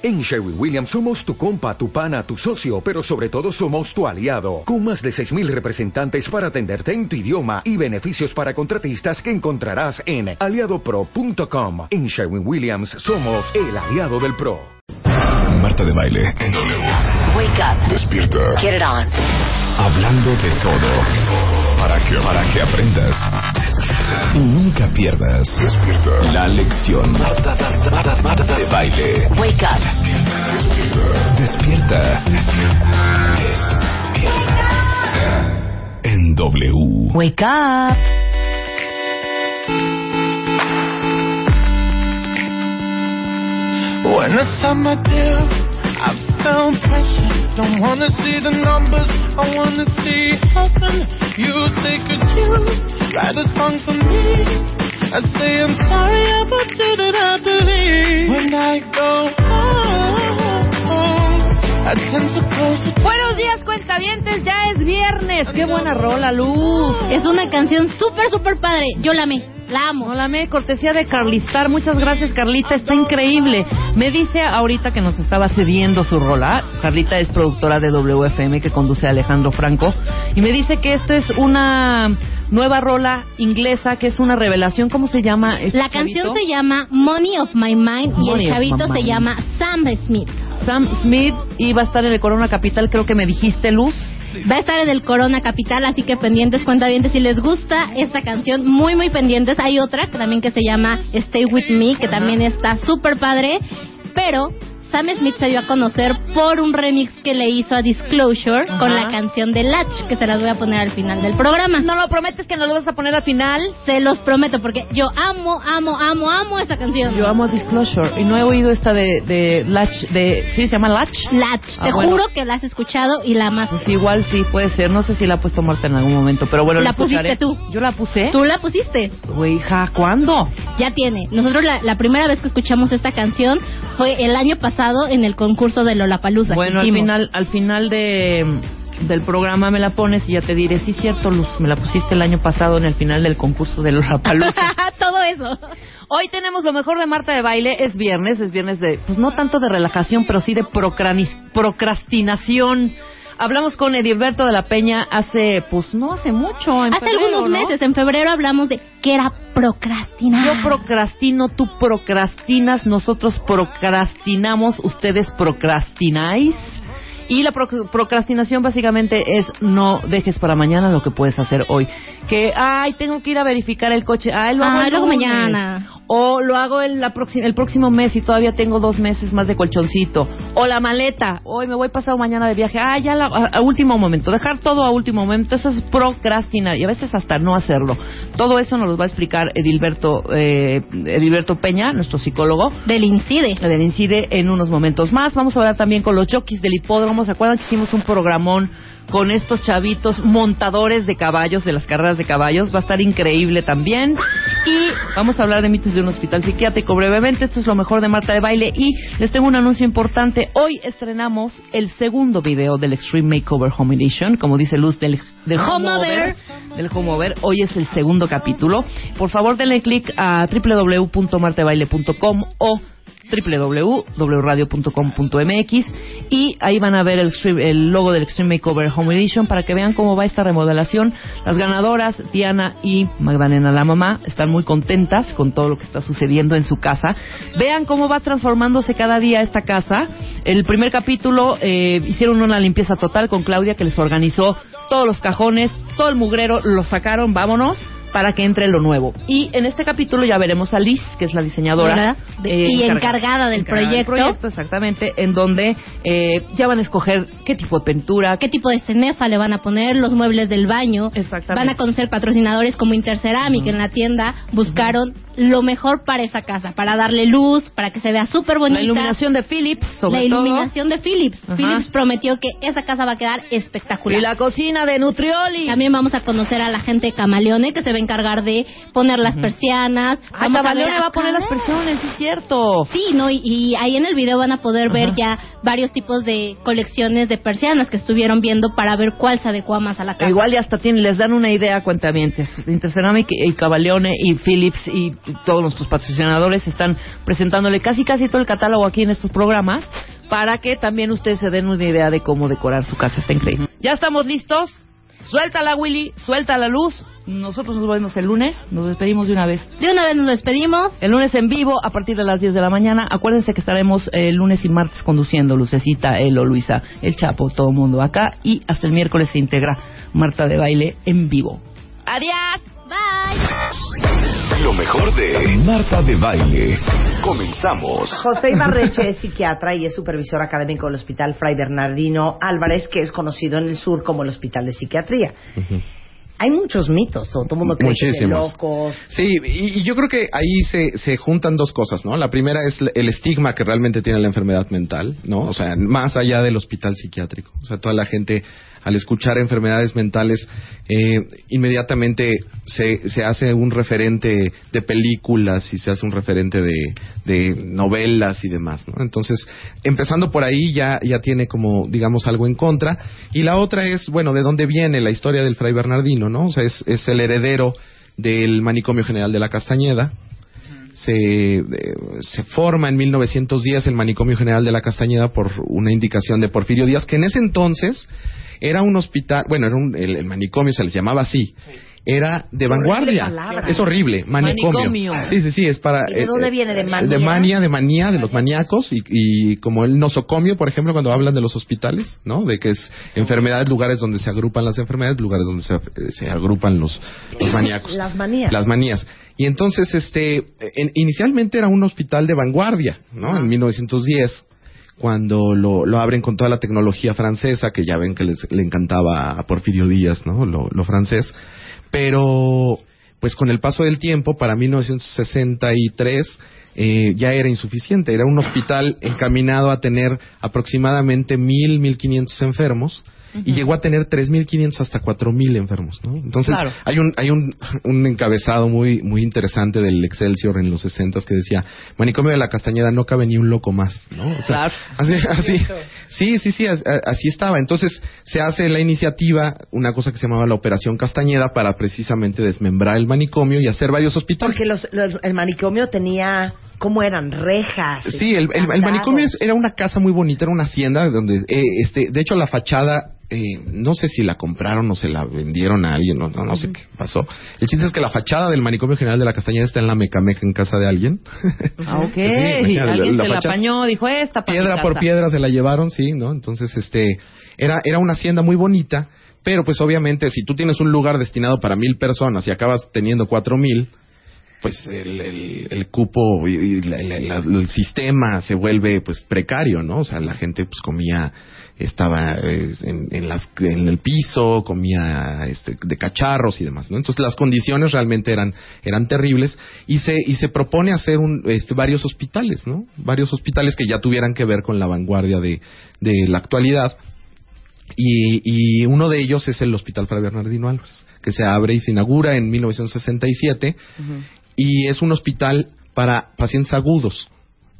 En Sherwin Williams somos tu compa, tu pana, tu socio, pero sobre todo somos tu aliado, con más de 6.000 representantes para atenderte en tu idioma y beneficios para contratistas que encontrarás en aliadopro.com. En Sherwin Williams somos el aliado del PRO. Marta de baile. En W. Wake up. Despierta. Get it on. Hablando de todo. Para que, para que aprendas. Nunca pierdas. Despierta. La lección. Marta, Marta, Marta, Marta de baile. Wake up. Despierta. Despierta. Despierta. En W. Wake up. When I felt pressure. Don't wanna see the numbers, I wanna see heaven. You take a tune, write a song for me. I say I'm sorry about you that I believe. When I go home, I tend to close the Buenos días, cuentavientes. Ya es viernes. Qué buena rola, Luz. Es una canción súper, súper padre. Yo la amé. La amo. Hola, me cortesía de Carlistar. Muchas gracias, Carlita. Está increíble. Me dice ahorita que nos estaba cediendo su rola. Carlita es productora de WFM que conduce a Alejandro Franco. Y me dice que esto es una nueva rola inglesa que es una revelación. ¿Cómo se llama? este La canción se llama Money of My Mind y el chavito se llama Sam Smith. Sam Smith y va a estar en el Corona Capital. Creo que me dijiste, Luz. Va a estar en el Corona Capital, así que pendientes, cuentavientes, si les gusta esta canción, muy, muy pendientes. Hay otra que también que se llama Stay With Me, que también está súper padre, pero Sam Smith se dio a conocer por un remix que le hizo a Disclosure con la canción de Latch, que se las voy a poner al final del programa. No lo prometes que nos lo vas a poner al final. Se los prometo, porque yo amo, amo, amo, amo esta canción. Yo amo Disclosure y no he oído esta de, de Latch, de, ¿sí se llama Latch? Latch, Ah, te bueno. juro que la has escuchado y la amas. Pues igual sí, puede ser. No sé si la ha puesto Marta en algún momento, pero bueno, La pusiste tú. Yo la puse. Tú la pusiste. Güey, hija, ¿cuándo? Ya tiene. Nosotros la, la primera vez que escuchamos esta canción fue el año pasado en el concurso de Lollapalooza. Bueno, al final, al final de del programa me la pones y ya te diré, sí cierto, Luz, me la pusiste el año pasado en el final del concurso de los Rapaluzas. Todo eso. Hoy tenemos lo mejor de Marta de Baile, es viernes, es viernes de, pues no tanto de relajación, pero sí de procranis- procrastinación. Hablamos con Edilberto de la Peña hace, pues no hace mucho, en Hace febrero, algunos ¿no? meses, en febrero, hablamos de que era procrastinar. Yo procrastino, tú procrastinas, nosotros procrastinamos, ustedes procrastináis. Y la pro- procrastinación básicamente es no dejes para mañana lo que puedes hacer hoy. Que, ay, tengo que ir a verificar el coche. Ay, lo hago Ay, luego lunes. mañana. O lo hago el, la el próximo mes y todavía tengo dos meses más de colchoncito. O la maleta. Hoy me voy pasado mañana de viaje. Ah, ya la- a, a último momento. Dejar todo a último momento. Eso es procrastinar. Y a veces hasta no hacerlo. Todo eso nos lo va a explicar Edilberto, eh, Edilberto Peña, nuestro psicólogo. Del INCIDE. Del INCIDE en unos momentos más. Vamos a hablar también con los jockeys del hipódromo. ¿Se acuerdan que hicimos un programón con estos chavitos montadores de caballos, de las carreras de caballos? Va a estar increíble también. Y vamos a hablar de mitos de un hospital psiquiátrico brevemente. Esto es lo mejor de Marta de Baile. Y les tengo un anuncio importante. Hoy estrenamos el segundo video del Extreme Makeover Home Edition, como dice Luz, del, del Home Over Over. del Home Over. Hoy es el segundo capítulo. Por favor, denle clic a www.martebaile.com o www.wradio.com.mx y ahí van a ver el, el logo del Extreme Makeover Home Edition para que vean cómo va esta remodelación. Las ganadoras, Diana y Magdalena la mamá, están muy contentas con todo lo que está sucediendo en su casa. Vean cómo va transformándose cada día esta casa. El primer capítulo eh, hicieron una limpieza total con Claudia que les organizó todos los cajones, todo el mugrero, lo sacaron, vámonos para que entre lo nuevo. Y en este capítulo ya veremos a Liz, que es la diseñadora. De- y encargada del proyecto. exactamente, en donde eh, ya van a escoger qué tipo de pintura, qué tipo de cenefa le van a poner, los muebles del baño. Exactamente. Van a conocer patrocinadores como Interceramic en la tienda. Buscaron lo mejor para esa casa, para darle luz, para que se vea súper bonita. la iluminación de Philips, sobre La todo. iluminación de Philips. Ajá. Philips prometió que esa casa va a quedar espectacular. Y la cocina de Nutrioli. También vamos a conocer a la gente de Camaleone que se va a encargar de poner las persianas. Ah, Vamos Camaleone ver va a poner las sí es cierto. Sí, ¿no? Y, y ahí en el video van a poder ver Ajá. ya varios tipos de colecciones de persianas que estuvieron viendo para ver cuál se adecua más a la casa. Igual ya hasta tienen, les dan una idea cuentamientos. Interceramic y Cavaleone y Philips y todos nuestros patrocinadores están presentándole casi casi todo el catálogo aquí en estos programas para que también ustedes se den una idea de cómo decorar su casa. Está increíble. Ya estamos listos. Suéltala, Willy, suelta la luz. Nosotros nos vemos el lunes. Nos despedimos de una vez. De una vez nos despedimos. El lunes en vivo a partir de las 10 de la mañana. Acuérdense que estaremos el lunes y martes conduciendo Lucecita, Elo, Luisa, El Chapo, todo el mundo acá. Y hasta el miércoles se integra Marta de Baile en vivo. ¡Adiós! Bye. Lo mejor de Marta de Baile. Comenzamos. José Ibarreche es psiquiatra y es supervisor académico del Hospital Fray Bernardino Álvarez, que es conocido en el sur como el Hospital de Psiquiatría. Hay muchos mitos, todo, el mundo cree que locos. Sí, y, y yo creo que ahí se, se juntan dos cosas, ¿no? La primera es el estigma que realmente tiene la enfermedad mental, ¿no? O sea, más allá del hospital psiquiátrico. O sea, toda la gente al escuchar enfermedades mentales eh, inmediatamente se, se hace un referente de películas y se hace un referente de, de novelas y demás. Entonces, empezando por ahí ya, ya tiene como, digamos, algo en contra. Y la otra es, bueno, de dónde viene la historia del Fray Bernardino, ¿no? O sea, es, es el heredero del manicomio general de la Castañeda, se, eh, se forma en 1910 el manicomio general de la Castañeda por una indicación de Porfirio Díaz, que en ese entonces era un hospital, bueno, era un, el, el manicomio se les llamaba así. Era de Horrible vanguardia. palabra. Es horrible, manicomio. Manicomio. Sí, sí, sí, es para... ¿Y de dónde viene? ¿De manía? De manía, de manía, de los maníacos y, y como el nosocomio, por ejemplo, cuando hablan de los hospitales, ¿no? De que es enfermedades, lugares donde se agrupan las enfermedades, lugares donde se, eh, se agrupan los, los maníacos. Las manías. Las manías. Y entonces, este, en- inicialmente era un hospital de vanguardia, ¿no? En 1910, cuando lo, lo abren con toda la tecnología francesa, que ya ven que les, le encantaba a Porfirio Díaz, ¿no? Lo, lo francés. Pero, pues con el paso del tiempo, para 1963, eh, ya era insuficiente. Era un hospital encaminado a tener aproximadamente mil, mil quinientos enfermos. Y llegó a tener 3.500 hasta 4.000 enfermos, ¿no? Entonces, Claro. hay un hay un, un encabezado muy muy interesante del Excelsior en los 60 que decía, manicomio de la Castañeda no cabe ni un loco más, ¿no? O sea, Claro. así, así- sí, sí, sí, así estaba. Entonces, se hace la iniciativa, una cosa que se llamaba la Operación Castañeda para precisamente desmembrar el manicomio y hacer varios hospitales. Porque los, los- el manicomio tenía, ¿cómo eran? Rejas. Sí, el, el- el candados. manicomio es- era una casa muy bonita, era una hacienda donde, eh, este, de hecho, la fachada, eh, no sé si la compraron o se la vendieron a alguien, no, no, no sé qué pasó. El chiste es que la fachada del manicomio general de la Castañeda está en la Mecameca en casa de alguien. Ah, ok. Sí, Alguien la se la apañó, dijo esta piedra por casa". piedra se la llevaron, sí, ¿no? Entonces, este, era, era una hacienda muy bonita, pero pues obviamente si tú tienes un lugar destinado para mil personas y acabas teniendo cuatro mil, pues el, el, cupo y, la- el sistema se vuelve pues precario, ¿no? O sea, la gente pues comía, estaba en, en, las, en el piso, comía este, de cacharros y demás, ¿no? Entonces las condiciones realmente eran, eran terribles y se, y se propone hacer un, este, varios hospitales, ¿no? Varios hospitales que ya tuvieran que ver con la vanguardia de, de la actualidad. Y, y uno de ellos es el Hospital Fray Bernardino Álvarez, que se abre y se inaugura en 1967 y es un hospital para pacientes agudos,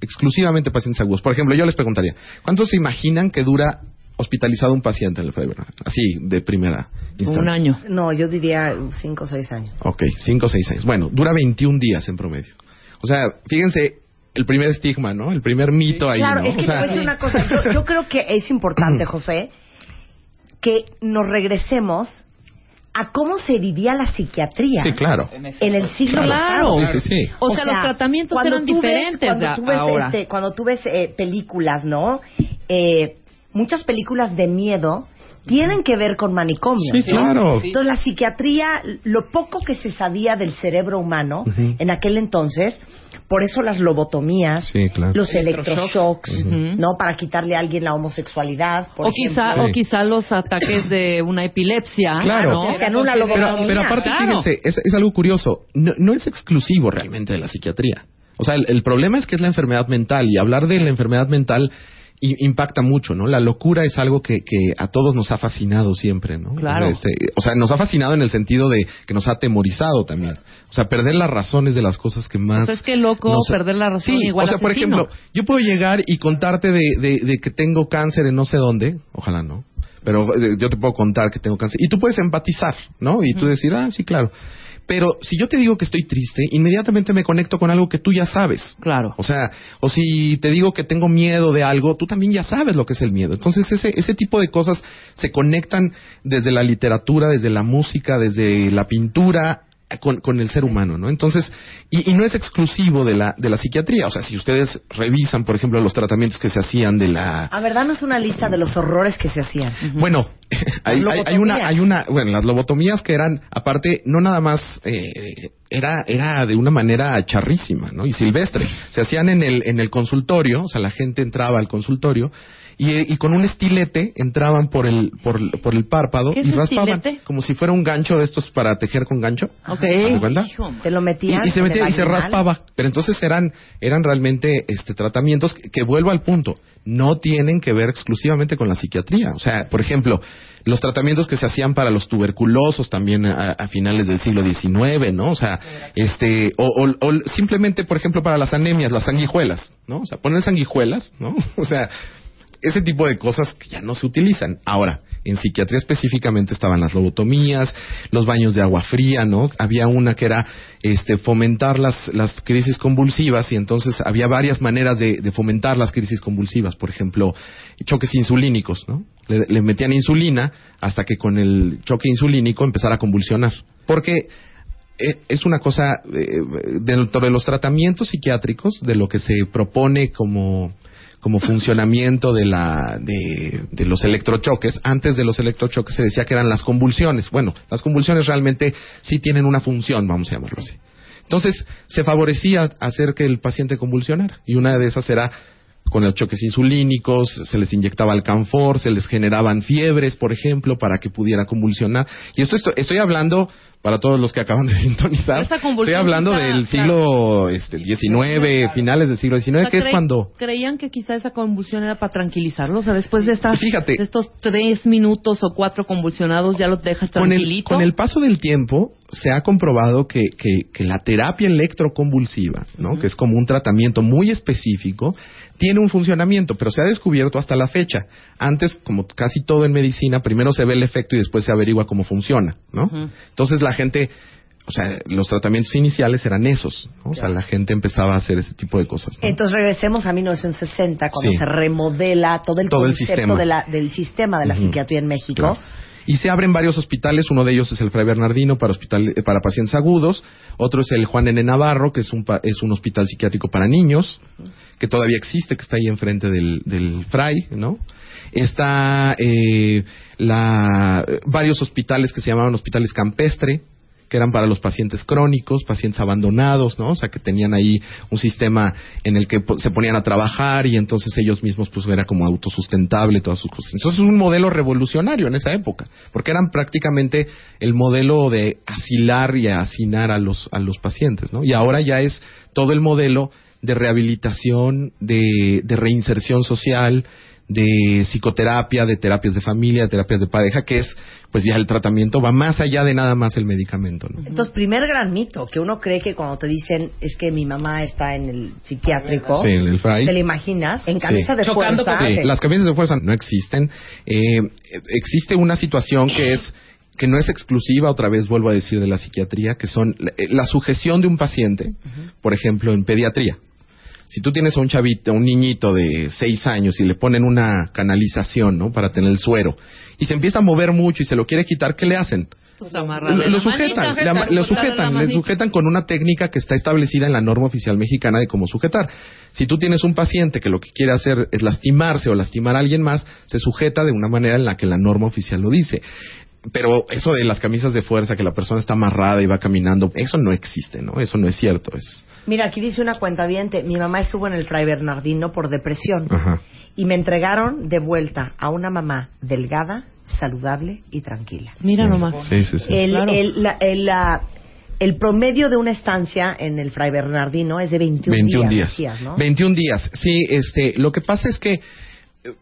exclusivamente pacientes agudos. Por ejemplo, yo les preguntaría, ¿cuántos se imaginan que dura hospitalizado un paciente en el Bernardino? Así, de primera instancia. Un año. No, yo diría cinco o seis años. Ok, cinco o seis años. Bueno, dura 21 días en promedio. O sea, fíjense el primer estigma, ¿no? El primer mito ahí, Claro, ¿no? es que O te sea, voy a decir una cosa. Yo, yo creo que es importante, José, que nos regresemos a cómo se vivía la psiquiatría sí, claro. en el siglo Claro. pasado. Sí, sí, sí. O sea, los tratamientos cuando eran tú ves- diferentes cuando tú ves, ahora. este, cuando tú ves eh, películas, ¿no? Eh, muchas películas de miedo tienen que ver con manicomios. Sí, ¿no? claro. Entonces, la psiquiatría, lo poco que se sabía del cerebro humano en aquel entonces, por eso las lobotomías, Sí, claro. los electroshocks. ¿no? Para quitarle a alguien la homosexualidad, por o quizá, o quizá los ataques de una epilepsia. Claro. ¿no? Te hacían una Pero, lobotomía. pero aparte, Claro. fíjense, es, es algo curioso. No, no es exclusivo realmente de la psiquiatría. O sea, el, el problema es que es la enfermedad mental y hablar de la enfermedad mental impacta mucho, ¿no? La locura es algo que, que a todos nos ha fascinado siempre, ¿no? Claro. Este, o sea, nos ha fascinado en el sentido de que nos ha atemorizado también. O sea, perder las razones de las cosas que más... Pues es que loco, nos- perder la razón Sí, igual o sea, por ejemplo, yo puedo llegar y contarte de, de- de que tengo cáncer en no sé dónde, ojalá no, pero eh, yo te puedo contar que tengo cáncer y tú puedes empatizar, ¿no? Y tú decir, ah, sí, claro. Pero si yo te digo que estoy triste, inmediatamente me conecto con algo que tú ya sabes. Claro. O sea, o si te digo que tengo miedo de algo, tú también ya sabes lo que es el miedo. Entonces, ese, ese tipo de cosas se conectan desde la literatura, desde la música, desde la pintura, con, con, el ser humano, ¿no? Entonces, y, y, no es exclusivo de la, de la psiquiatría. O sea, si ustedes revisan, por ejemplo, los tratamientos que se hacían de la... A ver, danos una lista de los horrores que se hacían. Uh -huh. Bueno, hay, hay, hay, una, hay una, bueno, las lobotomías que eran, aparte, no nada más, eh, era, era de una manera charrísima, ¿no? Y silvestre. Se hacían en el, en el consultorio, o sea, la gente entraba al consultorio y, y, con un estilete entraban por el por, por el párpado ¿Qué es y raspaban estilete? como si fuera un gancho de estos para tejer con gancho. Ok. ¿Te lo metían. Y, y se metía y se raspaba. Pero entonces eran eran realmente este tratamientos que, que vuelvo al punto, no tienen que ver exclusivamente con la psiquiatría. O sea, por ejemplo, los tratamientos que se hacían para los tuberculosos también a, a finales del siglo XIX, ¿no? O sea, este, o, o, o, simplemente, por ejemplo, para las anemias, las sanguijuelas, ¿no? O sea, poner sanguijuelas, ¿no? O sea, ese tipo de cosas que ya no se utilizan. Ahora, en psiquiatría específicamente estaban las lobotomías, los baños de agua fría, ¿no? Había una que era este, fomentar las, las crisis convulsivas y entonces había varias maneras de, fomentar las crisis convulsivas. Por ejemplo, choques insulínicos, ¿no? Le, le, metían insulina hasta que con el choque insulínico empezara a convulsionar. Porque eh, es una cosa, eh, dentro de los tratamientos psiquiátricos, de lo que se propone como como funcionamiento de la de, los electrochoques. Antes de los electrochoques se decía que eran las convulsiones. Bueno, las convulsiones realmente sí tienen una función, vamos a llamarlo así. Entonces, se favorecía hacer que el paciente convulsionara y una de esas era con los choques insulínicos, se les inyectaba alcanfor, se les generaban fiebres, por ejemplo, para que pudiera convulsionar. Y esto estoy, estoy hablando para todos los que acaban de sintonizar. Estoy hablando del siglo claro. este, XIX, finales del siglo XIX, o sea, que es cuando... Creían que quizá esa convulsión era para tranquilizarlos, o sea, después de, estas, Fíjate, de estos tres minutos o cuatro convulsionados ya los dejas tranquilito. Con el, con el paso del tiempo se ha comprobado que, que, que la terapia electroconvulsiva, ¿no? Uh -huh. que es como un tratamiento muy específico, tiene un funcionamiento, pero se ha descubierto hasta la fecha. Antes, como casi todo en medicina, primero se ve el efecto y después se averigua cómo funciona, ¿no? Uh -huh. Entonces la gente, o sea, los tratamientos iniciales eran esos, ¿no? O sea, la gente empezaba a hacer ese tipo de cosas. ¿no? Entonces regresemos a 1960, cuando Sí. se remodela todo el Todo el concepto sistema. de la- del sistema de la psiquiatría en México. Claro. Y se abren varios hospitales, uno de ellos es el Fray Bernardino para, hospital, eh, para pacientes agudos, otro es el Juan N. Navarro, que es un, es un hospital psiquiátrico para niños, que todavía existe, que está ahí enfrente del, del Fray, ¿no? Está eh, la, varios hospitales que se llamaban hospitales campestre, que eran para los pacientes crónicos, pacientes abandonados, ¿no? O sea, que tenían ahí un sistema en el que se ponían a trabajar y entonces ellos mismos pues era como autosustentable todas sus cosas. Entonces es un modelo revolucionario en esa época, porque eran prácticamente el modelo de asilar y hacinar a los a los pacientes, ¿no? Y ahora ya es todo el modelo de rehabilitación, de, de reinserción social, de psicoterapia, de terapias de familia, de terapias de pareja, que es, pues ya el tratamiento va más allá de nada más el medicamento, ¿no? Entonces, primer gran mito, que uno cree que cuando te dicen es que mi mamá está en el psiquiátrico, Sí, en el. ¿te la imaginas? En camisa de Chocando fuerza. Sí, las camisas de fuerza no existen. Eh, existe una situación que es que no es exclusiva, otra vez vuelvo a decir, de la psiquiatría, que son la, eh, la sujeción de un paciente, por ejemplo, en pediatría. Si tú tienes a un chavito, un niñito de seis años y le ponen una canalización, ¿no? Para tener el suero, y se empieza a mover mucho y se lo quiere quitar, ¿qué le hacen? Pues Lo, lo sujetan, manita, la- lo sujetan, le sujetan con una técnica que está establecida en la norma oficial mexicana de cómo sujetar. Si tú tienes un paciente que lo que quiere hacer es lastimarse o lastimar a alguien más, se sujeta de una manera en la que la norma oficial lo dice. Pero eso de las camisas de fuerza, que la persona está amarrada y va caminando, eso no existe, ¿no? Eso no es cierto. Es, Mira, aquí dice una cuenta mi mamá estuvo en el Fray Bernardino por depresión ajá. y me entregaron de vuelta a una mamá delgada, saludable y tranquila. Mira Sí. nomás. Sí, sí, sí. El, Claro. el, la- el, la- el promedio de una estancia en el Fray Bernardino es de 21, 21 días. ¿no? 21 días. Sí, este, lo que pasa es que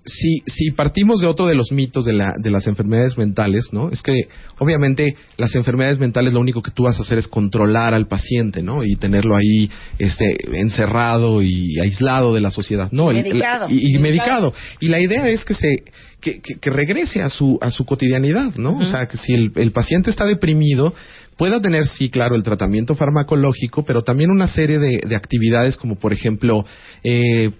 si, si partimos de otro de los mitos de, la, de las enfermedades mentales, ¿no? Es que obviamente las enfermedades mentales lo único que tú vas a hacer es controlar al paciente, ¿no? Y tenerlo ahí este, encerrado y aislado de la sociedad. No, Y el- medicado. y, y medicado. Y la idea es que se que, que- que regrese a su a su cotidianidad, ¿no? O sea, que si el, el paciente está deprimido pueda tener sí, claro, el tratamiento farmacológico, pero también una serie de, de actividades como por ejemplo eh,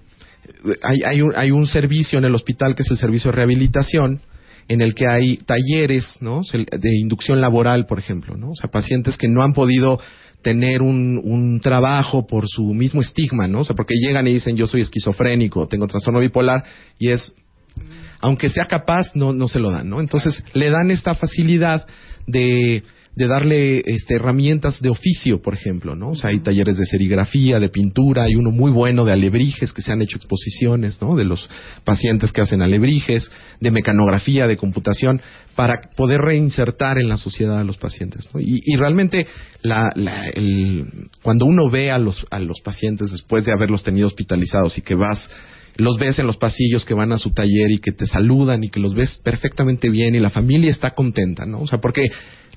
hay, hay, un, hay un servicio en el hospital que es el servicio de rehabilitación en el que hay talleres ¿no? De inducción laboral, por ejemplo, ¿no? O sea, pacientes que no han podido tener un, un trabajo por su mismo estigma, ¿no? O sea, porque llegan y dicen yo soy esquizofrénico, tengo trastorno bipolar y es aunque sea capaz, no, no se lo dan, ¿no? Entonces le dan esta facilidad de, de darle este, herramientas de oficio, por ejemplo, ¿no? O sea, hay talleres de serigrafía, de pintura, hay uno muy bueno de alebrijes que se han hecho exposiciones, ¿no? De los pacientes que hacen alebrijes, de mecanografía, de computación, para poder reinsertar en la sociedad a los pacientes, ¿no? Y, y realmente la, la- el- cuando uno ve a los, a los pacientes después de haberlos tenido hospitalizados y que vas los ves en los pasillos que van a su taller y que te saludan y que los ves perfectamente bien y la familia está contenta, ¿no? O sea, porque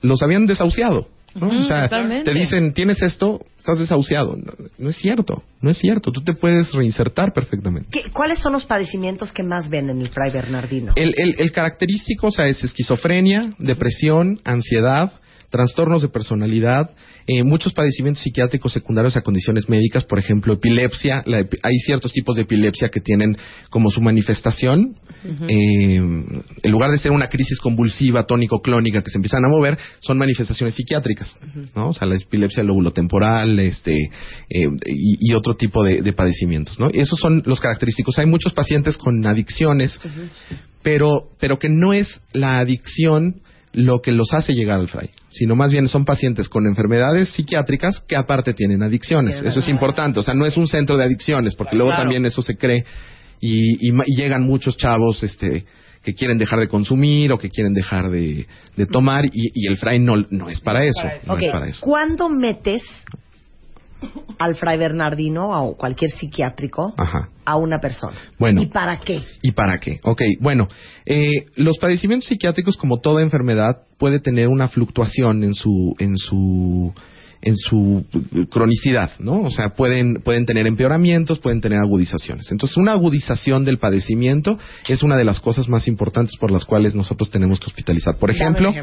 los habían desahuciado, ¿no? O sea, totalmente. te dicen, tienes esto, estás desahuciado. No, no es cierto, no es cierto. Tú te puedes reinsertar perfectamente. ¿Qué- ¿Cuáles son los padecimientos que más ven en el Fray Bernardino? El, el, el característico, o sea, es esquizofrenia, depresión, ansiedad, trastornos de personalidad, eh, muchos padecimientos psiquiátricos secundarios a condiciones médicas, por ejemplo, epilepsia. La epi- hay ciertos tipos de epilepsia que tienen como su manifestación, eh, en lugar de ser una crisis convulsiva, tónico-clónica que se empiezan a mover, son manifestaciones psiquiátricas, ¿no? O sea, la epilepsia lóbulo-temporal, este, eh, y, y otro tipo de, de padecimientos, ¿no? Y esos son los característicos. Hay muchos pacientes con adicciones, pero, pero que no es la adicción lo que los hace llegar al fray, sino más bien son pacientes con enfermedades psiquiátricas que aparte tienen adicciones. Eso es importante, o sea, no es un centro de adicciones, porque luego también eso se cree y, y ma- y llegan muchos chavos este que quieren dejar de consumir o que quieren dejar de, de tomar y, y el fray no, no es para eso, no Ok, es para eso. ¿Cuándo metes al Fray Bernardino o cualquier psiquiátrico Ajá. a una persona? Bueno. ¿Y para qué? ¿Y para qué? Ok, bueno, eh, los padecimientos psiquiátricos, como toda enfermedad, puede tener una fluctuación en su, en su, en su eh, cronicidad, ¿no? O sea, pueden, pueden tener empeoramientos, pueden tener agudizaciones. Entonces, una agudización del padecimiento es una de las cosas más importantes por las cuales nosotros tenemos que hospitalizar. Por ejemplo,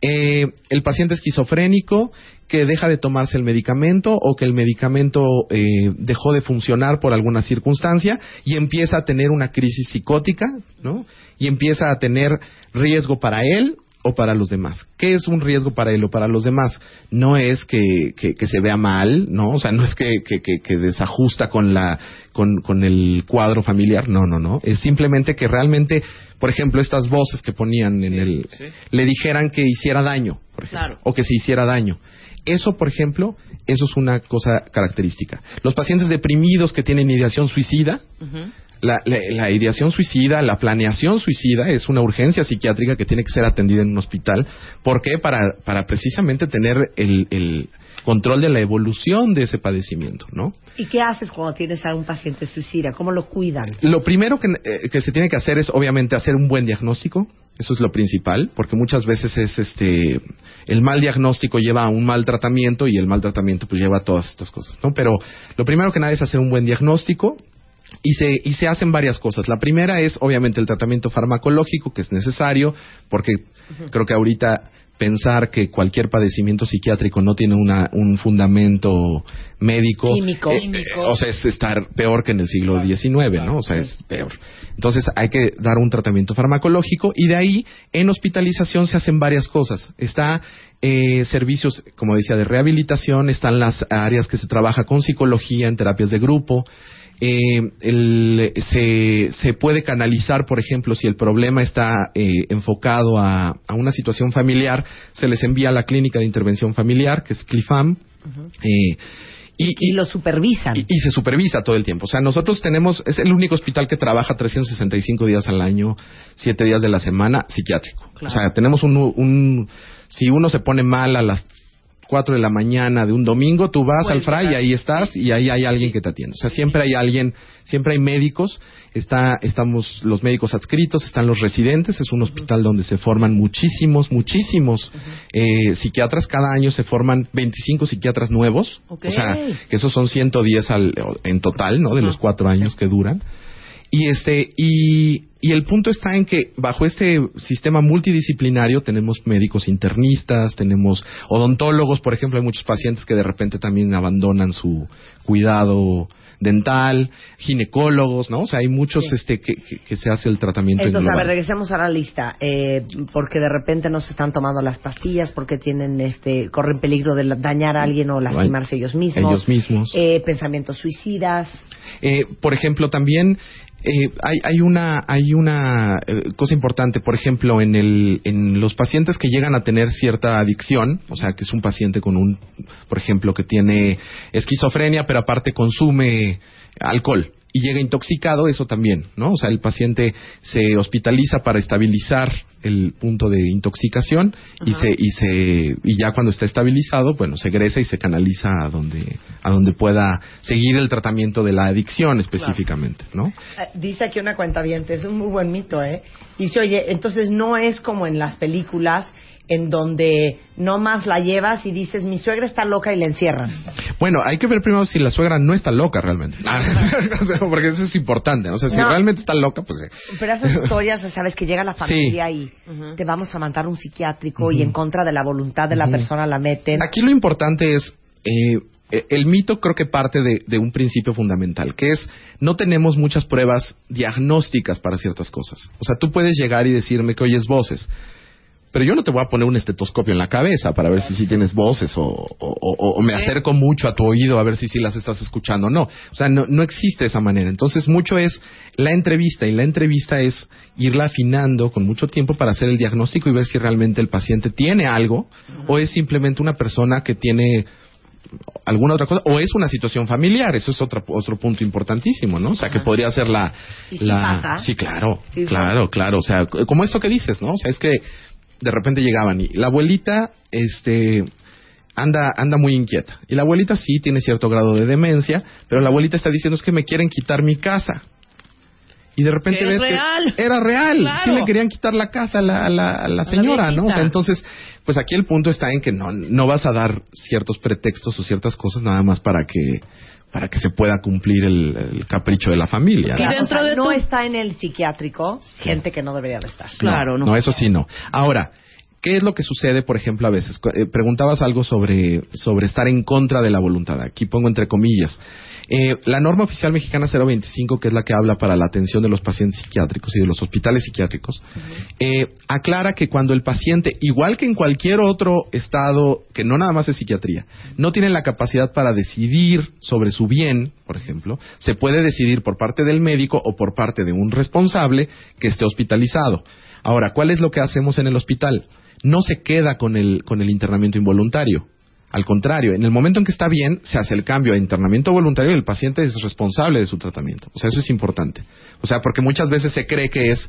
eh, el paciente esquizofrénico que deja de tomarse el medicamento o que el medicamento eh, dejó de funcionar por alguna circunstancia y empieza a tener una crisis psicótica, ¿no? Y empieza a tener riesgo para él o para los demás. ¿Qué es un riesgo para él o para los demás? No es que, que, que se vea mal, ¿no? O sea, no es que, que, que- que desajusta con la con, con el cuadro familiar, no, no, no. Es simplemente que realmente, por ejemplo, estas voces que ponían en el le dijeran que hiciera daño, por ejemplo, Claro. o que se hiciera daño. Eso, por ejemplo, eso es una cosa característica. Los pacientes deprimidos que tienen ideación suicida, la, la- la ideación suicida, la planeación suicida es una urgencia psiquiátrica que tiene que ser atendida en un hospital. ¿Por qué? Para, para precisamente tener el, el control de la evolución de ese padecimiento, ¿no? ¿Y qué haces cuando tienes a un paciente suicida? ¿Cómo lo cuidan? Lo primero que, eh, que se tiene que hacer es, obviamente, hacer un buen diagnóstico. Eso es lo principal, porque muchas veces es este el mal diagnóstico lleva a un mal tratamiento y el mal tratamiento pues lleva a todas estas cosas, ¿no? Pero lo primero que nada es hacer un buen diagnóstico y se y se hacen varias cosas. La primera es obviamente el tratamiento farmacológico que es necesario, porque creo que ahorita pensar que cualquier padecimiento psiquiátrico no tiene una, un fundamento médico, Químico. eh, eh, o sea, es estar peor que en el siglo XIX, ¿no? O sea, es peor. Entonces hay que dar un tratamiento farmacológico y de ahí en hospitalización se hacen varias cosas. Está eh, servicios, como decía, de rehabilitación, están las áreas que se trabaja con psicología en terapias de grupo. Eh, el- se, se puede canalizar, por ejemplo, si el problema está eh, enfocado a, a una situación familiar, se les envía a la clínica de intervención familiar, que es CLIFAM. eh, y, Y lo supervisan. y, y se supervisa todo el tiempo. O sea, nosotros tenemos, es el único hospital que trabaja 365 días al año, 7 días de la semana, psiquiátrico. O sea, tenemos un, un, si uno se pone mal a las 4 de la mañana de un domingo, tú vas al FRA y ahí estás y ahí hay alguien que te atiende. O sea, siempre hay alguien, siempre hay médicos, está, estamos los médicos adscritos, están los residentes, es un hospital donde se forman muchísimos, muchísimos eh, psiquiatras, cada año se forman 25 psiquiatras nuevos, o sea, que esos son 110 al, en total, ¿no? De los cuatro años que duran. Y este y, y el punto está en que bajo este sistema multidisciplinario tenemos médicos internistas, tenemos odontólogos, por ejemplo, hay muchos pacientes que de repente también abandonan su cuidado dental, ginecólogos, ¿no? O sea, hay muchos Sí. este que, que, que se hace el tratamiento en Entonces, a ver, regresemos a la lista. Eh, porque de repente no se están tomando las pastillas, porque tienen, este, corren peligro de dañar a alguien o lastimarse ellos mismos. Ellos mismos. Eh, pensamientos suicidas. Eh, por ejemplo, también eh, hay, hay una, hay una eh, cosa importante, por ejemplo, en, el, en los pacientes que llegan a tener cierta adicción, o sea, que es un paciente con un, por ejemplo, que tiene esquizofrenia, pero aparte consume alcohol y llega intoxicado, eso también, ¿no? O sea, el paciente se hospitaliza para estabilizar el punto de intoxicación y se y se y ya cuando está estabilizado, bueno, se egresa y se canaliza a donde a donde pueda seguir el tratamiento de la adicción específicamente, ¿no? Eh, Dice aquí una cuenta es un muy buen mito, ¿eh? Dice, oye, entonces no es como en las películas en donde no más la llevas y dices, mi suegra está loca y la encierran. Bueno, hay que ver primero si la suegra no está loca realmente. O sea, Porque eso es importante, ¿no? O sea, si No. realmente está loca, pues eh, Pero esas historias, sabes, que llega la familia y te vamos a mandar un psiquiátrico y en contra de la voluntad de la persona la meten. Aquí lo importante es, eh, eh, el mito creo que parte de, de un principio fundamental, que es no tenemos muchas pruebas diagnósticas para ciertas cosas. O sea, tú puedes llegar y decirme que oyes voces, pero yo no te voy a poner un estetoscopio en la cabeza para ver si sí tienes voces o, o- o- o me acerco mucho a tu oído a ver si sí las estás escuchando o no. O sea, no, no existe esa manera. Entonces, mucho es la entrevista y la entrevista es irla afinando con mucho tiempo para hacer el diagnóstico y ver si realmente el paciente tiene algo o es simplemente una persona que tiene alguna otra cosa o es una situación familiar. Eso es otro otro punto importantísimo no o sea que podría ser la ¿Y sí la pasa? sí claro Sí, claro claro. O sea como esto que dices no o sea es que de repente llegaban y la abuelita este anda anda muy inquieta. Y la abuelita sí tiene cierto grado de demencia pero la abuelita está diciendo es que me quieren quitar mi casa y de repente Que es ves real. que era real Claro. sí le querían quitar la casa a la, a la, a la señora no o sea entonces pues aquí el punto está en que no no vas a dar ciertos pretextos o ciertas cosas nada más para que para que se pueda cumplir el, el capricho de la familia ¿no? Claro, dentro o sea, de no tu- está en el psiquiátrico gente que no debería de estar. Claro, no. No, eso sí no. Ahora, ¿qué es lo que sucede, por ejemplo, a veces? Eh, preguntabas algo sobre, sobre estar en contra de la voluntad. Aquí pongo entre comillas. Eh, la norma oficial mexicana 025, que es la que habla para la atención de los pacientes psiquiátricos y de los hospitales psiquiátricos, eh, aclara que cuando el paciente, igual que en cualquier otro estado, que no nada más es psiquiatría, no tiene la capacidad para decidir sobre su bien, por ejemplo, se puede decidir por parte del médico o por parte de un responsable que esté hospitalizado. Ahora, ¿cuál es lo que hacemos en el hospital? No se queda con el, con el internamiento involuntario. Al contrario, en el momento en que está bien, se hace el cambio a internamiento voluntario y el paciente es responsable de su tratamiento. O sea, eso es importante. O sea, porque muchas veces se cree que es,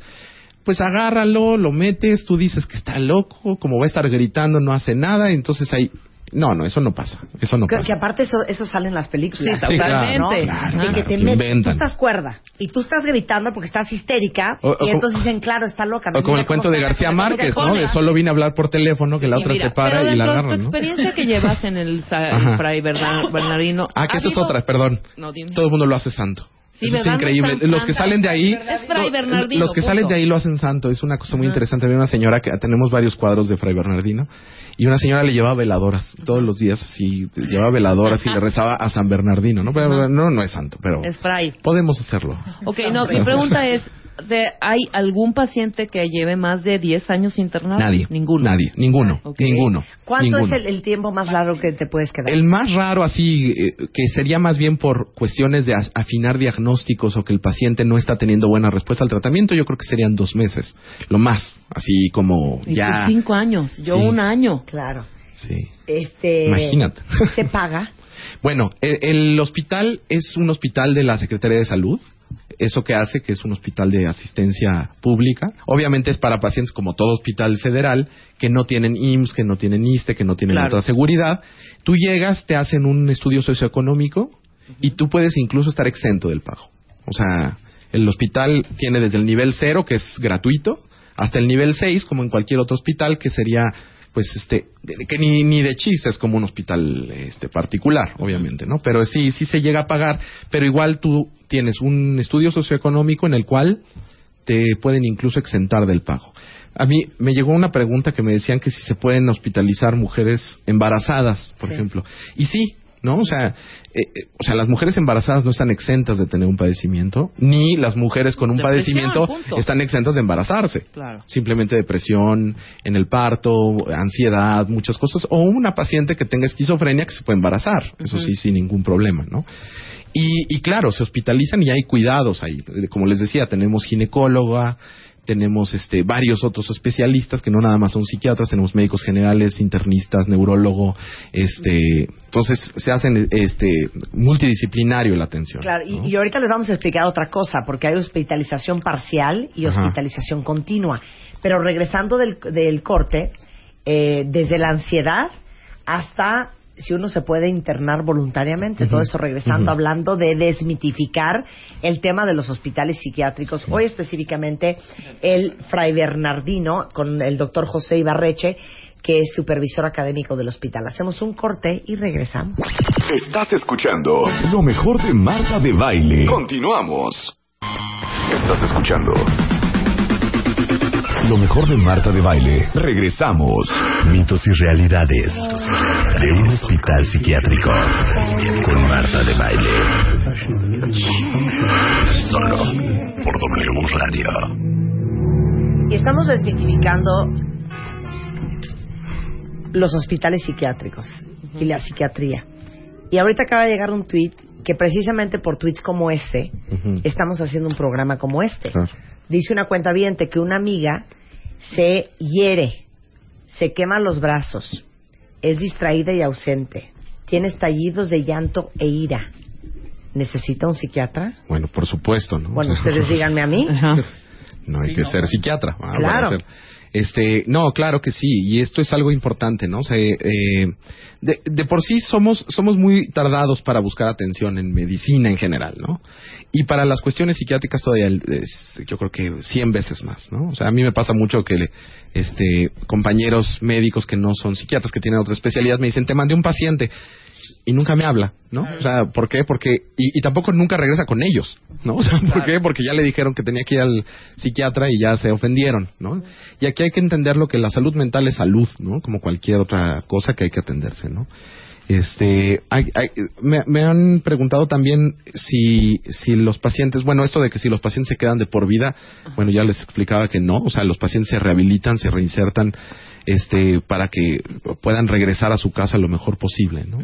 pues agárralo, lo metes, tú dices que está loco, como va a estar gritando, no hace nada, entonces ahí... No, no, eso no pasa. Eso no Que, pasa. que aparte eso, eso sale en las películas. Sí, Sí, claro, totalmente. claro, que claro, te que inventan. tú estás cuerda y tú estás gritando porque estás histérica O- o y entonces dicen, claro, está loca. O como el cuento de García Márquez, ¿no? De solo vine a hablar por teléfono, que la otra mira, se para pero y la de agarran, tu ¿no? experiencia que llevas en el, el. Fray Berna- Bernardino. Ah, que ¿ha esa es otra, perdón. No, dime. Todo el mundo lo hace santo. Sí, Eso es. No increíble. los que salen de ahí, Es Fray lo- Bernardino, los que punto. salen de ahí lo hacen santo. Es una cosa muy interesante. Había una señora que tenemos varios cuadros de Fray Bernardino y una señora le llevaba veladoras todos los días. Así llevaba veladoras y le rezaba a San Bernardino. No, Pero no, no es santo, pero Es Fray. podemos hacerlo. Ok, no, mi pregunta es, de, ¿hay algún paciente que lleve más de 10 años internado? Nadie. Ninguno. Nadie. Ninguno. Ninguno. ¿Cuánto ninguno. es el, el tiempo más largo que te puedes quedar? El más raro así, eh, que sería más bien por cuestiones de afinar diagnósticos o que el paciente no está teniendo buena respuesta al tratamiento, yo creo que serían dos meses, lo más, así como Y ya. tú cinco años, yo Sí. un año. Claro. Sí. Este, Imagínate. ¿Se paga? Bueno, el, el hospital es un hospital de la Secretaría de Salud. Eso que hace que es un hospital de asistencia pública. Obviamente es para pacientes como todo hospital federal que no tienen IMSS, que no tienen ISTE, que no tienen Claro. otra seguridad. Tú llegas, te hacen un estudio socioeconómico y tú puedes incluso estar exento del pago. O sea, el hospital tiene desde el nivel cero, que es gratuito, hasta el nivel 6, como en cualquier otro hospital, que sería, pues, este, de- que ni, ni de chiste es como un hospital este, particular, obviamente, ¿no? Pero sí, sí se llega a pagar, pero igual tú tienes un estudio socioeconómico en el cual te pueden incluso exentar del pago. A mí me llegó una pregunta que me decían que si se pueden hospitalizar mujeres embarazadas, por Sí. ejemplo. Y sí, ¿no? O sea, eh, eh, o sea, las mujeres embarazadas no están exentas de tener un padecimiento, ni las mujeres con un Depresión, padecimiento punto. están exentas de embarazarse. Claro. Simplemente depresión en el parto, ansiedad, muchas cosas. O una paciente que tenga esquizofrenia que se puede embarazar. Eso sí, sin ningún problema, ¿no? Y, y claro, se hospitalizan y hay cuidados ahí. Como les decía, tenemos ginecóloga, tenemos este varios otros especialistas que no nada más son psiquiatras, tenemos médicos generales, internistas, neurólogo, este, entonces se hacen este multidisciplinario la atención. Claro, y, ¿no? y ahorita les vamos a explicar otra cosa, porque hay hospitalización parcial y Ajá. hospitalización continua. Pero regresando del, del corte, eh, desde la ansiedad hasta si uno se puede internar voluntariamente, todo eso regresando, hablando de desmitificar el tema de los hospitales psiquiátricos. Hoy específicamente el Fray Bernardino con el doctor José Ibarreche, que es supervisor académico del hospital. Hacemos un corte y regresamos. Estás escuchando lo mejor de Marta de Baile. Continuamos. Estás escuchando lo mejor de Marta de Baile. Regresamos. Mitos y realidades de un hospital psiquiátrico con Marta de Baile. Solo por W Radio. Y estamos desmitificando los hospitales psiquiátricos y la psiquiatría. Y ahorita acaba de llegar un tweet que precisamente por tweets como este estamos haciendo un programa como este. Dice una cuenta que una amiga se hiere, se quema los brazos, es distraída y ausente, tiene estallidos de llanto e ira. ¿Necesita un psiquiatra? Bueno, por supuesto, ¿no? Bueno, ustedes díganme a mí. Ajá. No hay que ser psiquiatra. ah, Claro. Este, no, claro que sí, y esto es algo importante, ¿no? O sea, eh, de, de por sí somos somos muy tardados para buscar atención en medicina en general, ¿no? Y para las cuestiones psiquiátricas todavía es, yo creo que 100 veces más, ¿no? O sea, a mí me pasa mucho que este compañeros médicos que no son psiquiatras, que tienen otra especialidad, me dicen, "Te mandé un paciente." Y nunca me habla, ¿no? O sea, ¿por qué? Porque y, y tampoco nunca regresa con ellos, ¿no? O sea, ¿por qué? Porque ya le dijeron que tenía que ir al psiquiatra y ya se ofendieron, ¿no? Y aquí hay que entender lo que la salud mental es salud, ¿no? Como cualquier otra cosa que hay que atenderse, ¿no? Este, hay- hay- me, me han preguntado también si, si los pacientes, bueno, esto de que si los pacientes se quedan de por vida, bueno, ya les explicaba que no, o sea, los pacientes se rehabilitan, se reinsertan, este, para que puedan regresar a su casa lo mejor posible, ¿no?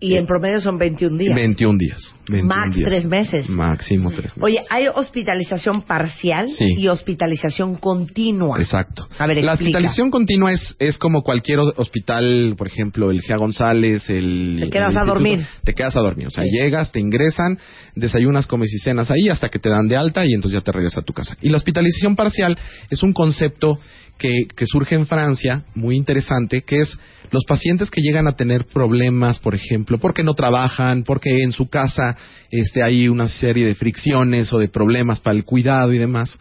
Y en promedio son 21 días. 21 días. 21 Max días. tres meses. Máximo tres meses. Oye, hay hospitalización parcial Sí. y hospitalización continua. Exacto. A ver, la explica. hospitalización continua es, es como cualquier ho- hospital, por ejemplo, el Gea González, el... Te quedas el a dormir. Te quedas a dormir. O sea, Sí. llegas, te ingresan, desayunas, comes y cenas ahí hasta que te dan de alta y entonces ya te regresas a tu casa. Y la hospitalización parcial es un concepto que, que surge en Francia, muy interesante, que es los pacientes que llegan a tener problemas, por ejemplo, porque no trabajan, porque en su casa este, hay una serie de fricciones o de problemas para el cuidado y demás,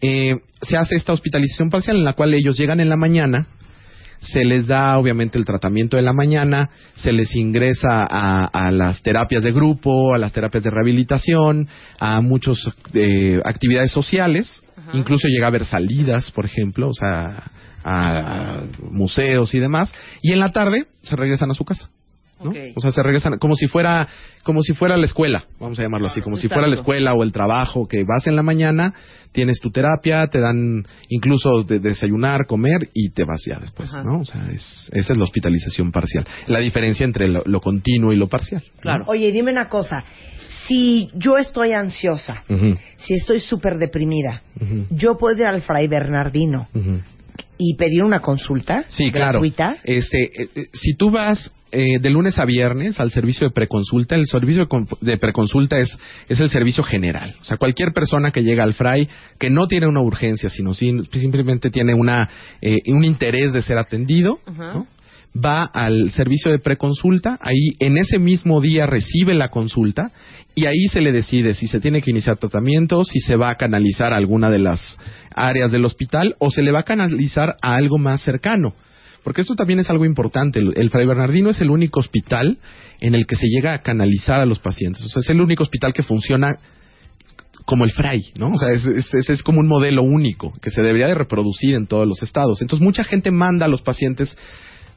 eh, se hace esta hospitalización parcial en la cual ellos llegan en la mañana, se les da obviamente el tratamiento de la mañana, se les ingresa a, las terapias de grupo, a las terapias de rehabilitación, a muchas eh, actividades sociales, incluso llega a haber salidas, por ejemplo, o sea, a museos y demás, y en la tarde se regresan a su casa. O sea, se regresan como si fuera como si fuera la escuela, vamos a llamarlo así, como si fuera la escuela o el trabajo, que vas en la mañana, tienes tu terapia, te dan incluso de desayunar, comer y te vas ya después, Ajá. ¿no? O sea, es, esa es la hospitalización parcial. La diferencia entre lo, lo continuo y lo parcial. ¿no? Claro. Oye, dime una cosa. Si yo estoy ansiosa, si estoy súper deprimida, ¿yo puedo ir al Fray Bernardino y pedir una consulta Sí, claro. gratuita? Este, eh, eh, si tú vas eh, de lunes a viernes al servicio de preconsulta. El servicio de con- de preconsulta es, es el servicio general. O sea, cualquier persona que llega al FRAI que no tiene una urgencia, sino sim- simplemente tiene una, eh, un interés de ser atendido, ¿no? va al servicio de preconsulta, ahí en ese mismo día recibe la consulta y ahí se le decide si se tiene que iniciar tratamiento, si se va a canalizar a alguna de las áreas del hospital o se le va a canalizar a algo más cercano. Porque esto también es algo importante. El, Fray Bernardino es el único hospital en el que se llega a canalizar a los pacientes. O sea, es el único hospital que funciona como el Fray, ¿no? O sea, es- es como un modelo único que se debería de reproducir en todos los estados. Entonces, mucha gente manda a los pacientes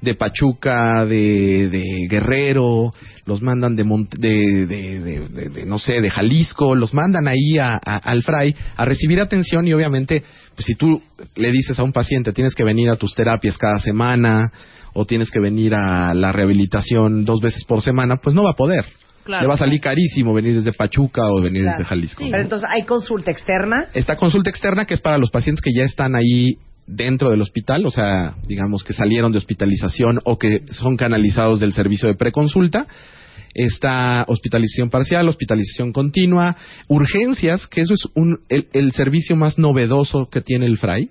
de Pachuca, de, de Guerrero, los mandan de, Mont- de, de- de- de- de, no sé, de Jalisco, los mandan ahí a- a- al Fray a recibir atención y obviamente, pues si tú le dices a un paciente tienes que venir a tus terapias cada semana o tienes que venir a la rehabilitación dos veces por semana, pues no va a poder. Claro. Le va a salir carísimo venir desde Pachuca o venir Claro. desde Jalisco. Pero entonces hay consulta externa. Esta consulta externa que es para los pacientes que ya están ahí dentro del hospital, o sea, digamos que salieron de hospitalización o que son canalizados del servicio de preconsulta. Está hospitalización parcial, hospitalización continua, urgencias, que eso es un, el, el servicio más novedoso que tiene el FRAI.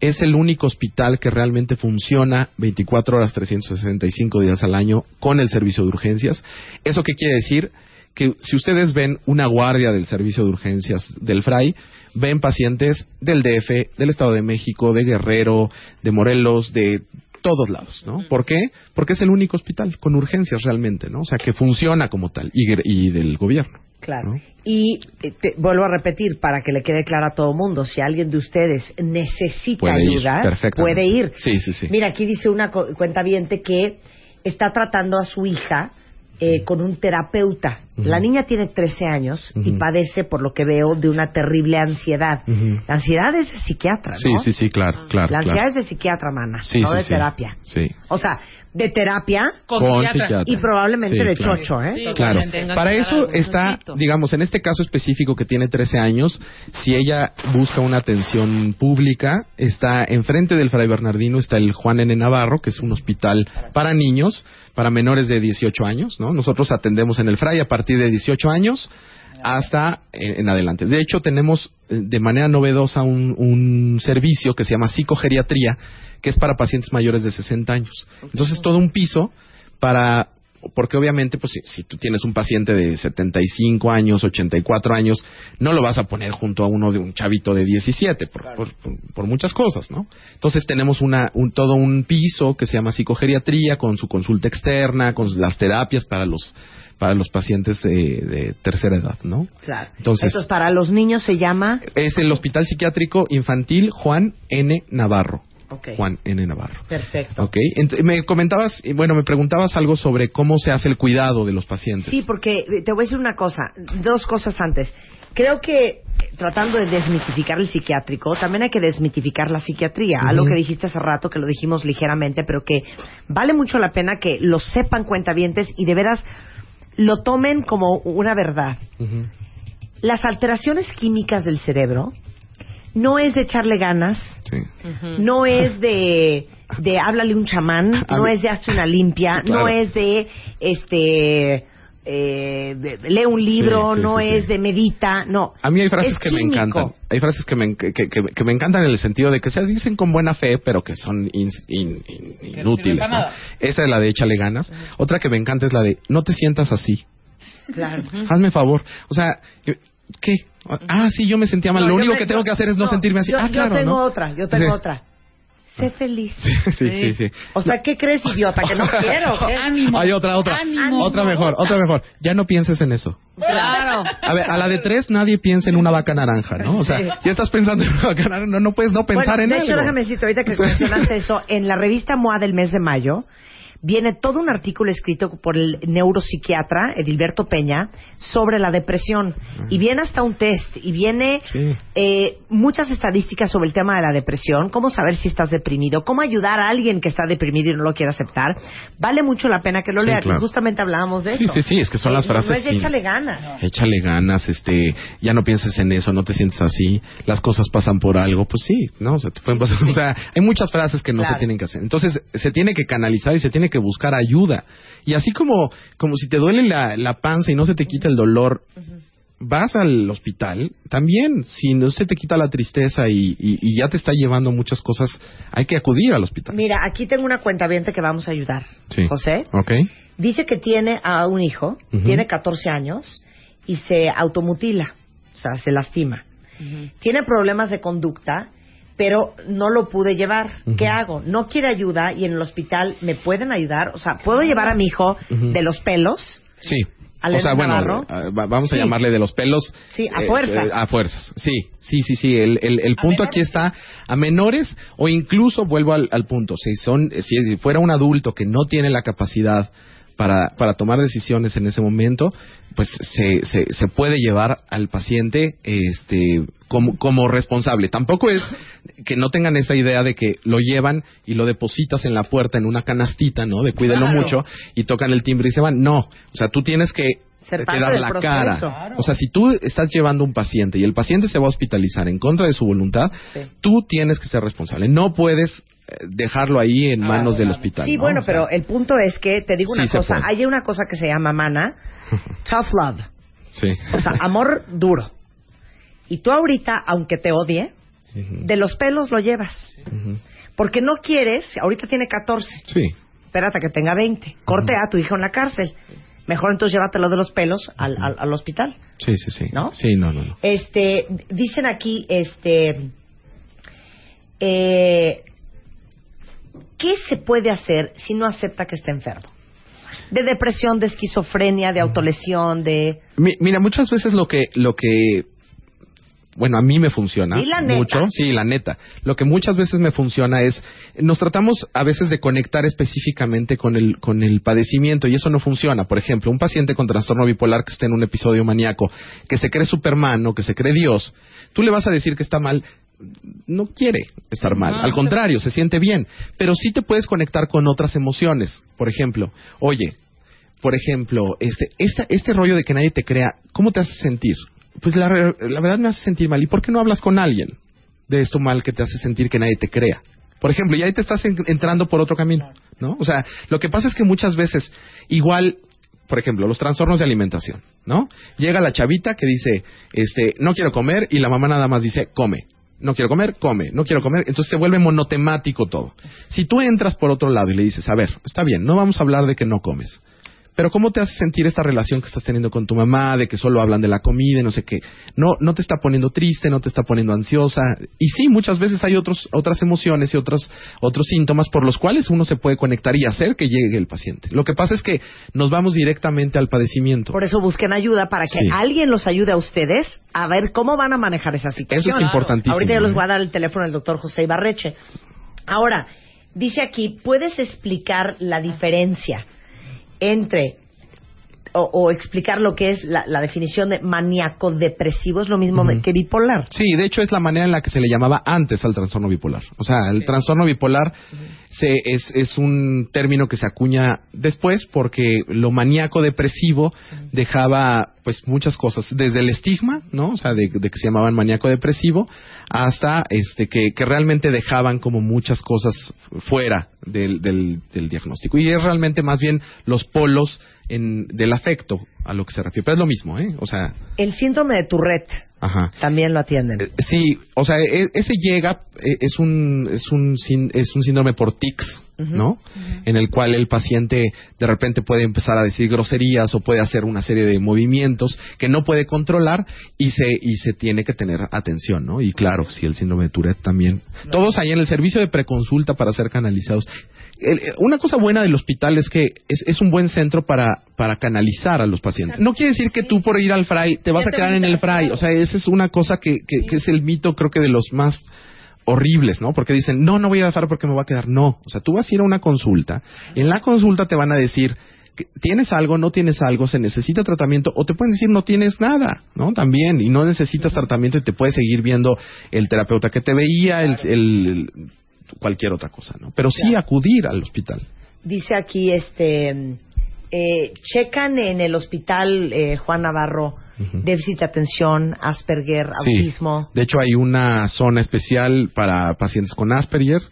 Es el único hospital que realmente funciona 24 horas 365 días al año con el servicio de urgencias. ¿Eso qué quiere decir? Que si ustedes ven una guardia del servicio de urgencias del FRAI, ven pacientes del DF, del Estado de México, de Guerrero, de Morelos, de todos lados, ¿no? ¿Por qué? Porque es el único hospital con urgencias realmente, ¿no? O sea, que funciona como tal y, del gobierno. Claro. Y eh, te- vuelvo a repetir para que le quede claro a todo mundo, si alguien de ustedes necesita Puede ir, ayuda, perfectamente. puede ir. Sí, sí, sí. Mira, aquí dice una cuenta que está tratando a su hija eh, con un terapeuta. La niña tiene 13 años y padece, por lo que veo, de una terrible ansiedad. La ansiedad es de psiquiatra, Sí, ¿no? sí, sí, claro, claro. La ansiedad claro. es de psiquiatra, mana, Sí, no sí, de sí. terapia. Sí. O sea, de terapia Con psiquiatra. y probablemente Sí, de claro. chocho, ¿eh? Claro. Para eso está, digamos, en este caso específico que tiene 13 años, si ella busca una atención pública, está enfrente del Fray Bernardino está el Juan N. Navarro, que es un hospital para niños, para menores de 18 años, ¿no? Nosotros atendemos en el Fray a partir de 18 años hasta eh, en adelante. De hecho, tenemos eh, de manera novedosa un, un servicio que se llama psicogeriatría, que es para pacientes mayores de 60 años. Entonces, todo un piso para porque obviamente pues si, si tú tienes un paciente de 75 años, 84 años, no lo vas a poner junto a uno de un chavito de 17 por, por, por- por muchas cosas, ¿no? Entonces tenemos una un, todo un piso que se llama psicogeriatría con su consulta externa, con las terapias para los para los pacientes eh, de tercera edad, ¿no? Claro. Entonces- Entonces, para los niños se llama... Es el Hospital Psiquiátrico Infantil Juan N. Navarro. Juan N. Navarro. Perfecto. Ok, Ent- me comentabas, bueno, me preguntabas algo sobre cómo se hace el cuidado de los pacientes. Sí, porque eh, te voy a decir una cosa, dos cosas antes. Creo que eh, tratando de desmitificar el psiquiátrico, también hay que desmitificar la psiquiatría. Ujú. Algo que dijiste hace rato, que lo dijimos ligeramente, pero que vale mucho la pena que lo sepan cuentavientes y de veras lo tomen como una verdad. Las alteraciones químicas del cerebro no es de echarle ganas, Sí. no es de, de háblale un chamán, A no mí- es de hazte una limpia, Claro. no es de este eh, de- lee un libro, Sí, sí, no sí, es sí. de medita, no. A mí hay frases Es que me encantan. Hay frases que me, que, que- que me encantan en el sentido de que se dicen con buena fe, pero que son in- in- in- inútiles. ¿no? Esa es la de échale ganas. Otra que me encanta es la de no te sientas así. Claro. Hazme favor. O sea, ¿qué? Ah, sí, yo me sentía mal. No, Lo yo único me- que tengo yo- que hacer es no, no, sentirme así. Yo, ah, yo claro, tengo ¿no? otra, yo tengo Sí. otra. Sé feliz. Sí, sí, sí. O sea, ¿qué crees, idiota? ¿Que no quiero? o qué? Ánimo. Hay otra, otra. Ánimo. Otra mejor, otra mejor. Ya no pienses en eso. Claro. A ver, a la de tres nadie piensa en una vaca naranja, ¿no? O sea, Sí. si estás pensando en una vaca naranja, no, no puedes no pensar Bueno, en de algo. hecho, déjame decirte, ahorita que mencionaste eso, en la revista MOA del mes de mayo viene todo un artículo escrito por el neuropsiquiatra Edilberto Peña sobre la depresión. Y viene hasta un test, y viene Sí. eh, muchas estadísticas sobre el tema de la depresión, cómo saber si estás deprimido, cómo ayudar a alguien que está deprimido y no lo quiere aceptar. Vale mucho la pena que lo Sí, lean. claro. Y justamente hablábamos de Sí, eso. sí, sí, es que son las Eh, frases No es de échale ganas. Échale ganas, este, ya no pienses en eso, no te sientes así, las cosas pasan por algo, pues sí, ¿no? O sea, te pueden pasar, o sea, hay muchas frases que no Claro. se tienen que hacer. Entonces, se tiene que canalizar y se tiene que que buscar ayuda. Y así como, como si te duele la, la panza y no se te quita el dolor, vas al hospital, también, si no se te quita la tristeza y, y- y ya te está llevando muchas cosas, hay que acudir al hospital. Mira, aquí tengo una cuenta que vamos a ayudar. Sí. José ¿Ok? dice que tiene a un hijo, tiene 14 años y se automutila, o sea, se lastima. Tiene problemas de conducta, pero no lo pude llevar. ¿Qué hago? No quiere ayuda y en el hospital me pueden ayudar. O sea, ¿puedo llevar a mi hijo de los pelos? Sí. ¿Al o sea, bueno, Navarro? eh, va- vamos a Sí. llamarle de los pelos. Sí, a fuerza. eh, a fuerzas. Sí, sí, sí, sí. El, el, el punto aquí está a menores o incluso vuelvo al, al punto. Si son, si fuera un adulto que no tiene la capacidad para, para tomar decisiones en ese momento, pues se, se, se puede llevar al paciente este como, como responsable. Tampoco es que no tengan esa idea de que lo llevan y lo depositas en la puerta en una canastita, ¿no? De cuídelo Claro. mucho y tocan el timbre y se van. No, o sea, tú tienes que, que parte dar la cara. Claro. O sea, si tú estás llevando un paciente y el paciente se va a hospitalizar en contra de su voluntad, Sí. tú tienes que ser responsable. No puedes eh, dejarlo ahí en manos del hospital. Sí, ¿no? bueno, O sea, pero el punto es que, te digo una Sí cosa, hay una cosa que se llama mana, tough love, Sí. o sea, amor duro. Y tú ahorita, aunque te odie, de los pelos lo llevas. Porque no quieres, ahorita tiene 14, Sí. espérate a que tenga 20, corte a tu hijo en la cárcel. Mejor entonces llévatelo de los pelos al, al, al hospital. Sí, sí, sí. ¿No? Sí, no, no, no. Este, dicen aquí, este, eh, ¿qué se puede hacer si no acepta que está enfermo? De depresión, de esquizofrenia, de autolesión, de... Mi- Mira, muchas veces lo que, lo que, bueno, a mí me funciona Di la neta. mucho, sí, la neta. Lo que muchas veces me funciona es, nos tratamos a veces de conectar específicamente con el, con el padecimiento y eso no funciona. Por ejemplo, un paciente con trastorno bipolar que esté en un episodio maníaco, que se cree Superman o que se cree Dios, tú le vas a decir que está mal, no quiere estar mal, al contrario, se siente bien, pero sí te puedes conectar con otras emociones. Por ejemplo, oye, por ejemplo, este, esta- este rollo de que nadie te crea, ¿cómo te hace sentir? Pues la, la verdad me hace sentir mal. ¿Y por qué no hablas con alguien de esto mal que te hace sentir que nadie te crea? Por ejemplo, y ahí te estás en- entrando por otro camino, ¿no? O sea, lo que pasa es que muchas veces, igual, por ejemplo, los trastornos de alimentación, ¿no? Llega la chavita que dice, este, no quiero comer, y la mamá nada más dice, come. No quiero comer, come. No quiero comer. Entonces se vuelve monotemático todo. Si tú entras por otro lado y le dices, a ver, está bien, no vamos a hablar de que no comes. Pero ¿cómo te hace sentir esta relación que estás teniendo con tu mamá, de que solo hablan de la comida y no sé qué? No, no te está poniendo triste, no te está poniendo ansiosa. Y sí, muchas veces hay otros, otras emociones y otros, otros síntomas por los cuales uno se puede conectar y hacer que llegue el paciente. Lo que pasa es que nos vamos directamente al padecimiento. Por eso busquen ayuda para que Sí. alguien los ayude a ustedes a ver cómo van a manejar esa situación. Eso es importantísimo, Ahorita yo les ¿eh? voy a dar el teléfono del doctor José Ibarreche. Ahora, dice aquí, ¿puedes explicar la diferencia entre o, o explicar lo que es la, la definición de maníaco depresivo? Es lo mismo que bipolar. Sí, de hecho es la manera en la que se le llamaba antes al trastorno bipolar. O sea, el trastorno bipolar se, es, es un término que se acuña después porque lo maníaco depresivo dejaba pues muchas cosas, desde el estigma, ¿no? O sea, de, de que se llamaban maníaco depresivo, hasta este que, que realmente dejaban como muchas cosas fuera del, del, del diagnóstico. Y es realmente más bien los polos en, del afecto a lo que se refiere. Pero es lo mismo, ¿eh? O sea, El síndrome de Tourette ajá. también lo atienden. Eh, Sí, o sea, e- ese llega, eh, es un, es un, sin- es un síndrome por tics, ¿no? En el cual el paciente de repente puede empezar a decir groserías o puede hacer una serie de movimientos que no puede controlar y se, y se tiene que tener atención, ¿no? Y claro, si el síndrome de Tourette también. Todos ahí en el servicio de preconsulta para ser canalizados. El- una cosa buena del hospital es que es, es un buen centro para, para canalizar a los pacientes. No quiere decir que tú por ir al fray te vas a quedar en el fray. O sea, esa es una cosa que, que, que es el mito, creo que de los más horribles, ¿no? Porque dicen, no, no voy a ir al fray porque me voy a quedar. No, o sea, tú vas a ir a una consulta. y En la consulta te van a decir, ¿tienes algo, no tienes algo, se necesita tratamiento? O te pueden decir, no tienes nada, ¿no? También, y no necesitas tratamiento y te puede seguir viendo el terapeuta que te veía, el, el- el- cualquier otra cosa, ¿no? Pero sí acudir al hospital. Dice aquí, este, eh, checan en el hospital eh, Juan Navarro déficit de atención, Asperger, Sí. autismo. De hecho, hay una zona especial para pacientes con Asperger.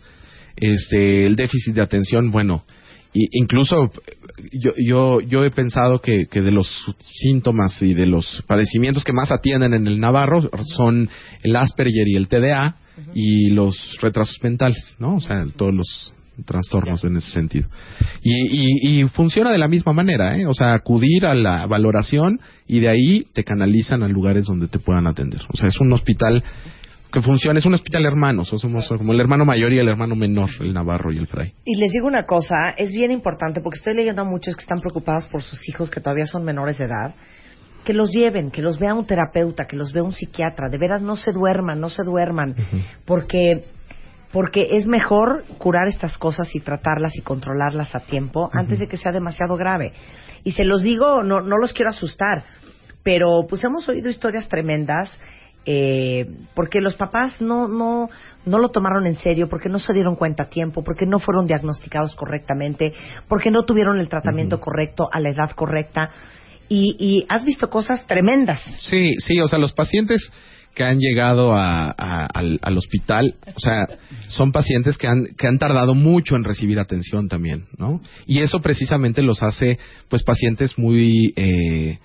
Este, el déficit de atención, bueno, y incluso yo, yo, yo he pensado que, que de los síntomas y de los padecimientos que más atienden en el Navarro son el Asperger y el TDA y los retrasos mentales, ¿no? O sea, todos los trastornos en ese sentido. Y, y, y funciona de la misma manera, ¿eh? O sea, acudir a la valoración y de ahí te canalizan a lugares donde te puedan atender. O sea, es un hospital que funciona, es un hospital hermanos, o somos como el hermano mayor y el hermano menor, el Navarro y el Fray. Y les digo una cosa, es bien importante porque estoy leyendo a muchos que están preocupados por sus hijos que todavía son menores de edad, que los lleven, que los vea un terapeuta, que los vea un psiquiatra, de veras no se duerman, no se duerman, porque porque es mejor curar estas cosas y tratarlas y controlarlas a tiempo antes de que sea demasiado grave. Y se los digo, no, no los quiero asustar, pero pues hemos oído historias tremendas eh, porque los papás no, no, no lo tomaron en serio, porque no se dieron cuenta a tiempo, porque no fueron diagnosticados correctamente, porque no tuvieron el tratamiento correcto a la edad correcta. Y, y has visto cosas tremendas. Sí, sí, o sea, los pacientes que han llegado a- a- al, al hospital, o sea, son pacientes que han, que han tardado mucho en recibir atención también, ¿no? Y eso precisamente los hace, pues, pacientes muy, eh,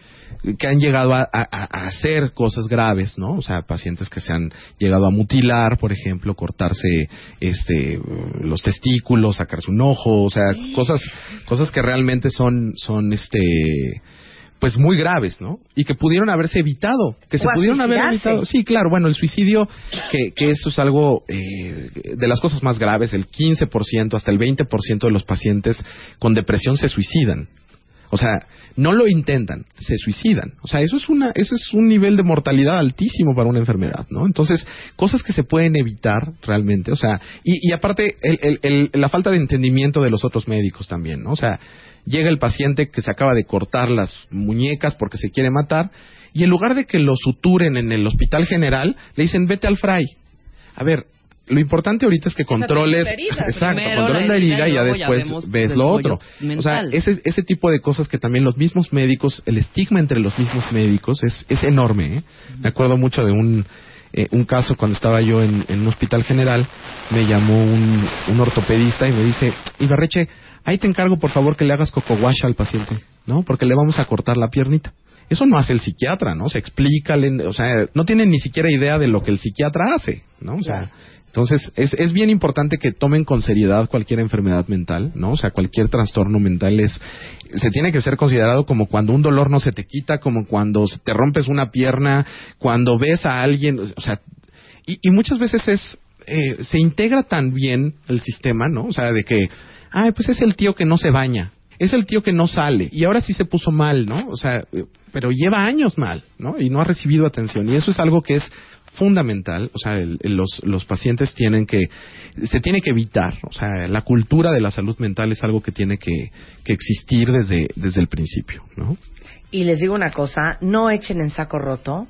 que han llegado a, a- a hacer cosas graves, ¿no? O sea, pacientes que se han llegado a mutilar, por ejemplo, cortarse, este, los testículos, sacarse un ojo, o sea, cosas, cosas que realmente son, son, este, pues muy graves, ¿no? Y que pudieron haberse evitado, que se O pudieron haber evitado. Sí, claro, bueno, el suicidio, que, que eso es algo eh, de las cosas más graves, el 15% hasta el 20% de los pacientes con depresión se suicidan. O sea, no lo intentan, se suicidan. O sea, eso es una, eso es un nivel de mortalidad altísimo para una enfermedad, ¿no? Entonces, cosas que se pueden evitar realmente, o sea, y, y aparte el, el- el- la falta de entendimiento de los otros médicos también, ¿no? O sea, llega el paciente que se acaba de cortar las muñecas porque se quiere matar y en lugar de que lo suturen en el hospital general, le dicen vete al fray. A ver, lo importante ahorita es que controles, herida. exacto, controles la herida y ya después ves lo otro. O sea, ese, ese tipo de cosas que también los mismos médicos, el estigma entre los mismos médicos es, es enorme. ¿eh? Me acuerdo mucho de un, eh, un caso cuando estaba yo en, en un hospital general, me llamó un, un ortopedista y me dice, Ibarreche, ahí te encargo por favor que le hagas cocoguasha al paciente, ¿no? Porque le vamos a cortar la piernita. Eso no hace el psiquiatra, ¿no? Se explícale, o sea, no tienen ni siquiera idea de lo que el psiquiatra hace, ¿no? O sea, entonces es, es bien importante que tomen con seriedad cualquier enfermedad mental, ¿no? O sea, cualquier trastorno mental es, se tiene que ser considerado como cuando un dolor no se te quita, como cuando te rompes una pierna, cuando ves a alguien, o sea, y, y muchas veces es, eh, se integra tan bien el sistema, ¿no? O sea, de que, ay, pues es el tío que no se baña, es el tío que no sale y ahora sí se puso mal, ¿no? O sea, eh, pero lleva años mal, ¿no? Y no ha recibido atención y eso es algo que es fundamental, o sea, el- el- los, los pacientes tienen que, se tiene que evitar, o sea, la cultura de la salud mental es algo que tiene que, que existir desde, desde el principio, ¿no? Y les digo una cosa, no echen en saco roto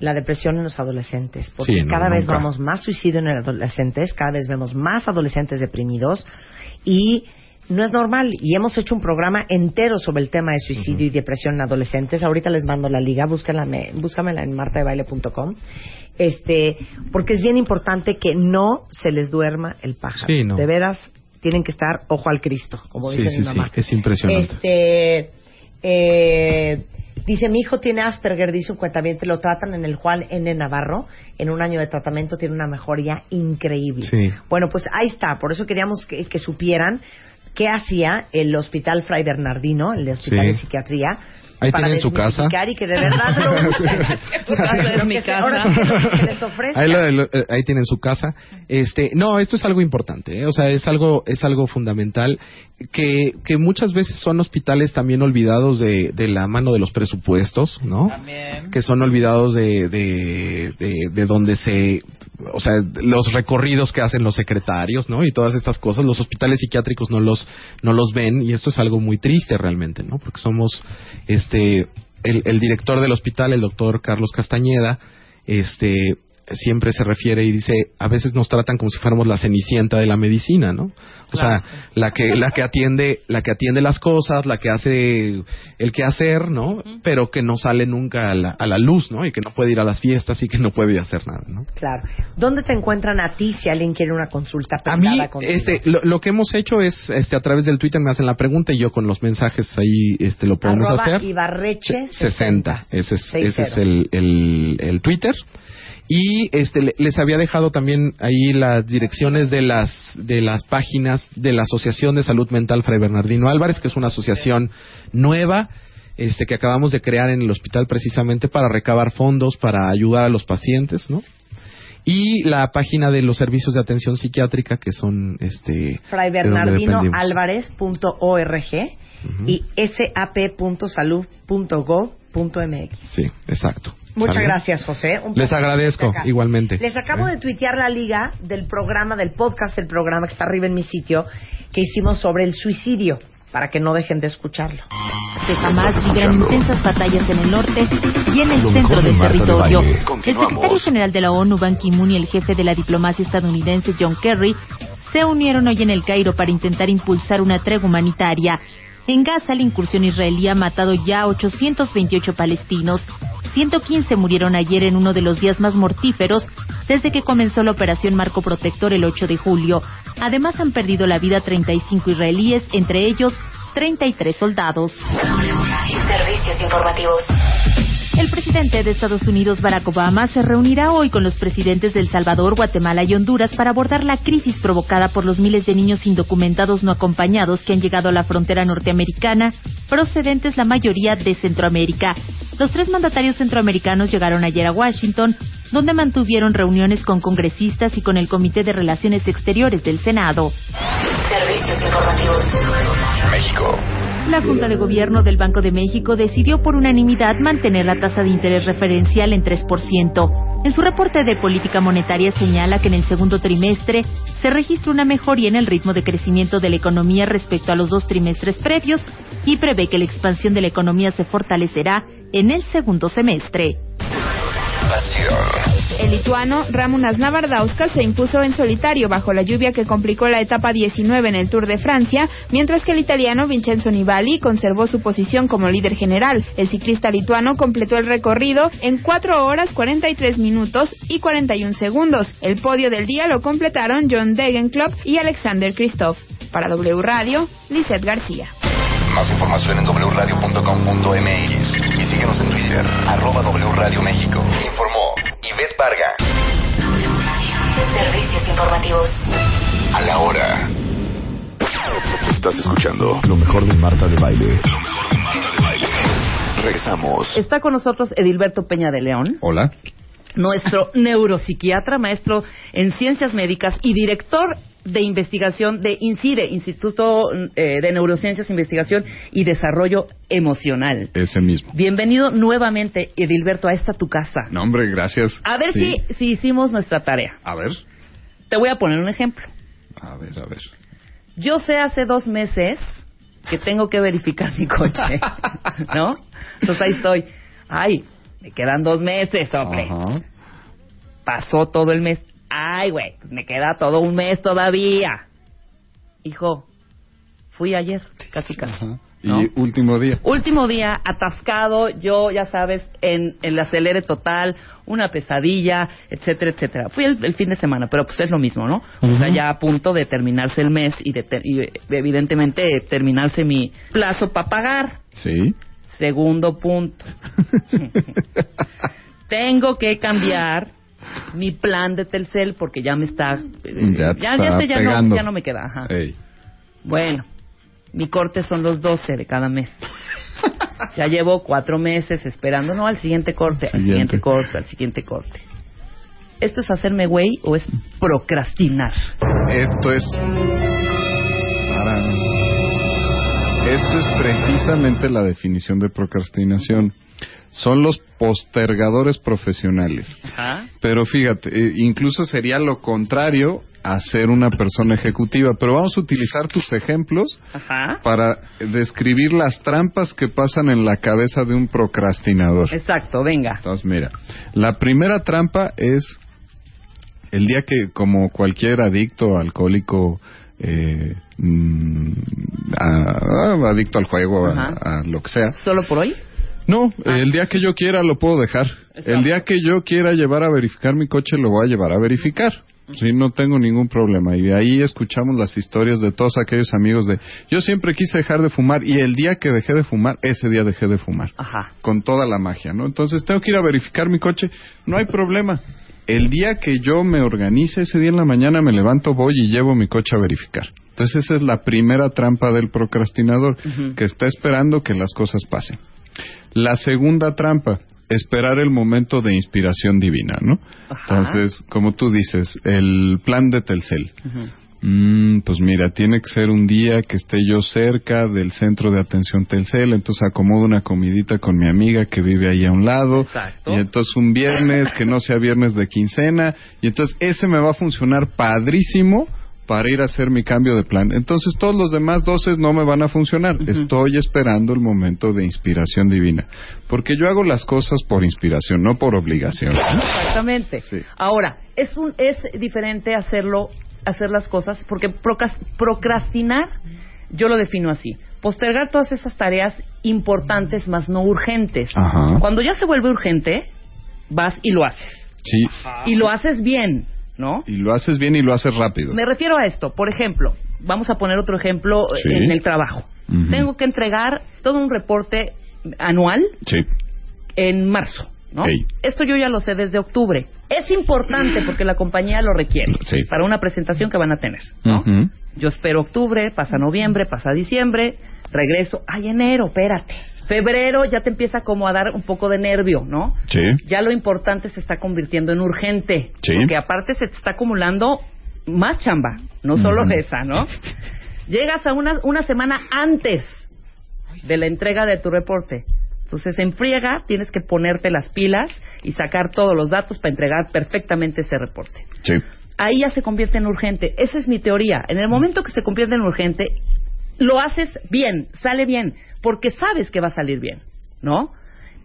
la depresión en los adolescentes, porque Sí, no, cada vez vamos más suicidio en adolescentes, cada vez vemos más adolescentes deprimidos y no es normal. Y hemos hecho un programa entero sobre el tema de suicidio y depresión en adolescentes. Ahorita les mando la liga, búscala, me- búscamela en martadebaile.com. Este, porque es bien importante que no se les duerma el pájaro. Sí, no. De veras, tienen que estar ojo al Cristo, como Sí, dice sí, mi mamá. es impresionante. Este, eh, dice, mi hijo tiene Asperger, dice un cuentaviente, lo tratan en el Juan N. Navarro, en un año de tratamiento tiene una mejoría increíble. Sí. Bueno, pues ahí está, por eso queríamos que, que supieran qué hacía el Hospital Fray Bernardino, el Hospital Sí. de Psiquiatría, Ahí para tienen su casa. y que de verdad lo usen. Casa es mi casa. que les. Ahí, lo- lo- ahí tienen su casa. Este, no, esto es algo importante, ¿eh? o sea, es algo, es algo fundamental que, que muchas veces son hospitales también olvidados de, de la mano de los presupuestos, ¿no? Que son olvidados de, de, de, de donde se, o sea, los recorridos que hacen los secretarios, ¿no? Y todas estas cosas, los hospitales psiquiátricos no los, no los ven y esto es algo muy triste realmente, ¿no? Porque somos, este, el, el director del hospital, el doctor Carlos Castañeda, este, siempre se refiere y dice, a veces nos tratan como si fuéramos la cenicienta de la medicina, ¿no? O sea, la que la que atiende la que atiende las cosas, la que hace el que hacer, ¿no? Pero que no sale nunca a la, a la luz, ¿no? Y que no puede ir a las fiestas y que no puede hacer nada, ¿no? Claro. ¿Dónde te encuentran a ti si alguien quiere una consulta A mí, contigo? este, lo, lo que hemos hecho es, este, a través del Twitter me hacen la pregunta y yo con los mensajes ahí, este, lo podemos Arroba hacer. Ibarreche 60. Ese es, ese es el, el Twitter. Y este le- les había dejado también ahí las direcciones de las de las páginas de la Asociación de Salud Mental Fray Bernardino Álvarez, que es una asociación nueva este que acabamos de crear en el hospital precisamente para recabar fondos para ayudar a los pacientes, ¿no? Y la página de los servicios de atención psiquiátrica que son este Bernardino dependemos. Álvarez.org y sap.salud.gov.mx. Sí, exacto. Muchas ¿Sale? gracias, José. Un Les agradezco, igualmente. Les acabo de tuitear la liga del programa, del podcast del programa que está arriba en mi sitio, que hicimos sobre el suicidio, para que no dejen de escucharlo. que jamás vibran intensas batallas en el norte y en el Lo centro del de territorio. El secretario general de la ONU, Ban Ki-moon, y el jefe de la diplomacia estadounidense, John Kerry, se unieron hoy en el Cairo para intentar impulsar una tregua humanitaria. En Gaza, la incursión israelí ha matado ya a 828 palestinos. 115 murieron ayer en uno de los días más mortíferos desde que comenzó la operación Marco Protector el 8 de julio. Además, han perdido la vida 35 israelíes, entre ellos 33 soldados. Servicios informativos. El presidente de Estados Unidos, Barack Obama, se reunirá hoy con los presidentes de El Salvador, Guatemala y Honduras para abordar la crisis provocada por los miles de niños indocumentados no acompañados que han llegado a la frontera norteamericana, procedentes la mayoría de Centroamérica. Los tres mandatarios centroamericanos llegaron ayer a Washington, donde mantuvieron reuniones con congresistas y con el Comité de Relaciones Exteriores del Senado. Servicios informativos. México. La Junta de Gobierno del Banco de México decidió por unanimidad mantener la tasa de interés referencial en 3%. En su reporte de política monetaria señala que en el segundo trimestre se registra una mejoría en el ritmo de crecimiento de la economía respecto a los dos trimestres previos y prevé que la expansión de la economía se fortalecerá en el segundo semestre. El lituano Ramūnas Navardauskas se impuso en solitario bajo la lluvia que complicó la etapa 19 en el Tour de Francia, mientras que el italiano Vincenzo Nibali conservó su posición como líder general. El ciclista lituano completó el recorrido en 4 horas 43 minutos y 41 segundos. El podio del día lo completaron John Degenkolb y Alexander Kristoff. Para W Radio, Lizeth García. Más información en wradio.com.mx y síguenos en Twitter, arroba W Radio México. Informó Ivette Varga. Servicios informativos. A la hora. Estás escuchando lo mejor de Marta de Baile. Lo mejor de Marta de Baile. Regresamos. Está con nosotros Edilberto Peña de León, Hola. nuestro neuropsiquiatra, maestro en ciencias médicas y director de investigación de INCIDE, Instituto eh, de Neurociencias, Investigación y Desarrollo Emocional. Ese mismo. Bienvenido nuevamente, Edilberto, a esta tu casa. No, hombre, gracias. A ver Sí. si, si hicimos nuestra tarea. A ver. Te voy a poner un ejemplo. A ver, a ver. Yo sé hace dos meses que tengo que verificar mi coche, ¿no? Entonces ahí estoy. Ay, me quedan dos meses, hombre. Ajá. Pasó todo el mes. Ay, güey, me queda todo un mes todavía. Hijo, fui ayer, casi casi. Ajá. Y último día. Último día, atascado, yo, ya sabes, en el acelere total, una pesadilla, etcétera, etcétera. Fui el, el fin de semana, pero pues es lo mismo, ¿no? O sea, ya a punto de terminarse el mes y, de ter- y, evidentemente terminarse mi plazo para pagar. Sí. Segundo punto. Tengo que cambiar mi plan de Telcel porque ya me está... eh, Ya te ya, está ya, no, ya no me queda. Ajá. Bueno, mi corte son los 12 de cada mes. Ya llevo cuatro meses esperando, no, al siguiente corte, al Siguiente. siguiente corte, al siguiente corte. ¿Esto es hacerme güey o es procrastinar? Esto es. Para- Esto es precisamente la definición de procrastinación. Son los postergadores profesionales. Ajá. Pero fíjate, eh, incluso sería lo contrario a ser una persona ejecutiva. Pero vamos a utilizar tus ejemplos Ajá. para describir las trampas que pasan en la cabeza de un procrastinador. Exacto, venga. Entonces, mira, la primera trampa es El día que, como cualquier adicto, alcohólico, eh, mm, a- a- adicto al juego, a, a lo que sea. ¿Solo por hoy? No, el día que yo quiera lo puedo dejar. El día que yo quiera llevar a verificar mi coche lo voy a llevar a verificar. Sí, no tengo ningún problema. Y ahí escuchamos las historias de todos aquellos amigos de yo siempre quise dejar de fumar y el día que dejé de fumar, ese día dejé de fumar. Ajá. Con toda la magia, ¿no? Entonces tengo que ir a verificar mi coche, no hay problema. El día que yo me organice, ese día en la mañana me levanto, voy y llevo mi coche a verificar. Entonces esa es la primera trampa del procrastinador, que está esperando que las cosas pasen. La segunda trampa, esperar el momento de inspiración divina, ¿no? Entonces, como tú dices, el plan de Telcel. Mm, pues mira, tiene que ser un día que esté yo cerca del centro de atención Telcel, entonces acomodo una comidita con mi amiga que vive ahí a un lado, Exacto. y entonces un viernes que no sea viernes de quincena, y entonces ese me va a funcionar padrísimo para ir a hacer mi cambio de plan. Entonces todos los demás doces no me van a funcionar. Estoy esperando el momento de inspiración divina, porque yo hago las cosas por inspiración, no por obligación. Exactamente. Sí. Ahora, es un es diferente hacerlo hacer las cosas porque procras- procrastinar yo lo defino así, postergar todas esas tareas importantes más no urgentes. Ajá. Cuando ya se vuelve urgente, vas y lo haces. Sí, Y lo haces bien, ¿no? y lo haces bien y lo haces rápido. Me refiero a esto, por ejemplo, vamos a poner otro ejemplo eh, Sí. en el trabajo. Tengo que entregar todo un reporte anual Sí. en marzo. Esto yo ya lo sé desde octubre. Es importante porque la compañía lo requiere Sí. para una presentación que van a tener, ¿no? Yo espero octubre, pasa noviembre, pasa diciembre, regreso, ay enero, espérate. Febrero ya te empieza como a dar un poco de nervio, ¿no? Sí. Ya lo importante se está convirtiendo en urgente, Sí. porque aparte se te está acumulando más chamba, no solo esa, ¿no? Llegas a una, una semana antes de la entrega de tu reporte. Entonces, en friega tienes que ponerte las pilas y sacar todos los datos para entregar perfectamente ese reporte. Sí. Ahí ya se convierte en urgente. Esa es mi teoría. En el momento que se convierte en urgente, lo haces bien, sale bien, porque sabes que va a salir bien, ¿no?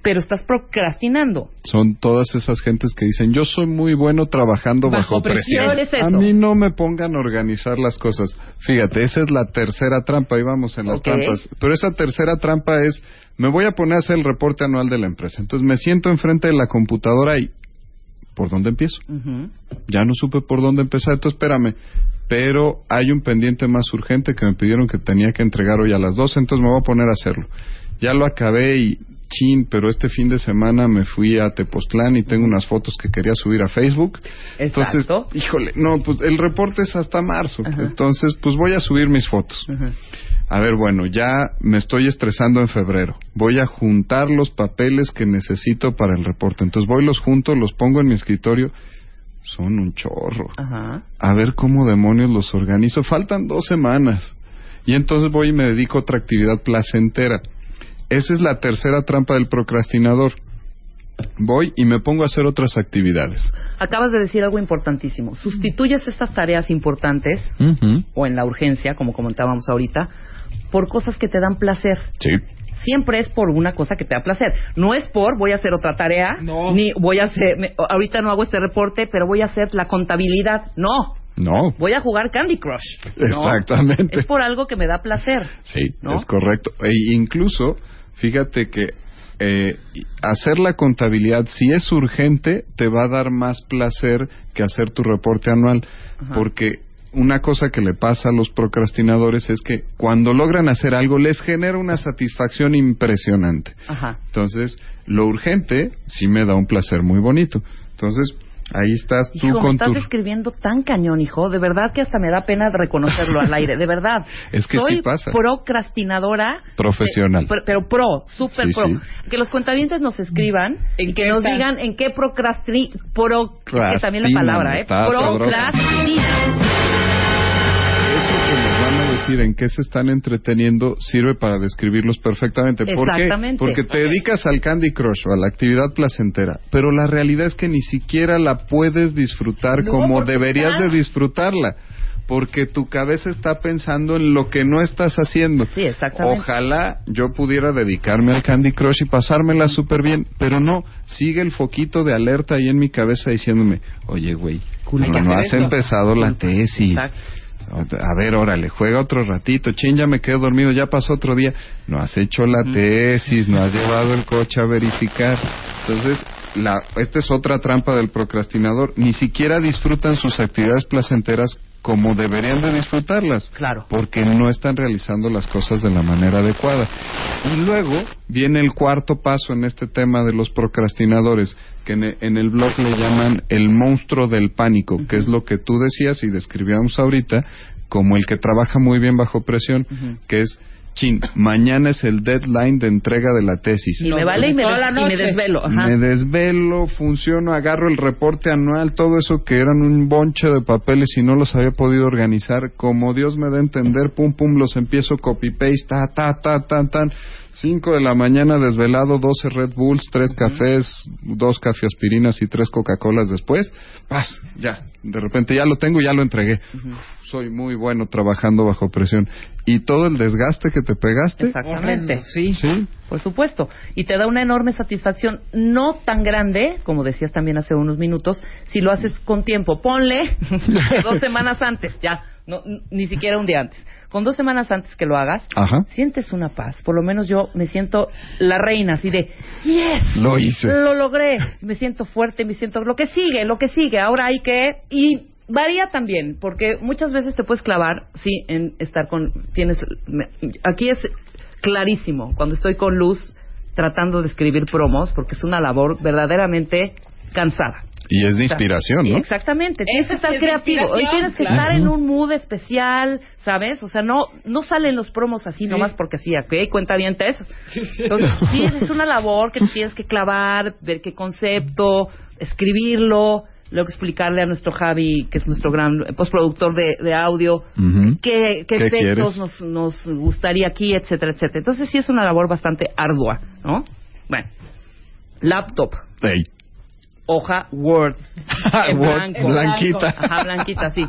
Pero estás procrastinando. Son todas esas gentes que dicen, yo soy muy bueno trabajando bajo, Bajo presión. ¿Qué es eso? A mí no me pongan a organizar las cosas. Fíjate, esa es la tercera trampa, ahí vamos en las trampas. Pero esa tercera trampa es, me voy a poner a hacer el reporte anual de la empresa. Entonces me siento enfrente de la computadora y, ¿por dónde empiezo? Ya no supe por dónde empezar, entonces espérame. Pero hay un pendiente más urgente que me pidieron que tenía que entregar hoy a las 12, entonces me voy a poner a hacerlo. Ya lo acabé y chin, pero este fin de semana me fui a Tepoztlán y tengo unas fotos que quería subir a Facebook. Entonces, híjole, no, pues el reporte es hasta marzo. Entonces, pues voy a subir mis fotos. A ver, bueno, ya me estoy estresando en febrero. Voy a juntar los papeles que necesito para el reporte. Entonces voy, los junto, los pongo en mi escritorio. Son un chorro. Ajá. A ver cómo demonios los organizo. Faltan dos semanas. Y entonces voy y me dedico a otra actividad placentera. Esa es la tercera trampa del procrastinador. Voy y me pongo a hacer otras actividades. Acabas de decir algo importantísimo. Sustituyes estas tareas importantes, o en la urgencia, como comentábamos ahorita, por cosas que te dan placer. Sí. Siempre es por una cosa que te da placer. No es por voy a hacer otra tarea, ni voy a hacer, me- ahorita no hago este reporte, pero voy a hacer la contabilidad. No, No. voy a jugar Candy Crush. ¿no? Exactamente. Es por algo que me da placer. Sí, ¿no? es correcto. E incluso, fíjate que eh, hacer la contabilidad, si es urgente, te va a dar más placer que hacer tu reporte anual. Porque una cosa que le pasa a los procrastinadores es que cuando logran hacer algo les genera una satisfacción impresionante. Ajá. Entonces, lo urgente sí me da un placer muy bonito. Entonces, ahí estás tú Hijo, me con estás tu... describiendo tan cañón, hijo. De verdad que hasta me da pena reconocerlo al aire. De verdad. Es que Soy sí pasa. procrastinadora. Profesional. eh, pero, pro, súper Sí, pro. sí. Que los cuentavientes nos escriban y que nos están? digan en qué procrasti... Pro, que también la palabra, ¿eh? Procrastinan. Decir en qué se están entreteniendo sirve para describirlos perfectamente. ¿Por qué? Exactamente. Porque te dedicas al Candy Crush o a la actividad placentera, pero la realidad es que ni siquiera la puedes disfrutar No, como deberías de disfrutarla. porque tu cabeza está pensando en lo que no estás haciendo. Sí, exactamente. Ojalá yo pudiera dedicarme al Candy Crush y pasármela súper bien, pero no, sigue el foquito de alerta ahí en mi cabeza diciéndome, oye, güey, no, no has esto. empezado la tesis. Exacto. A ver, órale, juega otro ratito. Chin, ya me quedo dormido, ya pasó otro día. No has hecho la tesis, no has llevado el coche a verificar. Entonces, la, esta es otra trampa del procrastinador. Ni siquiera disfrutan sus actividades placenteras como deberían de disfrutarlas. Claro. Porque no están realizando las cosas de la manera adecuada. Y luego viene el cuarto paso en este tema de los procrastinadores, que en, e- en el blog le llaman el monstruo del pánico, que es lo que tú decías y describíamos ahorita como el que trabaja muy bien bajo presión, que es chin, mañana es el deadline de entrega de la tesis. Y me vale y me, des- y me desvelo. Ajá. Me desvelo, funciono, agarro el reporte anual, todo eso que eran un bonche de papeles y no los había podido organizar, como Dios me da a entender, pum pum, los empiezo copy-paste, ta, ta, ta, tan, tan. 5 de la mañana desvelado, 12 Red Bulls, 3 cafés, 2 cafeaspirinas y 3 Coca-Colas después. Paz, ya, de repente ya lo tengo, ya lo entregué. Uf, soy muy bueno trabajando bajo presión. Y todo el desgaste que te pegaste. Exactamente. Sí. Sí. Por supuesto. Y te da una enorme satisfacción, no tan grande, como decías también hace unos minutos, si lo haces con tiempo. Ponle dos semanas antes, ya, no, ni siquiera un día antes. Con dos semanas antes que lo hagas, Ajá. sientes una paz. Por lo menos yo me siento la reina, así de, yes, Lo hice. lo logré. Me siento fuerte, me siento lo que sigue, lo que sigue. Ahora hay que y varía también, porque muchas veces te puedes clavar, sí, en estar con tienes me- aquí es clarísimo cuando estoy con Luz tratando de escribir promos, porque es una labor verdaderamente cansada. Y es de inspiración, ¿no? Exactamente, tienes que estar sí es creativo, hoy tienes que claro. estar en un mood especial, ¿sabes? O sea, no no salen los promos así nomás porque sí, ¿ok? Cuenta bien Entonces, sí, es una labor que te tienes que clavar, ver qué concepto, escribirlo, luego explicarle a nuestro Javi, que es nuestro gran postproductor de, de audio, qué, qué ¿Qué efectos nos, nos gustaría aquí, etcétera, etcétera. Entonces, sí es una labor bastante ardua, ¿no? Bueno, laptop, Ey. Hoja Word, en Word, blanco. blanquita. Ajá, blanquita, sí.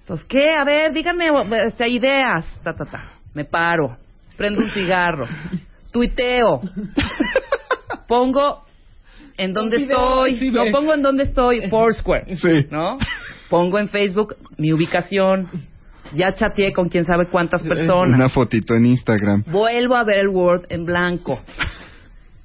Entonces, ¿qué? A ver, díganme este, ideas. Ta, ta, ta. Me paro, prendo un cigarro, tuiteo, pongo en dónde estoy, sí, no pongo en dónde estoy, Foursquare, Sí. ¿no? Pongo en Facebook mi ubicación, ya chateé con quién sabe cuántas personas. Una fotito en Instagram. Vuelvo a ver el Word en blanco.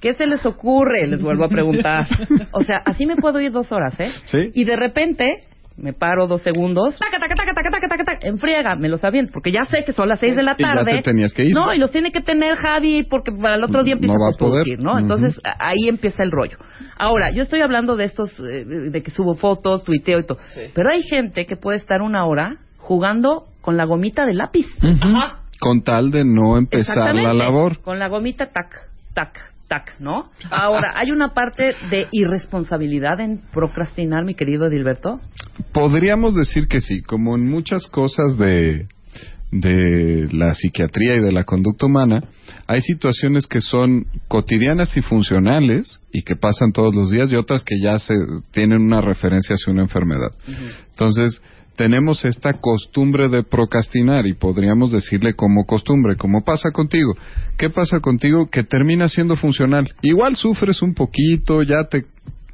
¿Qué se les ocurre? Les vuelvo a preguntar. O sea, así me puedo ir dos horas, ¿eh? Sí. Y de repente me paro dos segundos, taca, taca, taca, taca, taca, taca, taca, en friega, me los aviento, porque ya sé que son las seis de la Y ya tarde. te tenías que ir. No, y los tiene que tener Javi, porque para el otro día empieza No va a producir, ¿no? Entonces, ahí empieza el rollo. Ahora, yo estoy hablando de estos, eh, de que subo fotos, tuiteo y todo. Pero hay gente que puede estar una hora jugando con la gomita de lápiz. Ajá. Con tal de no empezar la Exactamente. labor. Con la gomita, tac, tac, tac, ¿no? Ahora, ¿hay una parte de irresponsabilidad en procrastinar, mi querido Edilberto? Podríamos decir que sí, como en muchas cosas de, de la psiquiatría y de la conducta humana, hay situaciones que son cotidianas y funcionales y que pasan todos los días y otras que ya se tienen una referencia hacia una enfermedad. Entonces, tenemos esta costumbre de procrastinar y podríamos decirle como costumbre, como pasa contigo. ¿Qué pasa contigo que termina siendo funcional? Igual sufres un poquito, ya te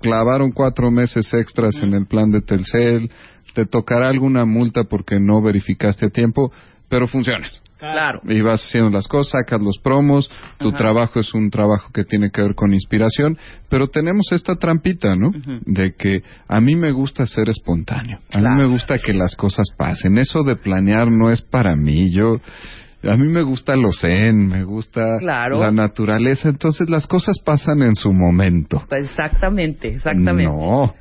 clavaron cuatro meses extras en el plan de Telcel, te tocará alguna multa porque no verificaste a tiempo, pero funcionas. Claro. Y vas haciendo las cosas, sacas los promos, tu Ajá. trabajo es un trabajo que tiene que ver con inspiración, pero tenemos esta trampita, ¿no? De que a mí me gusta ser espontáneo, a Claro. mí me gusta que las cosas pasen, eso de planear no es para mí, yo... A mí me gusta lo zen, me gusta Claro. la naturaleza, entonces las cosas pasan en su momento. Exactamente, exactamente. No,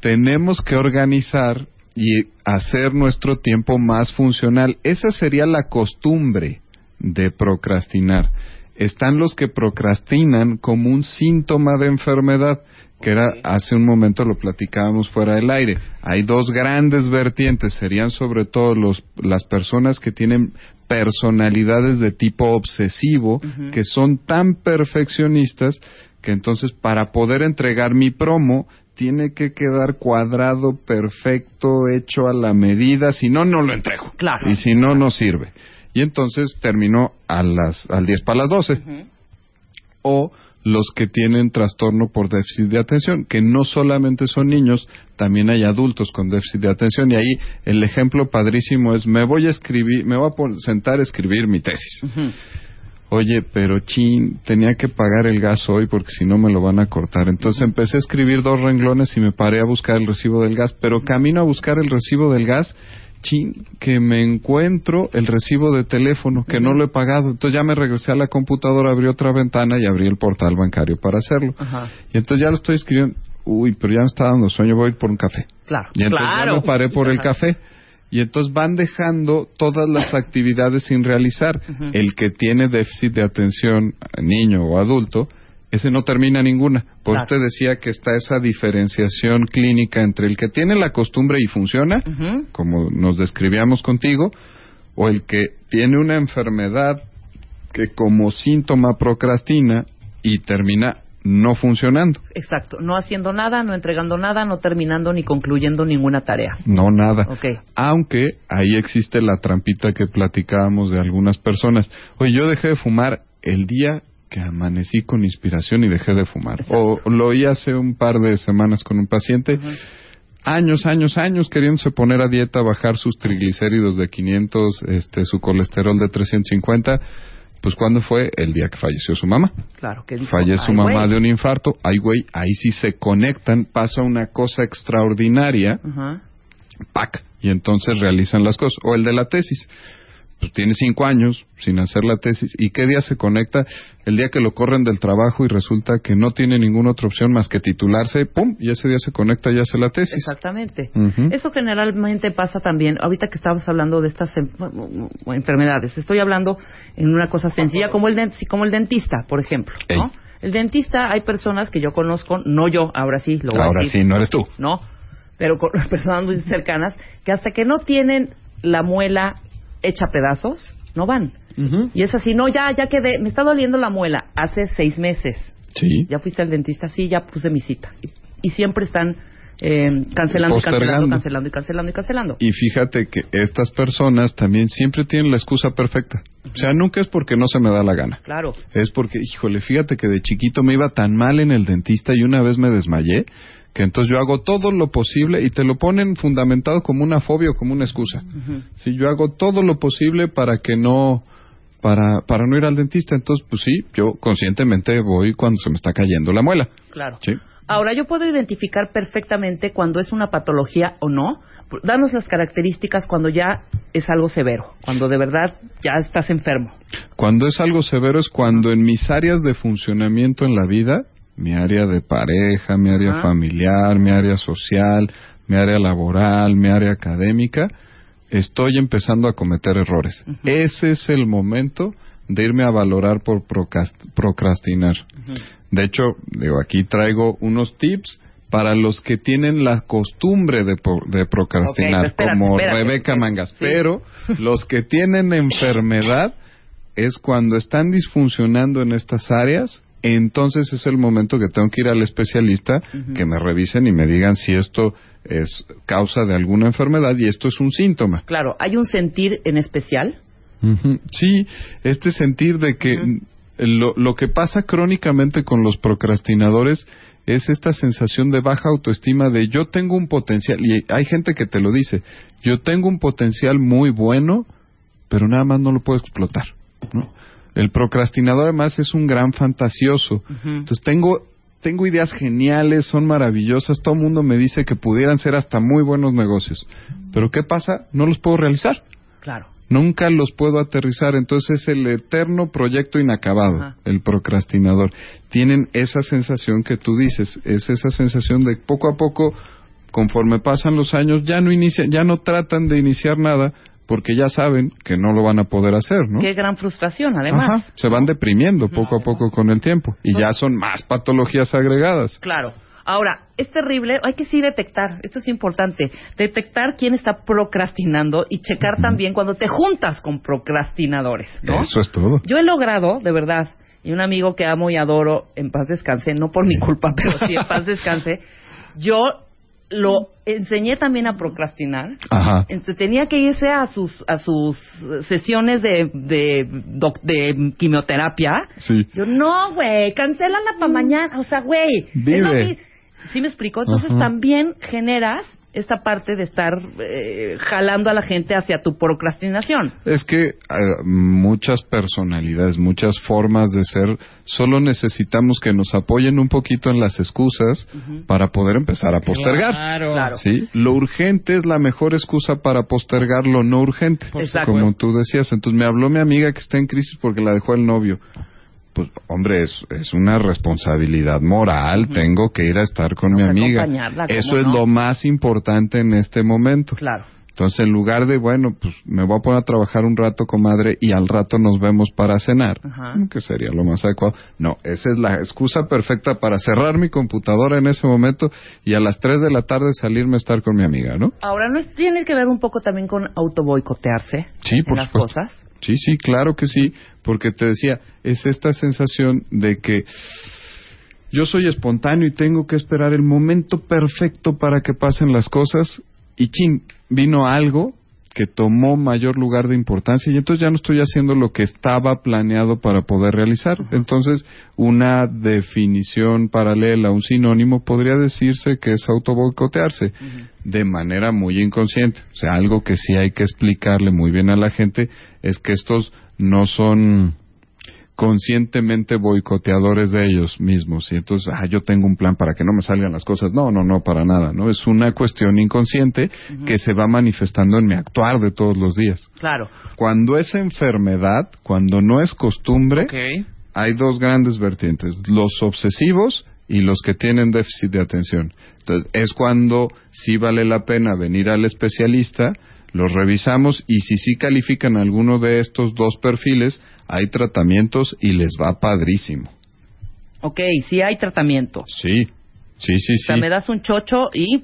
tenemos que organizar y hacer nuestro tiempo más funcional. Esa sería la costumbre de procrastinar. Están los que procrastinan como un síntoma de enfermedad, que era hace un momento lo platicábamos fuera del aire. Hay dos grandes vertientes, serían sobre todo los, las personas que tienen personalidades de tipo obsesivo, que son tan perfeccionistas que entonces para poder entregar mi promo tiene que quedar cuadrado, perfecto, hecho a la medida, si no, no lo entrego. Claro. Y si no, no sirve. Y entonces terminó a las, al 10 para las 12. O los que tienen trastorno por déficit de atención, que no solamente son niños, también hay adultos con déficit de atención. Y ahí el ejemplo padrísimo es, me voy a escribir, me voy a sentar a escribir mi tesis. Oye, pero chin, tenía que pagar el gas hoy porque si no me lo van a cortar. Entonces empecé a escribir dos renglones y me paré a buscar el recibo del gas. Pero camino a buscar el recibo del gas, chin, que me encuentro el recibo de teléfono que no lo he pagado. Entonces ya me regresé a la computadora, abrí otra ventana y abrí el portal bancario para hacerlo. Ajá. Y entonces ya lo estoy escribiendo. Uy, pero ya me está dando sueño, voy a ir por un café. Claro. Y entonces claro. ya me paré por el café. Y entonces van dejando todas las actividades sin realizar. El que tiene déficit de atención, niño o adulto, ese no termina ninguna. Por Claro. usted decía que está esa diferenciación clínica entre el que tiene la costumbre y funciona, como nos describíamos contigo, o el que tiene una enfermedad que como síntoma procrastina y termina no funcionando. Exacto. No haciendo nada, no entregando nada, no terminando ni concluyendo ninguna tarea. No, nada. Ok. Aunque ahí existe la trampita que platicábamos de algunas personas. Oye, yo dejé de fumar el día que amanecí con inspiración y dejé de fumar. O lo oí hace un par de semanas con un paciente. Años, años, años queriéndose poner a dieta, bajar sus triglicéridos de 500, este, su colesterol de 350. Pues cuando fue el día que falleció su mamá. Claro. Que dijo, Fallece su "Ay, mamá güey". de un infarto. Ay, güey, ahí sí se conectan. Pasa una cosa extraordinaria Ajá. ¡pac! Y entonces realizan las cosas. O el de la tesis. Pues tiene cinco años sin hacer la tesis. ¿Y qué día se conecta? El día que lo corren del trabajo y resulta que no tiene ninguna otra opción más que titularse. ¡Pum! Y ese día se conecta y hace la tesis. Exactamente. Eso generalmente pasa también, ahorita que estabas hablando de estas em- enfermedades, estoy hablando en una cosa sencilla como el, como el dentista, por ejemplo. ¿no? El dentista, hay personas que yo conozco, no yo, ahora sí, lo voy a Ahora decir. sí, no eres tú. No, pero con personas muy cercanas, que hasta que no tienen la muela hecha pedazos, no van. Y es así, no, ya, ya quedé, me está doliendo la muela, hace seis meses. Sí. ¿Ya fuiste al dentista? Sí, ya puse mi cita. Y, y siempre están eh, cancelando, y cancelando, cancelando y cancelando y cancelando. Y fíjate que estas personas también siempre tienen la excusa perfecta. O sea, nunca es porque no se me da la gana. Claro. Es porque, híjole, fíjate que de chiquito me iba tan mal en el dentista y una vez me desmayé, que entonces yo hago todo lo posible y te lo ponen fundamentado como una fobia o como una excusa. Si yo hago todo lo posible para que no, para, para no ir al dentista, entonces, pues sí, yo conscientemente voy cuando se me está cayendo la muela. Claro. Sí. Ahora, yo puedo identificar perfectamente cuando es una patología o no. Danos las características cuando ya es algo severo, cuando de verdad ya estás enfermo. Cuando es algo severo es cuando en mis áreas de funcionamiento en la vida, mi área de pareja, mi área familiar, mi área social, mi área laboral, mi área académica, estoy empezando a cometer errores. Ese es el momento de irme a valorar por procrast- procrastinar. De hecho, digo, aquí traigo unos tips para los que tienen la costumbre de, procrastinar, espérate, como espérate, Rebeca espérate. Mangas. Sí. Pero los que tienen enfermedad es cuando están disfuncionando en estas áreas, entonces es el momento que tengo que ir al especialista, que me revisen y me digan si esto es causa de alguna enfermedad y esto es un síntoma. Claro, hay un sentir en especial. Sí, este sentir de que lo, lo que pasa crónicamente con los procrastinadores es esta sensación de baja autoestima de yo tengo un potencial, y hay gente que te lo dice, yo tengo un potencial muy bueno, pero nada más no lo puedo explotar. ¿no? El procrastinador además es un gran fantasioso. Entonces tengo tengo ideas geniales, son maravillosas, todo el mundo me dice que pudieran ser hasta muy buenos negocios. Pero ¿qué pasa? No los puedo realizar. Claro. Nunca los puedo aterrizar, entonces es el eterno proyecto inacabado, Ajá. el procrastinador. Tienen esa sensación que tú dices, es esa sensación de poco a poco, conforme pasan los años, ya no inician, ya no tratan de iniciar nada porque ya saben que no lo van a poder hacer, ¿no? Qué gran frustración, además. Ajá, se van deprimiendo poco a poco con el tiempo y ya son más patologías agregadas. Claro. Ahora, es terrible, hay que sí detectar, esto es importante, detectar quién está procrastinando y checar también cuando te juntas con procrastinadores, ¿no? Eso es todo. Yo he logrado, de verdad, y un amigo que amo y adoro, en paz descanse, no por mi culpa, pero sí en paz descanse, yo lo enseñé también a procrastinar. Ajá. Entonces tenía que irse a sus a sus sesiones de de, doc- de quimioterapia. Sí. Yo no, güey, cancélala para mañana, o sea, güey. es lo ¿Sí me explico? Entonces Ajá. también generas esta parte de estar eh, jalando a la gente hacia tu procrastinación. Es que eh, muchas personalidades, muchas formas de ser, solo necesitamos que nos apoyen un poquito en las excusas para poder empezar a postergar. Claro. Claro. ¿Sí? Lo urgente es la mejor excusa para postergar lo no urgente. Exacto. Como tú decías. Entonces me habló mi amiga que está en crisis porque la dejó el novio. Pues, hombre, es, es una responsabilidad moral. Tengo que ir a estar con mi amiga. acompañarla, ¿cómo Eso es lo más importante en este momento. Claro. Entonces, en lugar de, bueno, pues me voy a poner a trabajar un rato, comadre, y al rato nos vemos para cenar, Ajá. que sería lo más adecuado. No, esa es la excusa perfecta para cerrar mi computadora en ese momento y a las 3 de la tarde salirme a estar con mi amiga, ¿no? Ahora, ¿no es- tiene que ver un poco también con autoboicotearse Sí, en por las supuesto. cosas? Sí, sí, claro que sí, porque te decía, es esta sensación de que yo soy espontáneo y tengo que esperar el momento perfecto para que pasen las cosas y chin, vino algo que tomó mayor lugar de importancia y entonces ya no estoy haciendo lo que estaba planeado para poder realizar. Entonces, una definición paralela, un sinónimo, podría decirse que es autoboicotearse de manera muy inconsciente. O sea, algo que sí hay que explicarle muy bien a la gente es que estos no son conscientemente boicoteadores de ellos mismos. Y entonces ah, yo tengo un plan para que no me salgan las cosas no no no para nada no es una cuestión inconsciente que se va manifestando en mi actuar de todos los días. Claro. cuando es enfermedad cuando no es costumbre hay dos grandes vertientes los obsesivos y los que tienen déficit de atención. Entonces es cuando sí vale la pena venir al especialista los revisamos y si sí califican alguno de estos dos perfiles, hay tratamientos y les va padrísimo. Ok, sí hay tratamiento. Sí, sí, sí, O sea, sí. me das un chocho y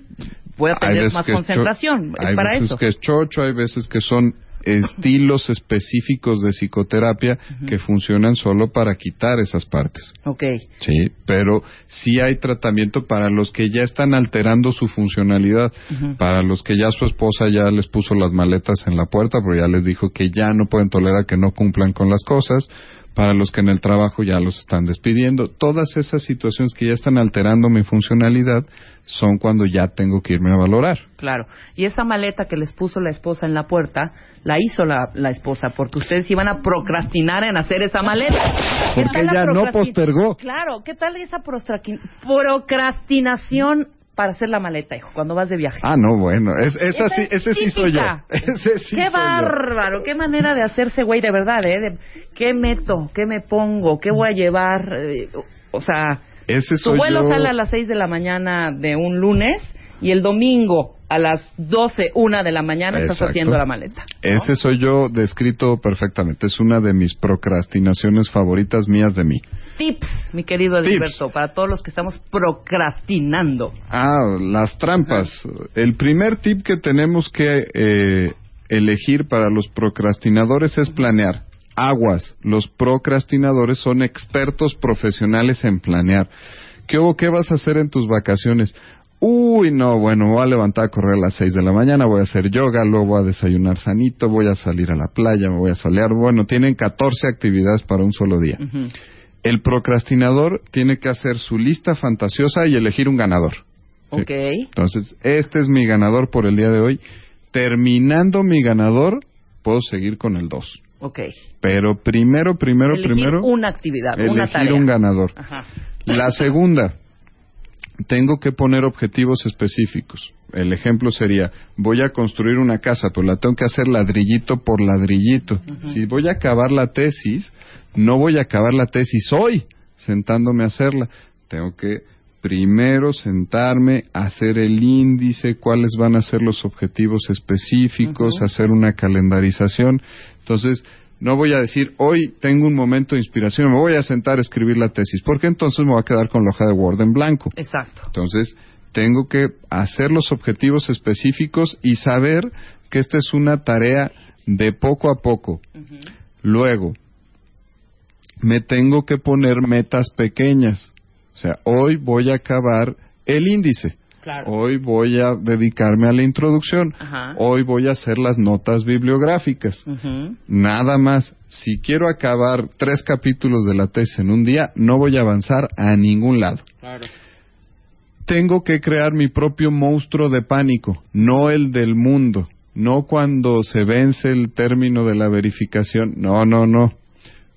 voy a tener más cho- concentración. Hay para veces eso. que es chocho, hay veces que son estilos específicos de psicoterapia que funcionan solo para quitar esas partes. Ok. Sí, pero sí hay tratamiento para los que ya están alterando su funcionalidad, para los que ya su esposa ya les puso las maletas en la puerta, pero ya les dijo que ya no pueden tolerar que no cumplan con las cosas, para los que en el trabajo ya los están despidiendo. Todas esas situaciones que ya están alterando mi funcionalidad son cuando ya tengo que irme a valorar. Claro. Y esa maleta que les puso la esposa en la puerta, la hizo la, la esposa, porque ustedes iban a procrastinar en hacer esa maleta. ¿Qué Porque ella no postergó. Claro, ¿qué tal esa procrastinación para hacer la maleta, hijo, cuando vas de viaje? Ah, no, bueno, es, esa sí, es ese sí soy yo. Ese sí qué soy yo. bárbaro, qué manera de hacerse güey de verdad, ¿eh? De, ¿Qué meto? ¿Qué me pongo? ¿Qué voy a llevar? Eh, o sea, Ese tu soy vuelo yo. sale a las 6 de la mañana de un lunes y el domingo a las 12, una de la mañana estás haciendo la maleta. Ese soy yo descrito perfectamente. Es una de mis procrastinaciones favoritas mías de mí. Tips, mi querido. Edilberto, para todos los que estamos procrastinando. Ah, las trampas. El primer tip que tenemos que eh, elegir para los procrastinadores es planear. Aguas, los procrastinadores son expertos profesionales en planear. ¿Qué, hubo? ¿Qué vas a hacer en tus vacaciones? Uy, no, bueno, me voy a levantar a correr a las 6 de la mañana, voy a hacer yoga, luego voy a desayunar sanito, voy a salir a la playa, me voy a solear. Bueno, tienen 14 actividades para un solo día. El procrastinador tiene que hacer su lista fantasiosa y elegir un ganador. Sí. Ok. Entonces, este es mi ganador por el día de hoy. Terminando mi ganador, puedo seguir con el 2. Ok. Pero primero, primero, Elegir primero, una actividad, una tarea. un ganador. Ajá. La segunda, tengo que poner objetivos específicos. El ejemplo sería, voy a construir una casa, pero la tengo que hacer ladrillito por ladrillito. Si voy a acabar la tesis, no voy a acabar la tesis hoy, sentándome a hacerla. Tengo que primero sentarme, hacer el índice, cuáles van a ser los objetivos específicos, hacer una calendarización. Entonces, no voy a decir, hoy tengo un momento de inspiración, me voy a sentar a escribir la tesis, porque entonces me voy a quedar con la hoja de Word en blanco. Exacto. Entonces, tengo que hacer los objetivos específicos y saber que esta es una tarea de poco a poco. Luego, me tengo que poner metas pequeñas. O sea, hoy voy a acabar el índice. Claro. Hoy voy a dedicarme a la introducción. Ajá. Hoy voy a hacer las notas bibliográficas. Nada más. Si quiero acabar tres capítulos de la tesis en un día, no voy a avanzar a ningún lado. Claro. Tengo que crear mi propio monstruo de pánico, no el del mundo. No cuando se vence el término de la verificación. No, no, no.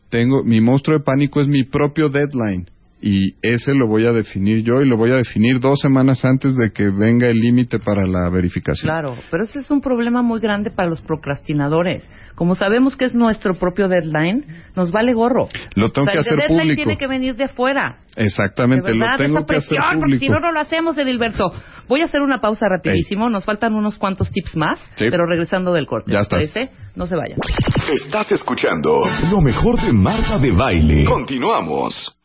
Tengo mi monstruo de pánico es mi propio deadline y ese lo voy a definir yo y lo voy a definir dos semanas antes de que venga el límite para la verificación. Claro, pero ese es un problema muy grande para los procrastinadores. Como sabemos que es nuestro propio deadline, nos vale gorro. Lo tengo o sea, que el hacer deadline público. tiene que venir de afuera. Exactamente, de lo verdad, tengo esa que hacer presión, porque si público. no, no lo hacemos, Edilberto. Voy a hacer una pausa rapidísimo. Nos faltan unos cuantos tips más, Sí. pero regresando del corte. Ya ¿les estás. parece? No se vayan. Estás escuchando lo mejor de Marta de Baile. Continuamos.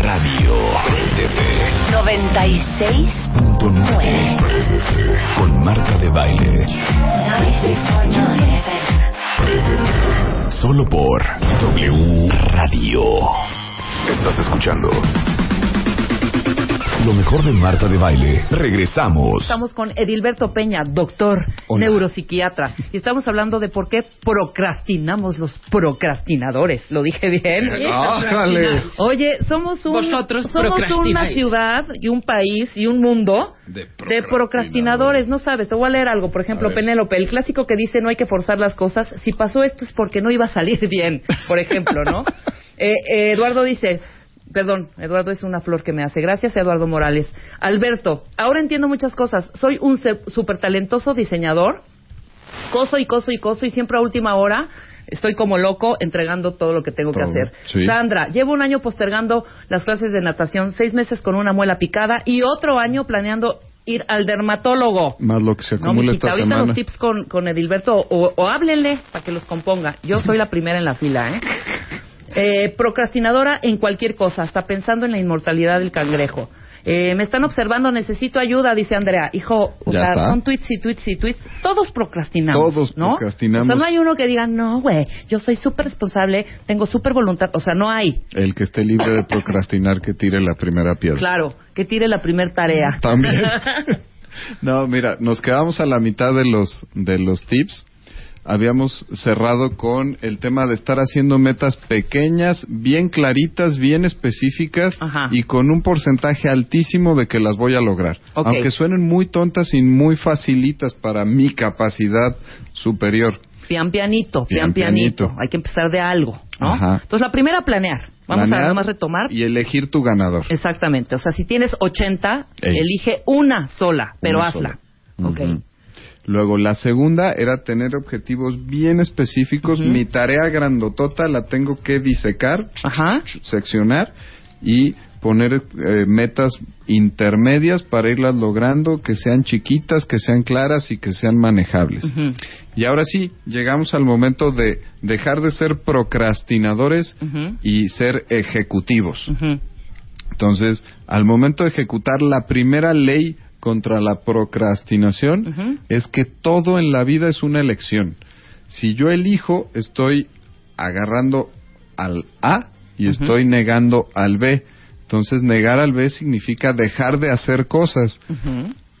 Radio. Préndete 96.9 con Marta de Baile. 96.9 FM. Solo por W Radio. Estás escuchando lo mejor de Marta de Baile. Regresamos. Estamos con Edilberto Peña, doctor, Hola. neuropsiquiatra. Y estamos hablando de por qué procrastinamos los procrastinadores. ¿Lo dije bien? ¡Ájale! Oye, somos, un, Vosotros somos una ciudad y un país y un mundo De de procrastinadores. No sabes, te voy a leer algo. Por ejemplo. Penélope, el clásico que dice no hay que forzar las cosas. Si pasó esto es porque no iba a salir bien, por ejemplo, ¿no? Eh, eh, Eduardo dice, perdón, Eduardo es una flor que me hace. Gracias, Eduardo Morales. Alberto, ahora entiendo muchas cosas. Soy un súper talentoso diseñador. Coso y coso y coso y siempre a última hora estoy como loco entregando todo lo que tengo que hacer. sí. Sandra, llevo un año postergando las clases de natación, seis meses con una muela picada y otro año planeando ir al dermatólogo. Más lo que se acumula esta ahorita semana. los tips con, con Edilberto o, o háblenle para que los componga. Yo soy la primera en la fila, ¿eh? Eh, procrastinadora en cualquier cosa, hasta pensando en la inmortalidad del cangrejo. Eh, me están observando, necesito ayuda, dice Andrea. Hijo, o Ya sea, está. son tweets y tweets y tweets. Todos procrastinamos. Todos ¿no? procrastinamos. O sea, no hay uno que diga, no, güey, yo soy súper responsable, tengo súper voluntad. O sea, no hay. El que esté libre de procrastinar que tire la primera piedra. Claro, que tire la primer tarea. También. No, mira, nos quedamos a la mitad de los de los tips. Habíamos cerrado con el tema de estar haciendo metas pequeñas, bien claritas, bien específicas Ajá. y con un porcentaje altísimo de que las voy a lograr. Aunque suenen muy tontas y muy facilitas para mi capacidad superior. Pian pianito, pian, Pian pianito. pianito. Hay que empezar de algo, ¿no? Ajá. Entonces, la primera, planear. Vamos a Planear nada más retomar. Y elegir tu ganador. Exactamente. O sea, si tienes 80, Ey. elige una sola, pero Una hazla. sola. Ok. Ujú. Luego, la segunda era tener objetivos bien específicos. Mi tarea grandotota la tengo que disecar, Ajá. seccionar y poner eh, metas intermedias para irlas logrando, que sean chiquitas, que sean claras y que sean manejables. Y ahora sí, llegamos al momento de dejar de ser procrastinadores y ser ejecutivos. Entonces, al momento de ejecutar la primera ley contra la procrastinación es que todo en la vida es una elección. Si yo elijo, estoy agarrando al A y estoy negando al B. Entonces, negar al B significa dejar de hacer cosas.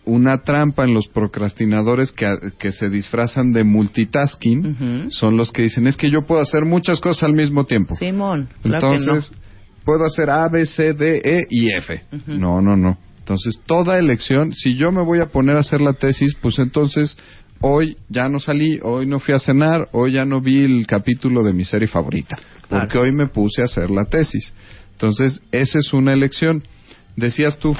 Una trampa en los procrastinadores que, que se disfrazan de multitasking son los que dicen, es que yo puedo hacer muchas cosas al mismo tiempo. Simón, claro que Entonces, puedo hacer A, B, C, D, E y F. No, no, no. Entonces, toda elección, si yo me voy a poner a hacer la tesis, pues entonces hoy ya no salí, hoy no fui a cenar, hoy ya no vi el capítulo de mi serie favorita, porque Claro. hoy me puse a hacer la tesis. Entonces, esa es una elección. Decías tú,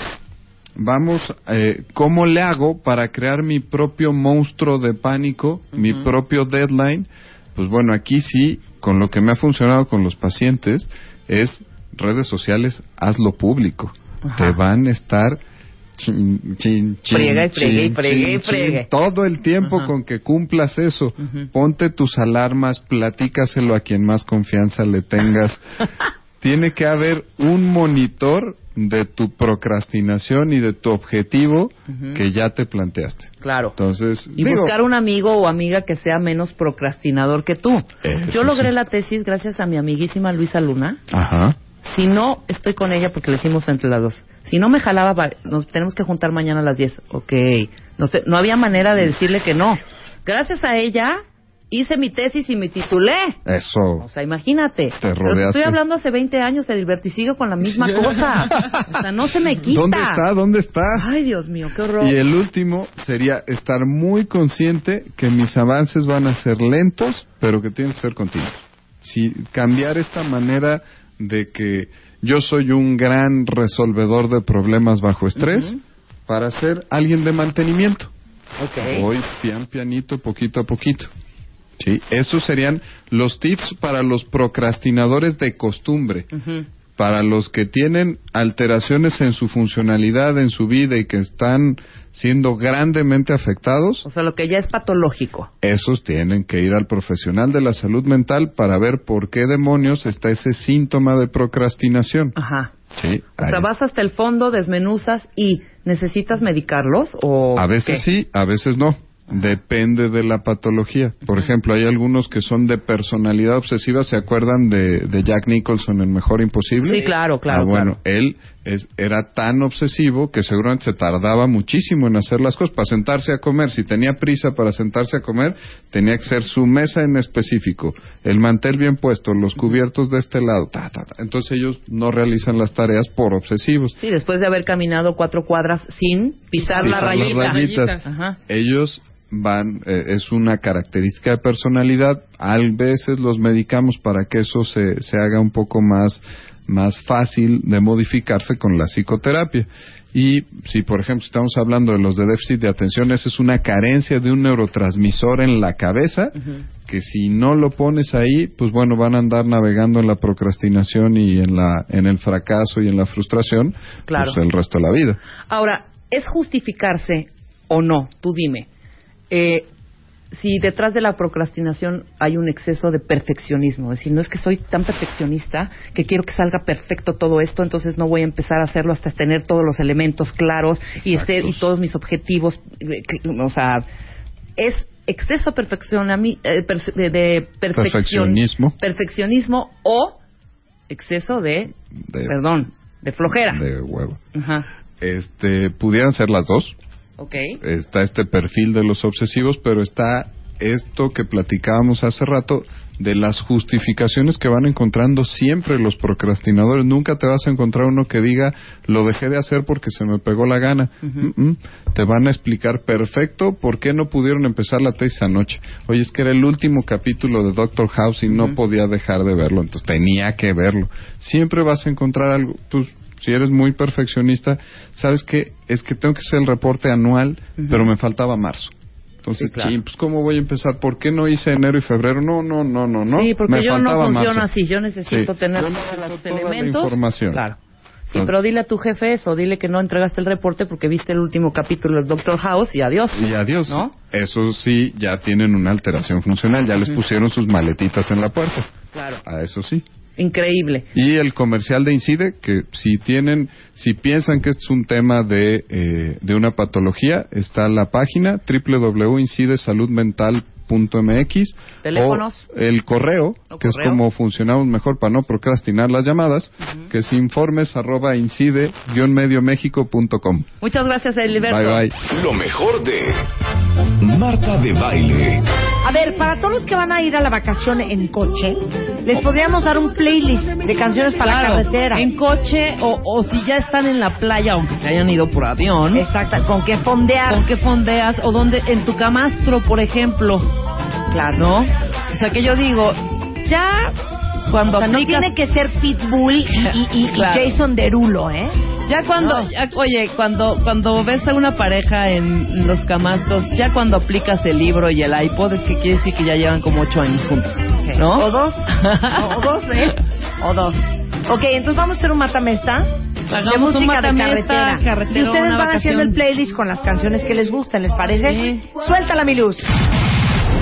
vamos, eh, ¿cómo le hago para crear mi propio monstruo de pánico, mi propio deadline? Pues bueno, aquí sí, con lo que me ha funcionado con los pacientes, es redes sociales, hazlo público. Ajá. Te van a estar Chin, chin, chin, y chin. Todo el tiempo Ajá. con que cumplas eso. Ponte tus alarmas, platícaselo a quien más confianza le tengas. Tiene que haber un monitor de tu procrastinación y de tu objetivo que ya te planteaste. Claro. Entonces, Y digo, buscar un amigo o amiga que sea menos procrastinador que tú. Eso Yo logré sí. la tesis gracias a mi amiguísima Luisa Luna. Ajá. Si no, estoy con ella porque le hicimos entre las dos. Si no me jalaba, nos tenemos que juntar mañana a las 10. Ok. No, sé, no había manera de decirle que no. Gracias a ella, hice mi tesis y me titulé. Eso. O sea, imagínate. Te rodeaste. estoy hablando hace 20 años de sigo con la misma cosa. O sea, no se me quita. ¿Dónde está? ¿Dónde está? Ay, Dios mío, qué horror. Y el último sería estar muy consciente que mis avances van a ser lentos, pero que tienen que ser continuos. Si cambiar esta manera de que yo soy un gran resolvedor de problemas bajo estrés para ser alguien de mantenimiento. Ok. Voy pian pianito, poquito a poquito. Sí, esos serían los tips para los procrastinadores de costumbre Ujú. Para los que tienen alteraciones en su funcionalidad, en su vida y que están siendo grandemente afectados, O sea, lo que ya es patológico. esos tienen que ir al profesional de la salud mental para ver por qué demonios está ese síntoma de procrastinación. Ajá. Sí, O sea, vas hasta el fondo, desmenuzas y ¿necesitas medicarlos o a veces qué? sí, a veces no. Depende de la patología. Por ejemplo, hay algunos que son de personalidad obsesiva. ¿Se acuerdan de, de Jack Nicholson en Mejor Imposible? Sí, claro, claro, Ah, bueno, claro. él es, era tan obsesivo que seguramente se tardaba muchísimo en hacer las cosas. Para sentarse a comer, si tenía prisa para sentarse a comer, tenía que ser su mesa en específico, el mantel bien puesto, los cubiertos de este lado. ta, ta, ta. Entonces ellos no realizan las tareas por obsesivos. Sí, después de haber caminado cuatro cuadras sin pisar, la Pisar las rayita. rayitas. Ajá. Ellos van, eh, es una característica de personalidad. A veces los medicamos para que eso se, se haga un poco más, más fácil de modificarse con la psicoterapia. Y si, por ejemplo, estamos hablando de los de déficit de atención, esa es una carencia de un neurotransmisor en la cabeza que si no lo pones ahí, pues bueno, van a andar navegando en la procrastinación y en la en el fracaso y en la frustración Claro. pues el resto de la vida. Ahora, ¿es justificarse o no? Tú dime. Eh, si detrás de la procrastinación hay un exceso de perfeccionismo, es decir, no es que soy tan perfeccionista que quiero que salga perfecto todo esto, entonces no voy a empezar a hacerlo hasta tener todos los elementos claros y, este, y todos mis objetivos, eh, o sea, es exceso de, eh, de- de perfeccion- Perfeccionismo. perfeccionismo o exceso de, De- perdón, de flojera. De huevo. Ajá. Este, pudieran ser las dos. Está este perfil de los obsesivos, pero está esto que platicábamos hace rato de las justificaciones que van encontrando siempre los procrastinadores. Nunca te vas a encontrar uno que diga, lo dejé de hacer porque se me pegó la gana. Mm, mm. Te van a explicar perfecto por qué no pudieron empezar la tesis anoche. Oye, es que era el último capítulo de Doctor House y no podía dejar de verlo, entonces tenía que verlo. Siempre vas a encontrar algo. Pues, si eres muy perfeccionista, sabes que es que tengo que hacer el reporte anual, pero me faltaba marzo. Entonces, Sí, claro. pues ¿cómo voy a empezar? ¿Por qué no hice enero y febrero? No, no, no, no, no. Sí, porque Me yo no funciono marzo. así. Yo necesito Sí. tener Yo todos los toda la elementos. información. Claro. Sí, pero dile a tu jefe eso. Dile que no entregaste el reporte porque viste el último capítulo del Doctor House y adiós. Y adiós. ¿No? Eso sí, ya tienen una alteración funcional. Ya les pusieron sus maletitas en la puerta. Claro. A eso sí. Increíble. Y el comercial de Incide, que si tienen, si piensan que este es un tema de, eh, de una patología, está la página Teléfonos. o el correo, que es como funcionamos mejor para no procrastinar las llamadas, que es informes arroba incide-mediomexico.com. Muchas gracias, Eliberto. Bye bye. Lo mejor de Marta de Baile. A ver, para todos los que van a ir a la vacación en coche, les podríamos dar un playlist de canciones para la carretera. En coche o, o si ya están en la playa, aunque se hayan ido por avión. Exacto, con que fondear. Con qué fondeas o donde en tu camastro, por ejemplo. Claro. ¿No? O sea que yo digo, ya cuando O sea, no tiene que ser Pitbull y, y- y Claro. Jason Derulo, ¿eh? Ya cuando, No. ya- oye, cuando cuando ves a una pareja en los camastros, ya cuando aplicas el libro y el iPod, es que quiere decir que ya llevan como ocho años juntos, ¿no? O dos. o, o dos, ¿eh? O dos. Ok, entonces vamos a hacer un matamesta. de música de carretera. y ustedes van haciendo el playlist con las canciones que les gustan, ¿les parece? Suéltala, mi luz.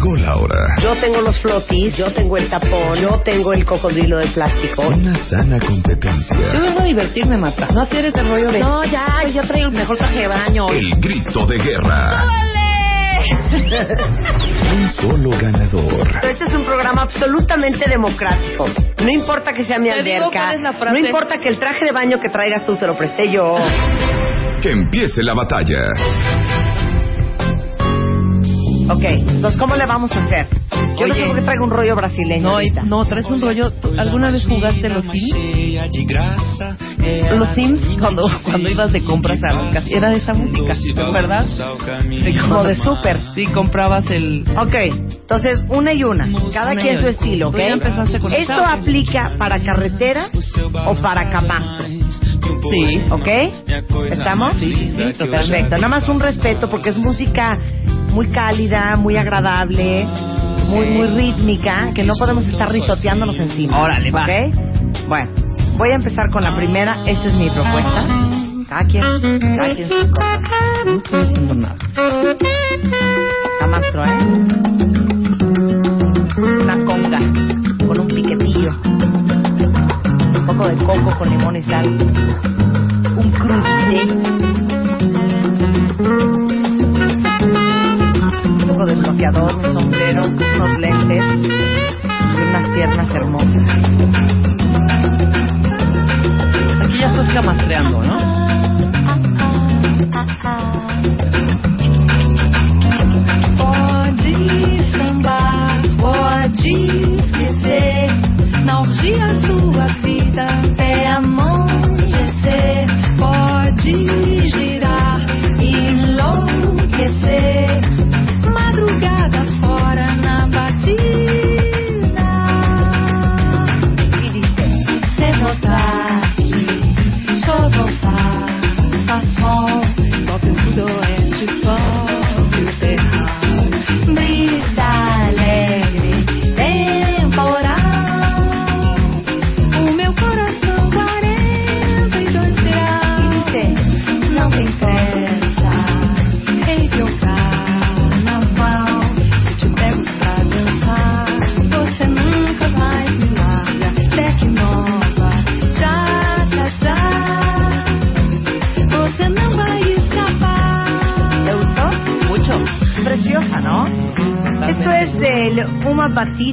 Llegó la hora. Yo tengo los flotis, yo tengo el tapón, yo tengo el cocodrilo de plástico. Una sana competencia. Yo vengo a divertirme, Marta. No hacer ese rollo de... No, ya, yo traigo el mejor traje de baño. El grito de guerra. Un solo ganador. Este es un programa absolutamente democrático. No importa que sea mi Te digo alberca, cuál es la frase. no importa que el traje de baño que traigas tú te lo presté yo. Que empiece la batalla. Ok, entonces, ¿cómo le vamos a hacer? Yo no sé Oye. por qué traigo un rollo brasileño. No, ahorita. no, traes un rollo. ¿tú ¿Alguna vez jugaste los Sims? Los Sims, cuando, cuando ibas de compras a las casas, era de esa música, ¿verdad? o caminho. Como de súper. Sí, comprabas el... Ok, entonces una y una, cada quien su estilo, ¿ok? Tú ya empezaste con Esto aplica para carretera o para camastro, Sí. ¿ok? ¿Estamos? Sí, sí. Perfecto, nada más un respeto porque es música muy cálida, muy agradable, muy muy rítmica, que no podemos estar risoteándonos encima. Órale, va. ¿Ok? Bueno, voy a empezar con la primera, esta es mi propuesta. Cada quien, cada quien sus cosas. No estoy haciendo nada. Camastro, ¿eh? Una conga con un piquetillo. Un poco de coco con limón y sal. Un crudité. Un poco de bloqueador, un sombrero, unos lentes y unas piernas hermosas. Aquí ya estás camastreando, ¿no? Pode sambar, pode Marta.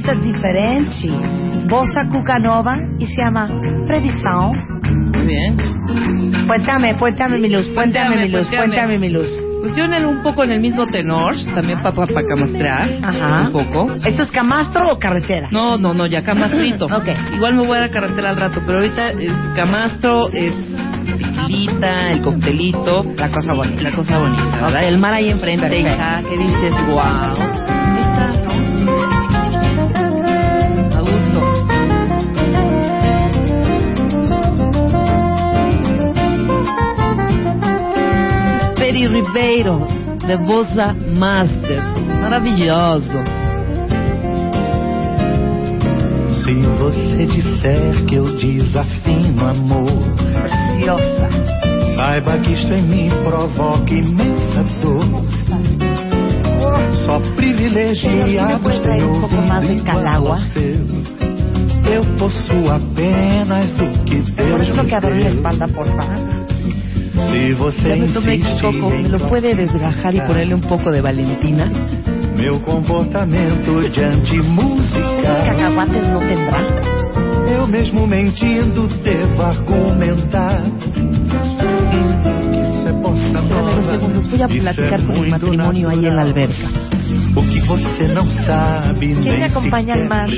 Batida diferente. Bossa Cuca Nova y se llama Previsión. Muy bien. Cuéntame, cuéntame mi luz, cuéntame mi luz, Cuéntame. cuéntame mi luz. El- un poco en el mismo tenor, también para pa, pa camastrear. Ajá. Un poco. ¿Esto es camastro o carretera? No, no, no, ya camastrito. Ok. Igual me voy a la carretera al rato, pero ahorita es camastro, es tequilita, el coctelito. La cosa bonita. La cosa bonita, ¿verdad? El mar ahí enfrente, hija, que dices, wow. Ribeiro, de Bossa Master. Maravilhoso. Se você disser que eu desafino amor, Preciosa. saiba que isto em mim provoca imensa dor. Só privilegiados têm ouvido igual ao seu. Eu possuo apenas o que Deus me deu. Se você me em ¿me lo puede desgajar y ponerle un poco de Valentina? meu comportamento diante ¿Cuántos música, cacahuates no tendrá? eu mesmo mentindo devo argumentar. Segundos, voy a platicar con el matrimonio ahí en la natural. alberca. O que você não sabe ¿Quién me acompaña al mar?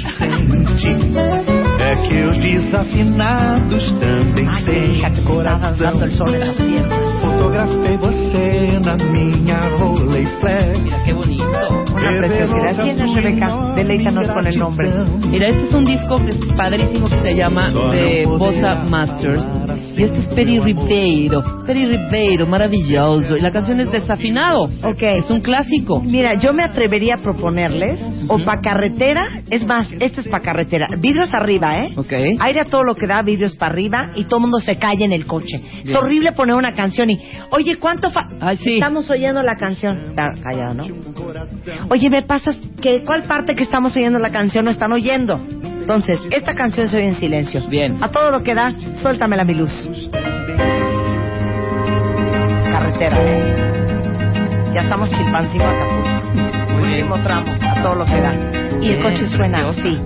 Sente É que os desafinados também Ay, têm hija, que me estabas dando el coração. sol en las piernas. Fotografei você na minha Rolleiflex. Mira qué bonito. Una preciosidad. ¿Quién es Rebeca? Deleítanos con el nombre. Mira, este es un disco que es padrísimo que se llama de Bossa Masters. Y este es Peri Ribeiro. Peri Ribeiro, maravilloso. Y la canción es Desafinado. Ok. Es un clásico. Mira, yo me atrevería a proponerles, o pa' carretera, es más, este es pa' carretera, vidrios arriba, ¿eh? Ok. Aire a todo lo que da, vidrios para arriba, y todo el mundo se calla en el coche. Es horrible poner una canción y, oye, ¿cuánto fa Ay, sí. Estamos oyendo la canción. Está callado, ¿no? Oye, ¿me pasas que cuál parte que estamos oyendo la canción no están oyendo? Entonces, esta canción se oye en silencio. Bien. A todo lo que da, suéltamela mi luz. Carretera, ¿eh? Ya estamos chilpancimo a Acapulco. Último tramo, a todo lo que da. Y el coche suena así.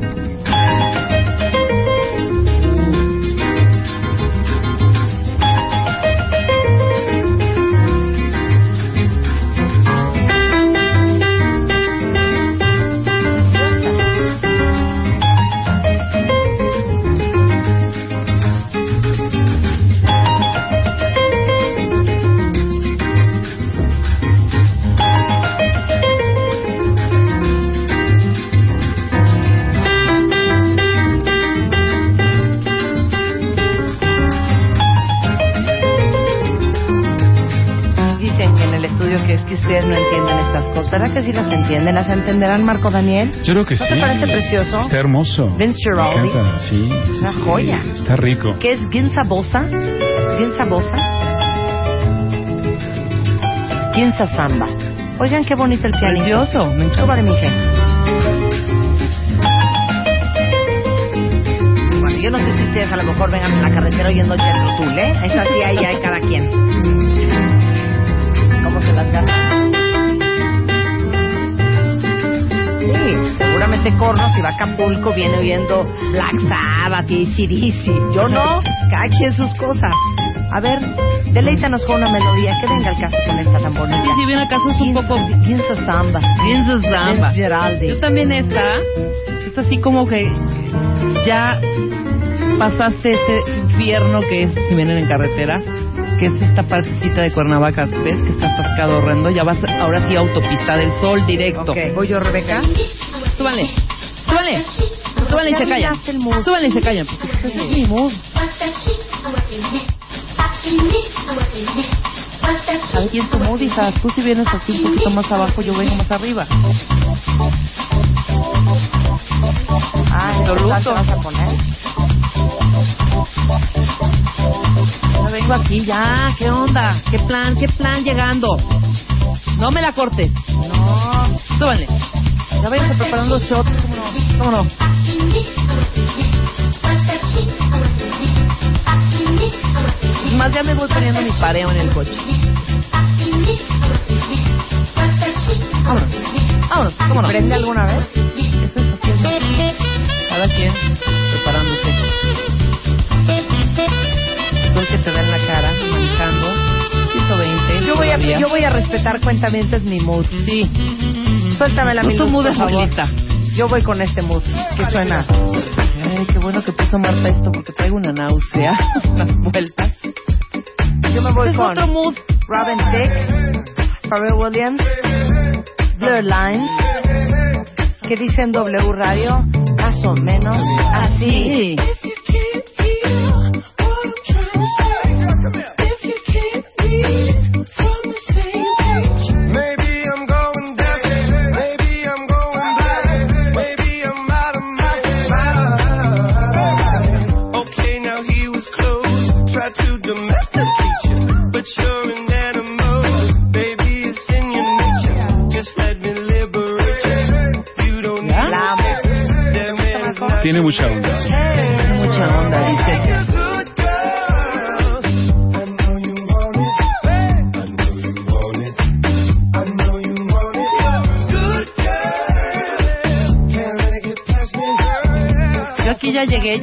Que sí las entienden? ¿Las entenderán, Marco Daniel? Yo creo que ¿No sí. te parece precioso? Está hermoso. Vince Me Giraldi. encanta, Sí, sí, Una sí. joya. Está rico. ¿Qué es Ginza Bosa? Ginza Bosa. Ginza Samba. Oigan qué bonito el pianito. Precioso, me encanta. Súbale. Bueno, yo no sé si ustedes a lo mejor vengan en la carretera oyendo Jethro Tull, ¿eh? Es así, ahí hay cada quien. Seguramente Corno, si va a Acapulco, viene oyendo Black Sabbath y ACDC. Yo no, cada quien sus cosas. A ver, deleítanos con una melodía, que venga el caso con esta tan bonita. Sí, si bien acaso es un poco... Ginza Samba. Ginza Samba. Vince Giraldi. Yo también esta, es así como que ya pasaste este infierno que es si vienen en carretera, que es esta partecita de Cuernavaca, ¿ves? Que está atascado horrendo. Ya vas ahora sí a autopista del sol directo. Ok, ¿voy yo, Rebeca? Súbanle, súbanle, súbanle y se callan. Súbanle y se callan. Aquí es tu mood, hija. Tú si vienes así un poquito más abajo, yo vengo más arriba. Ah, Absoluto. ¿qué vas a poner? Ya vengo aquí, ya. ¿Qué onda? ¿Qué plan? ¿Qué plan llegando? No me la cortes. No. Súbanle. Ya váyanse preparando shots. ¿Cómo no? ¿Cómo no? Más ya me voy poniendo mi pareo en el coche. Vámonos. Vámonos. ¿Cómo no? ¿Prende alguna vez? Es haciendo. Cada quien preparándose. Sol que te da en la cara, manejando. 120. Yo voy a, yo voy a respetar cuentamente mi mood. Sí. Suéltame la No es favor. abuelita. Yo voy con este mood que suena. Ay, qué bueno que puso Marta esto porque traigo una náusea. Unas vueltas. Yo me voy Es con otro mood. Robin Thicke, Pharrell Williams, Blur Lines, que dicen W Radio, más o menos así.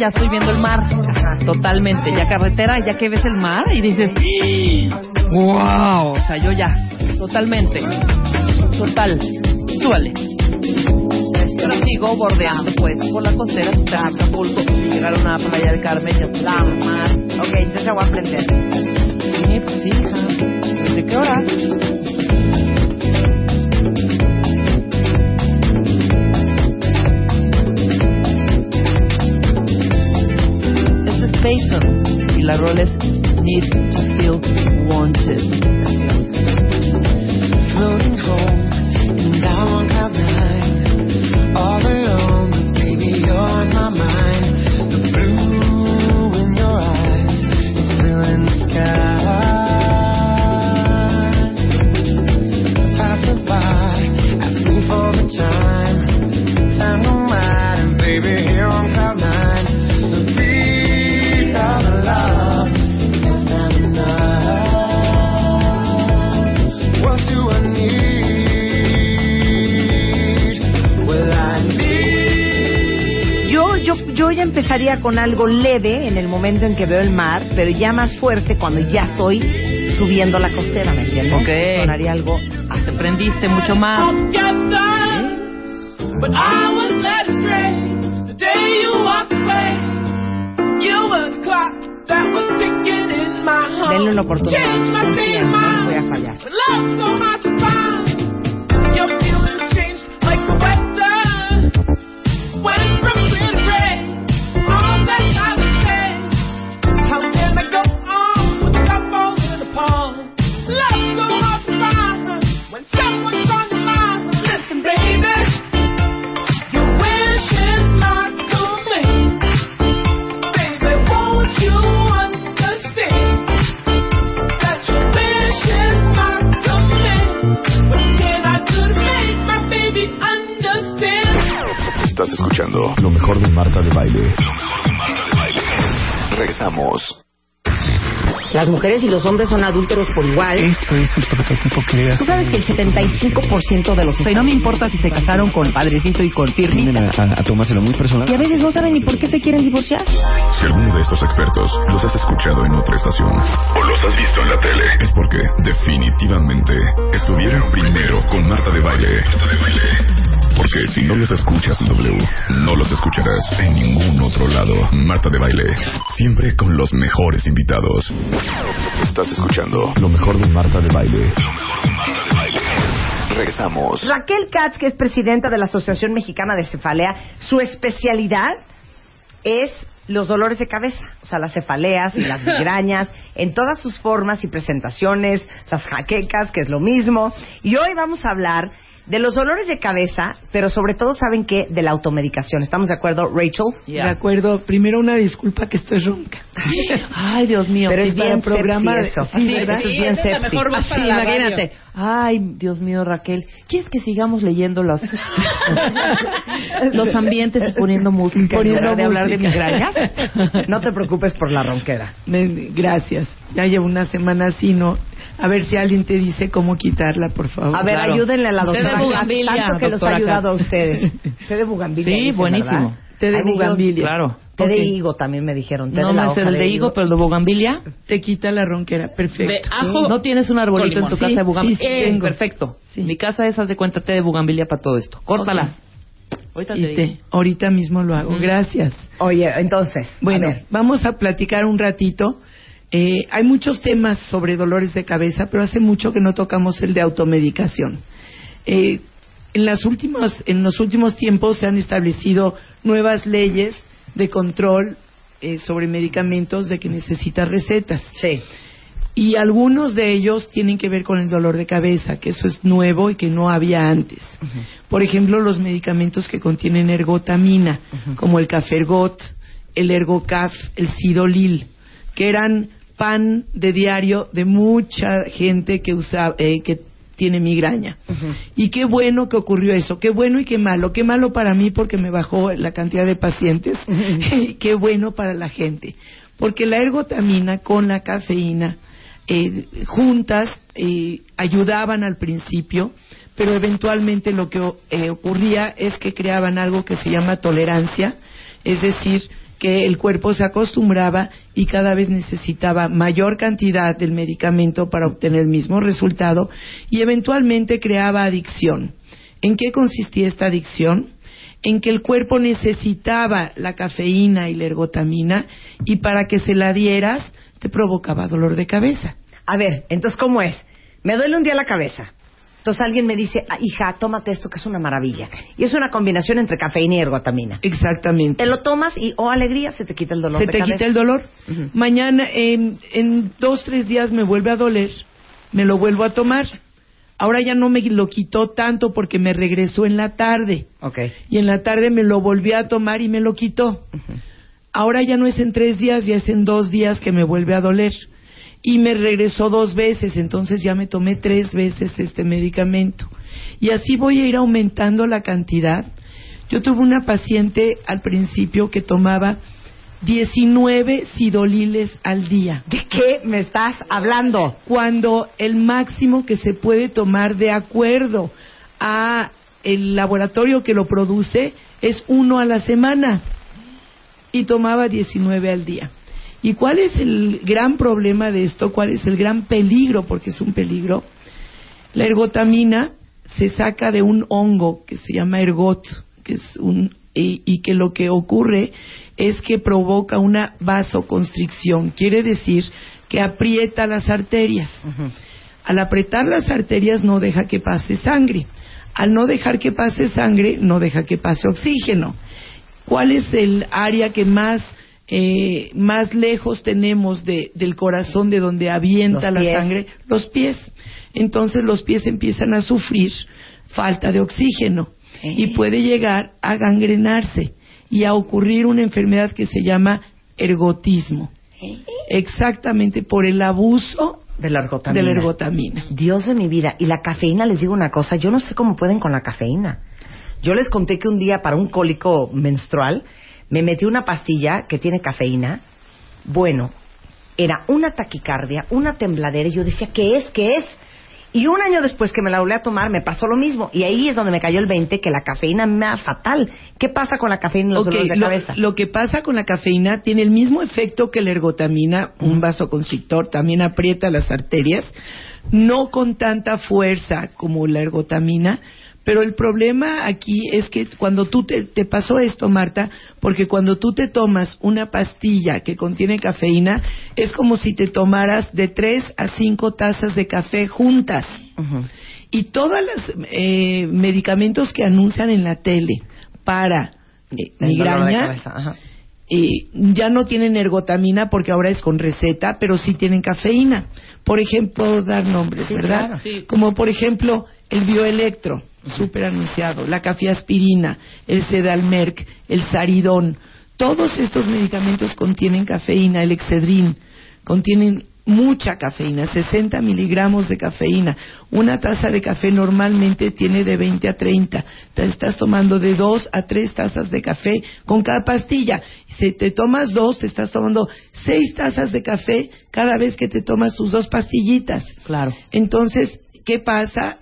Ya ya estoy viendo el mar. Totalmente. Ya carretera, ya que ves el mar y dices, wow. O sea, yo ya. Totalmente. Total. Súbale. Yo sigo bordeando, pues, por la costera hasta Acapulco. Llegaron a Playa del Carmen, ya está el mar. Ok, entonces la voy a prender. Sí, pues sí, hija. ¿Desde qué hora? Jason y la rola es Need to Feel Wanted. Yo ya empezaría con algo leve en el momento en que veo el mar, pero ya más fuerte cuando ya estoy subiendo la costera, ¿me entiendes? Ok. Sonaría algo Te prendiste mucho más. Denle una oportunidad. No voy a fallar. Las mujeres y los hombres son adúlteros por igual. Esto es el prototipo que le Tú sabes que el 75% de los... O sea, y no me importa si se casaron con padrecito y con Vienen a, a- a tomárselo muy personal. Y a veces no saben ni por qué se quieren divorciar. Si alguno de estos expertos los has escuchado en otra estación o los has visto en la tele, es porque definitivamente estuvieron primero con Marta de Baile. Porque si no los escuchas en W, no los escucharás en ningún otro lado. Marta de Baile, siempre con los mejores invitados. Estás escuchando lo mejor de Marta de Baile. Lo mejor de Marta de Baile. Regresamos. Raquel Katz, que es presidenta de la Asociación Mexicana de Cefalea, su especialidad es los dolores de cabeza, o sea, las cefaleas y las migrañas, en todas sus formas y presentaciones, las jaquecas, que es lo mismo. Y hoy vamos a hablar de los dolores de cabeza, pero sobre todo, ¿saben qué? De la automedicación. ¿Estamos de acuerdo, Rachel? De acuerdo. Primero una disculpa que estoy ronca. Ay, Dios mío. Pero es bien programa sepsi eso. Sí, Sí, ¿verdad? eso es bien esa es la sepsi. mejor Así, la imagínate. radio. Ay, Dios mío, Raquel. ¿Quieres que sigamos leyendo los, los ambientes y poniendo música en Poniendo lugar de hablar de migrañas? No te preocupes por la ronquera. Gracias. Ya llevo una semana así, ¿no? A ver si alguien te dice cómo quitarla, por favor. A ver, Claro. ayúdenle a la doctora bugambilia, tanto que los ha ayudado a ustedes. Té de bugambilia. Sí, dicen, buenísimo. ¿verdad? Té de bugambilia. Claro. Té de higo también me dijeron. Té No de la me sé hoja el de higo, pero el de bugambilia. Te quita la ronquera. Perfecto. De ajo. ¿No tienes un arbolito en tu casa de Sí, bugambilia? sí, sí Eh, tengo. perfecto. Mi casa es, haz de cuenta, té de bugambilia para todo esto. Córtalas. Ahorita te Y digo. te- ahorita mismo lo hago. Ujú. Gracias. Oye, entonces, Bueno, a ver. vamos a platicar un ratito. Eh, hay muchos temas sobre dolores de cabeza, pero hace mucho que no tocamos el de automedicación. Eh, en, las últimas, en los últimos tiempos se han establecido nuevas leyes de control eh, sobre medicamentos de que necesitas recetas. Sí. Y algunos de ellos tienen que ver con el dolor de cabeza, que eso es nuevo y que no había antes. Por ejemplo, los medicamentos que contienen ergotamina, como el Cafergot, el Ergocaf, el Sidolil, que eran pan de diario de mucha gente que usa, eh, que tiene migraña. Y qué bueno que ocurrió eso, qué bueno y qué malo. Qué malo para mí porque me bajó la cantidad de pacientes, y qué bueno para la gente. Porque la ergotamina con la cafeína eh, juntas eh, ayudaban al principio, pero eventualmente lo que eh, ocurría es que creaban algo que se llama tolerancia, es decir, que el cuerpo se acostumbraba y cada vez necesitaba mayor cantidad del medicamento para obtener el mismo resultado y eventualmente creaba adicción. ¿En qué consistía esta adicción? En que el cuerpo necesitaba la cafeína y la ergotamina y para que se la dieras te provocaba dolor de cabeza. A ver, entonces, ¿cómo es? Me duele un día la cabeza. Entonces alguien me dice, ah, hija, tómate esto que es una maravilla. Y es una combinación entre cafeína y ergotamina. Exactamente. Te lo tomas y, oh, alegría, se te quita el dolor se de te cabeza. quita el dolor. Mañana, en, en dos, tres días me vuelve a doler, me lo vuelvo a tomar. Ahora ya no me lo quitó tanto porque me regresó en la tarde. Ok. Y en la tarde me lo volví a tomar y me lo quitó. Ahora ya no es en tres días, ya es en dos días que me vuelve a doler. Y me regresó dos veces, entonces ya me tomé tres veces este medicamento. Y así voy a ir aumentando la cantidad. Yo tuve una paciente al principio que tomaba 19 sidoliles al día. ¿De qué me estás hablando? Cuando el máximo que se puede tomar de acuerdo a el laboratorio que lo produce es uno a la semana. y tomaba 19 al día. ¿Y cuál es el gran problema de esto? ¿Cuál es el gran peligro? Porque es un peligro. La ergotamina se saca de un hongo que se llama ergot, que es un y, y que lo que ocurre es que provoca una vasoconstricción, quiere decir que aprieta las arterias. Al apretar las arterias no deja que pase sangre. Al no dejar que pase sangre, no deja que pase oxígeno. ¿Cuál es el área que más eh, más lejos tenemos de, del corazón de donde avienta Los la pies. sangre? Los pies. Entonces los pies empiezan a sufrir falta de oxígeno y puede llegar a gangrenarse y a ocurrir una enfermedad que se llama ergotismo. Exactamente por el abuso de la ergotamina. de la ergotamina. Dios de mi vida. Y la cafeína, les digo una cosa, yo no sé cómo pueden con la cafeína. Yo les conté que un día para un cólico menstrual me metí una pastilla que tiene cafeína. Bueno, era una taquicardia, una tembladera, y yo decía, ¿qué es? ¿Qué es? Y un año después que me la volví a tomar, me pasó lo mismo. Y ahí es donde me cayó el 20, que la cafeína me da fatal. ¿Qué pasa con la cafeína y los dolores de lo, cabeza? lo que pasa con la cafeína tiene el mismo efecto que la ergotamina, un vasoconstrictor, también aprieta las arterias, no con tanta fuerza como la ergotamina, pero el problema aquí es que cuando tú te, te pasó esto, Marta, porque cuando tú te tomas una pastilla que contiene cafeína, es como si te tomaras de tres a cinco tazas de café juntas. Y todos los eh, medicamentos que anuncian en la tele para eh, migraña eh, ya no tienen ergotamina porque ahora es con receta, pero sí tienen cafeína. Por ejemplo, dar nombres, Sí, ¿verdad? claro. Sí. Como por ejemplo el bioelectro, súper anunciado, la cafiaspirina, el sedalmerc, el saridón. Todos estos medicamentos contienen cafeína, el excedrin, contienen mucha cafeína, 60 miligramos de cafeína. Una taza de café normalmente tiene de 20 a 30. Te estás tomando de 2 a 3 tazas de café con cada pastilla. Si te tomas dos, te estás tomando 6 tazas de café cada vez que te tomas tus dos pastillitas. Claro. Entonces, ¿qué pasa?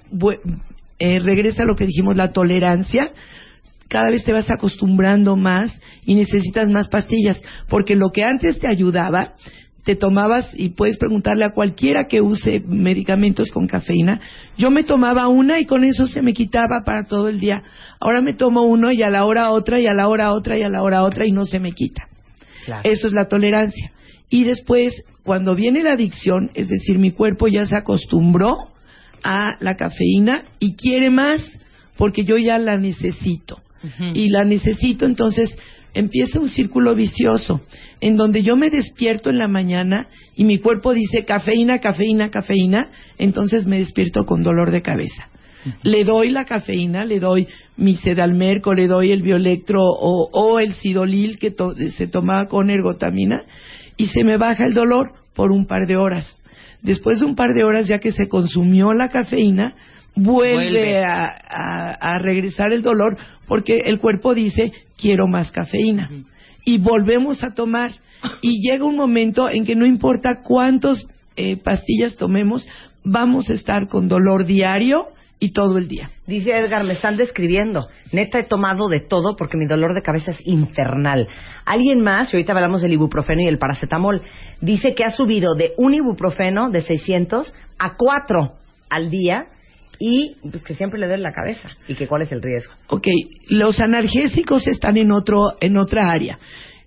Eh, regresa a lo que dijimos, la tolerancia cada vez te vas acostumbrando más y necesitas más pastillas, porque lo que antes te ayudaba, te tomabas, y puedes preguntarle a cualquiera que use medicamentos con cafeína, yo me tomaba una y con eso se me quitaba para todo el día. Ahora me tomo uno y a la hora otra y a la hora otra y a la hora otra y no se me quita. Eso es la tolerancia. Y después, cuando viene la adicción, es decir, mi cuerpo ya se acostumbró a la cafeína y quiere más porque yo ya la necesito. Y la necesito, entonces empieza un círculo vicioso en donde yo me despierto en la mañana y mi cuerpo dice cafeína, cafeína, cafeína, entonces me despierto con dolor de cabeza. Le doy la cafeína, le doy mi sedalmerco, le doy el bioelectro o, o el sidolil que to- se tomaba con ergotamina y se me baja el dolor por un par de horas. Después de un par de horas, ya que se consumió la cafeína, vuelve, Vuelve. A, a- a regresar el dolor porque el cuerpo dice quiero más cafeína y volvemos a tomar. Y llega un momento en que no importa cuántas pastillas tomemos vamos a estar con dolor diario y todo el día Dice Edgar, me están describiendo. Neta, he tomado de todo porque mi dolor de cabeza es infernal. Alguien más, y ahorita hablamos del ibuprofeno y el paracetamol, dice que ha subido de un ibuprofeno de 600 a 4 al día y pues, que siempre le duele la cabeza. ¿Y que cuál es el riesgo? Ok, los analgésicos están en otro en otra área,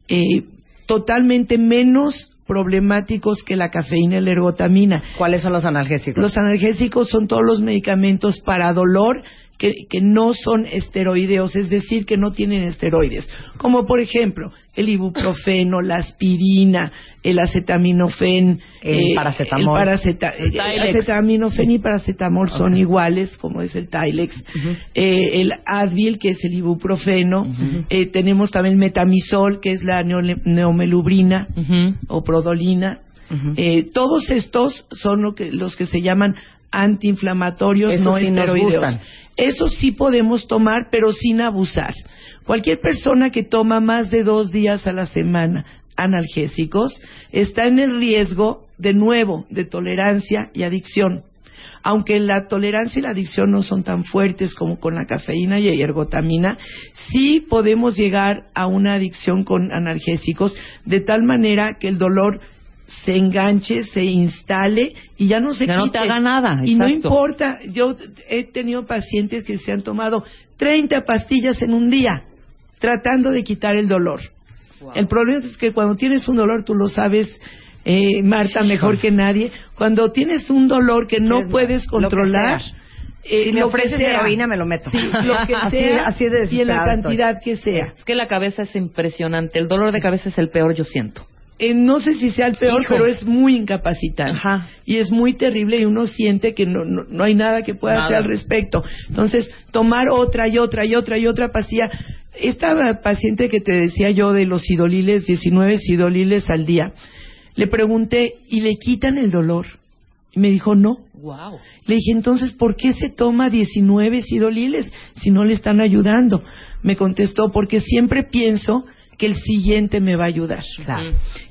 eh, totalmente menos problemáticos que la cafeína y la ergotamina. ¿Cuáles son los analgésicos? Los analgésicos son todos los medicamentos para dolor que, que no son esteroideos, es decir, que no tienen esteroides, como por ejemplo el ibuprofeno, la aspirina, el acetaminofén, El paracetamol. el paraceta- El eh, Tylex. acetaminofén y paracetamol son iguales, como es el Tylex, eh, el Advil, que es el ibuprofeno, eh, tenemos también el metamisol, que es la neomelubrina o prodolina. Eh, todos estos son lo que, los que se llaman antiinflamatorios Esos no sí esteroideos. Eso sí podemos tomar, pero sin abusar. Cualquier persona que toma más de dos días a la semana analgésicos está en el riesgo, de nuevo, de tolerancia y adicción. Aunque la tolerancia y la adicción no son tan fuertes como con la cafeína y ergotamina, sí podemos llegar a una adicción con analgésicos de tal manera que el dolor se enganche, se instale y ya no se Ya no quite. te haga nada, Y no importa, yo he tenido pacientes que se han tomado 30 pastillas en un día tratando de quitar el dolor. El problema es que cuando tienes un dolor, tú lo sabes, eh, Marta, mejor que nadie, cuando tienes un dolor que no Es puedes controlar, eh, Si me ofreces heroína, me lo meto. Sí, lo que Así- sea así de y en la estoy. cantidad que sea. Es que la cabeza es impresionante. El dolor de cabeza es el peor, yo siento. Eh, no sé si sea el peor, Hijo. pero es muy incapacitante. Y es muy terrible y uno siente que no, no, no hay nada que pueda hacer al respecto. Entonces, tomar otra y otra y otra y otra pastilla. Esta paciente que te decía yo de los sidoliles, 19 sidoliles al día, le pregunté, ¿y le quitan el dolor? Y me dijo, no. Wow. Le dije, entonces, ¿por qué se toma 19 sidoliles si no le están ayudando? Me contestó, porque siempre pienso que el siguiente me va a ayudar.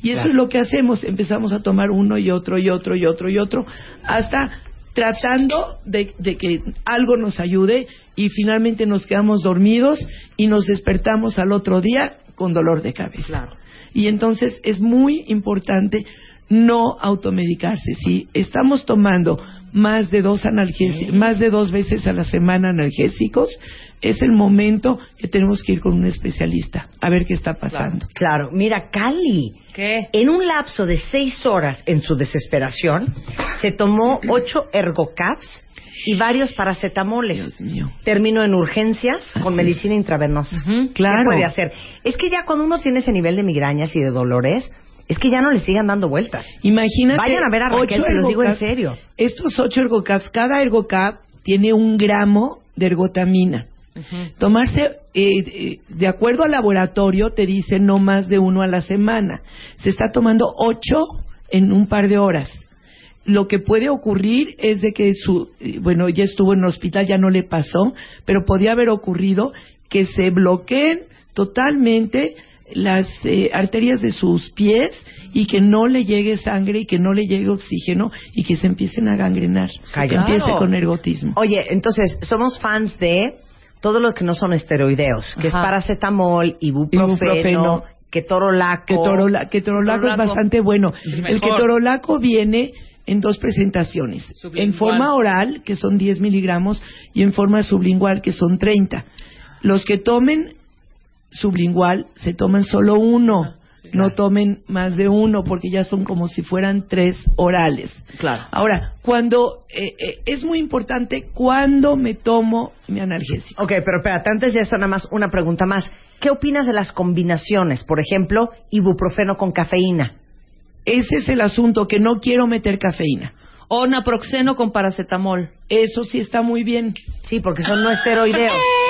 Y eso Claro. es lo que hacemos. Empezamos a tomar uno y otro y otro y otro y otro, hasta tratando de, de que algo nos ayude y finalmente nos quedamos dormidos y nos despertamos al otro día con dolor de cabeza. Y entonces es muy importante no automedicarse. Si estamos tomando más de dos analgésicos, más de dos veces a la semana analgésicos, es el momento que tenemos que ir con un especialista a ver qué está pasando. Claro, mira, Cali. ¿Qué? En un lapso de seis horas en su desesperación, se tomó ocho ergocaps y varios paracetamoles. Dios mío. Terminó en urgencias con medicina intravenosa. claro. ¿Qué puede hacer? Es que ya cuando uno tiene ese nivel de migrañas y de dolores, es que ya no le sigan dando vueltas. Imagínate. Vayan a ver a Raquel, se los digo en serio. Estos ocho ergocaps, cada ergocap tiene un gramo de ergotamina. Tomarse, eh, eh, de acuerdo al laboratorio, te dice no más de uno a la semana. Se está tomando ocho en un par de horas. Lo que puede ocurrir es de que su, eh, bueno, ya estuvo en el hospital, ya no le pasó, pero podía haber ocurrido que se bloqueen totalmente las eh, arterias de sus pies y que no le llegue sangre y que no le llegue oxígeno y que se empiecen a gangrenar, que Calla. empiece Claro. con ergotismo. Oye, entonces, somos fans de todo lo que no son esteroideos, que es paracetamol, ibuprofeno, Ibuprofeno. ketorolaco. Ketorola- ketorolaco es bastante bueno. El El mejor. ketorolaco viene en dos presentaciones. Sublingual. En forma oral, que son 10 miligramos, y en forma sublingual, que son 30. Los que tomen sublingual se toman solo uno. No tomen más de uno porque ya son como si fueran tres orales. Claro. Ahora, cuando eh, eh, es muy importante cuándo me tomo mi analgésico. Ok, pero espérate, antes de eso, nada más una pregunta más. ¿Qué opinas de las combinaciones? Por ejemplo, ibuprofeno con cafeína. Ese es el asunto, que no quiero meter cafeína. O naproxeno con paracetamol. Eso sí está muy bien. Sí, porque son no esteroideos.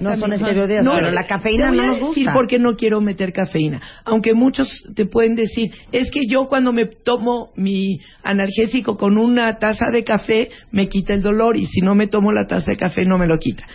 No son esteroideos, pero la cafeína no nos gusta. por qué no quiero meter cafeína. Aunque muchos te pueden decir, es que yo cuando me tomo mi analgésico con una taza de café, me quita el dolor y si no me tomo la taza de café, no me lo quita.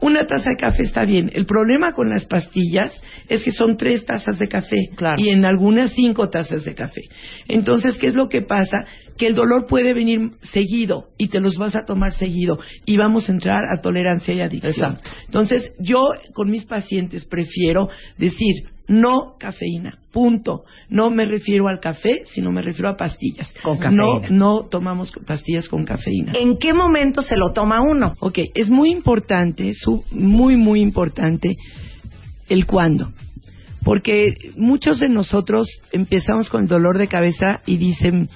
Una taza de café está bien. El problema con las pastillas es que son tres tazas de café y en algunas cinco tazas de café. Entonces, ¿qué es lo que pasa? Que el dolor puede venir seguido y te los vas a tomar seguido y vamos a entrar a tolerancia y adicción. Exacto. Entonces, yo con mis pacientes prefiero decir no cafeína, punto. No me refiero al café, sino me refiero a pastillas. Con No, cafeína. no tomamos pastillas con cafeína. ¿En qué momento se lo toma uno? Ok, es muy importante, su- muy, muy importante el cuándo. Porque muchos de nosotros empezamos con el dolor de cabeza y dicen,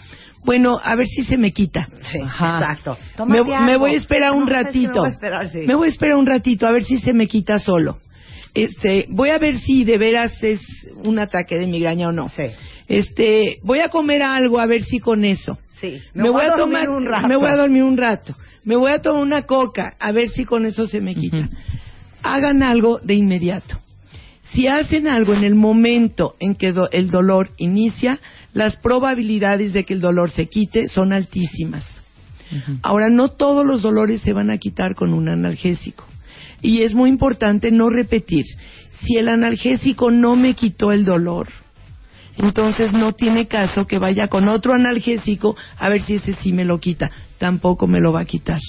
bueno, a ver si se me quita. Sí, Ajá. exacto. Me, me voy a esperar un No ratito. voy a esperar, sí. Me voy a esperar un ratito a ver si se me quita solo. Este, voy a ver si de veras es un ataque de migraña o no. Este, voy a comer algo a ver si con eso. Sí. Me, voy, a dormir tomar un rato. me voy a dormir un rato. Me voy a tomar una coca a ver si con eso se me quita. Hagan algo de inmediato. Si hacen algo en el momento en que do- el dolor inicia, las probabilidades de que el dolor se quite son altísimas. Ahora, no todos los dolores se van a quitar con un analgésico. Y es muy importante no repetir. Si el analgésico no me quitó el dolor, Entonces no tiene caso que vaya con otro analgésico a ver si ese sí me lo quita. Tampoco me lo va a quitar.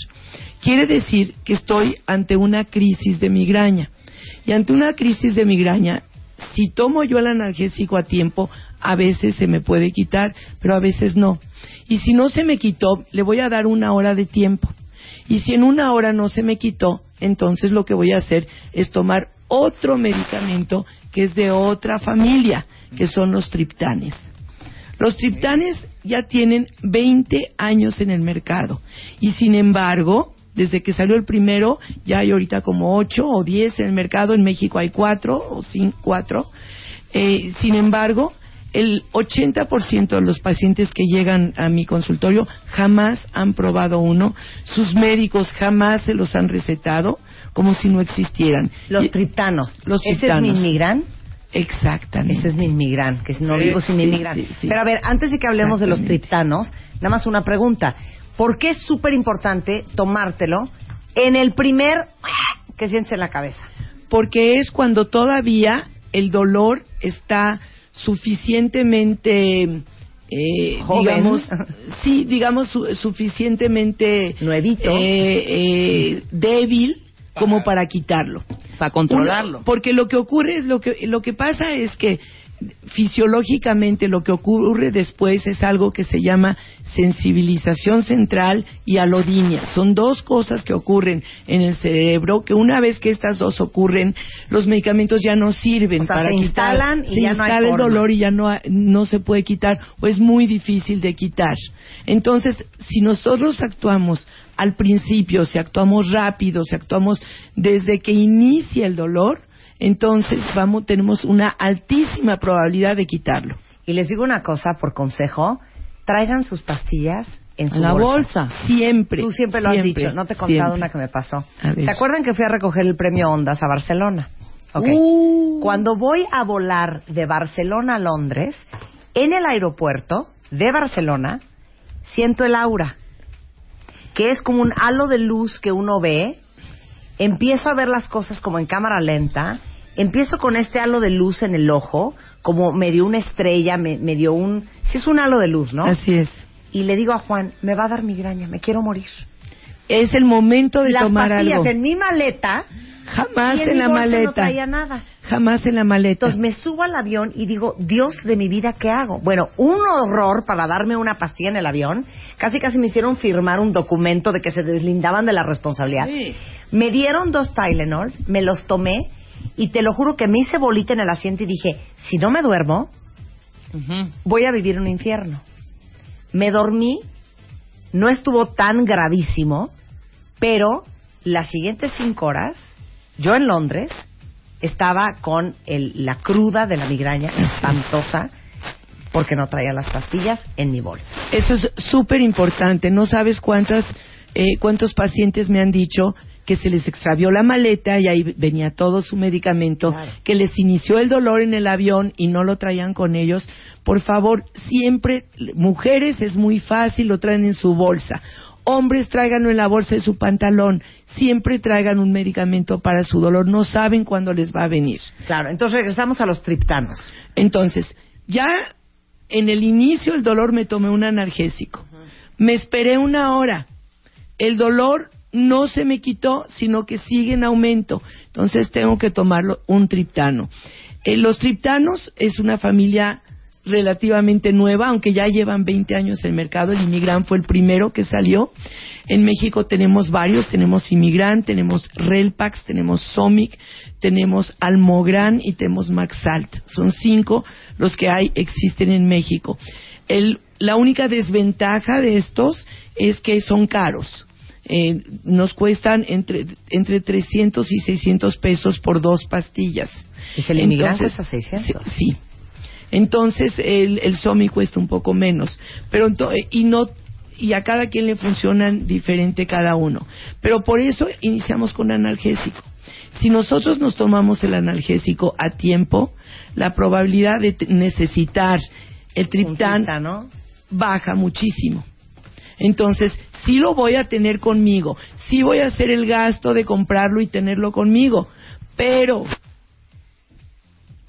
Quiere decir que estoy ante una crisis de migraña. Y ante una crisis de migraña, si tomo yo el analgésico a tiempo, a veces se me puede quitar, pero a veces no. Y si no se me quitó, le voy a dar una hora de tiempo. Y si en una hora no se me quitó, entonces lo que voy a hacer es tomar otro medicamento que es de otra familia, que son los triptanes. Los triptanes ya tienen 20 años en el mercado y sin embargo, desde que salió el primero, ya hay ahorita como 8 o 10 en el mercado, en México hay 4 o 5, 4. Eh, sin embargo, el 80% de los pacientes que llegan a mi consultorio jamás han probado uno, sus médicos jamás se los han recetado como si no existieran. Los triptanos. Los ¿Ese es triptanos. Milmigran? Exactamente. Ese es Milmigran, que no digo sin sí, sí. Pero a ver, antes de que hablemos de los triptanos, nada más una pregunta. ¿Por qué es súper importante tomártelo en el primer que sientes en la cabeza? porque es cuando todavía el dolor está suficientemente eh, Joven. digamos sí digamos su- suficientemente Nuevito. eh, eh, débil como para quitarlo Para controlarlo. Uno- porque lo que ocurre es lo que lo que pasa es que fisiológicamente lo que ocurre después es algo que se llama sensibilización central y alodinia. Son dos cosas que ocurren en el cerebro que una vez que estas dos ocurren, los medicamentos ya no sirven O sea, para se quitar. instalan y se ya no hay instala el forma. dolor y ya no, no se puede quitar o es muy difícil de quitar. Entonces, si nosotros actuamos al principio, si actuamos rápido, si actuamos desde que inicia el dolor, entonces vamos tenemos una altísima probabilidad de quitarlo. Y les digo una cosa por consejo, traigan sus pastillas en su la bolsa. bolsa, siempre. Tú siempre lo has dicho, no te he contado siempre. una que me pasó. ¿Se acuerdan que fui a recoger el premio Ondas a Barcelona? Uh. Cuando voy a volar de Barcelona a Londres, en el aeropuerto de Barcelona, siento el aura, que es como un halo de luz que uno ve. Empiezo a ver las cosas como en cámara lenta. Empiezo con este halo de luz en el ojo, como medio una estrella, me- medio un... Sí es un halo de luz, ¿no? Así es. Y le digo a Juan, me va a dar migraña, me quiero morir. Es el momento de Las tomar pastillas algo. en mi maleta Jamás en, en la maleta. no traía nada. Jamás en la maleta. Entonces me subo al avión y digo, Dios de mi vida, ¿qué hago? Bueno, un horror para darme una pastilla en el avión. Casi casi me hicieron firmar un documento de que se deslindaban de la responsabilidad. Sí. Me dieron dos Tylenols, me los tomé y te lo juro que me hice bolita en el asiento y dije, si no me duermo, voy a vivir un infierno. Me dormí, no estuvo tan gravísimo, pero las siguientes cinco horas, yo en Londres, estaba con el- la cruda de la migraña espantosa porque no traía las pastillas en mi bolsa. Eso es súper importante. No sabes cuántas, eh, cuántos pacientes me han dicho que se les extravió la maleta y ahí venía todo su medicamento, que les inició el dolor en el avión y no lo traían con ellos. Por favor, siempre, mujeres es muy fácil, lo traen en su bolsa. Hombres, tráiganlo en la bolsa de su pantalón. Siempre traigan un medicamento para su dolor. No saben cuándo les va a venir. Claro, entonces regresamos a los triptanos. Entonces, ya en el inicio del dolor me tomé un analgésico. Me esperé una hora. El dolor no se me quitó, sino que sigue en aumento. Entonces tengo que tomarlo un triptano. Eh, los triptanos es una familia relativamente nueva, aunque ya llevan 20 años en el mercado. El Imigran fue el primero que salió. En México tenemos varios, tenemos Imigran, tenemos Relpax, tenemos Somic, tenemos Almogran y tenemos Maxalt. Son cinco los que hay, existen en México. El- la única desventaja de estos es que son caros. Eh, nos cuestan entre, entre 300 y 600 pesos por dos pastillas. Y el Imigran Entonces, cuesta 600. Sí. Entonces el, el SOMI cuesta un poco menos. Pero ento- y no y a cada quien le funcionan diferente cada uno. Pero por eso iniciamos con analgésico. Si nosotros nos tomamos el analgésico a tiempo, la probabilidad de necesitar el triptán baja muchísimo. Entonces, sí lo voy a tener conmigo, sí voy a hacer el gasto de comprarlo y tenerlo conmigo, pero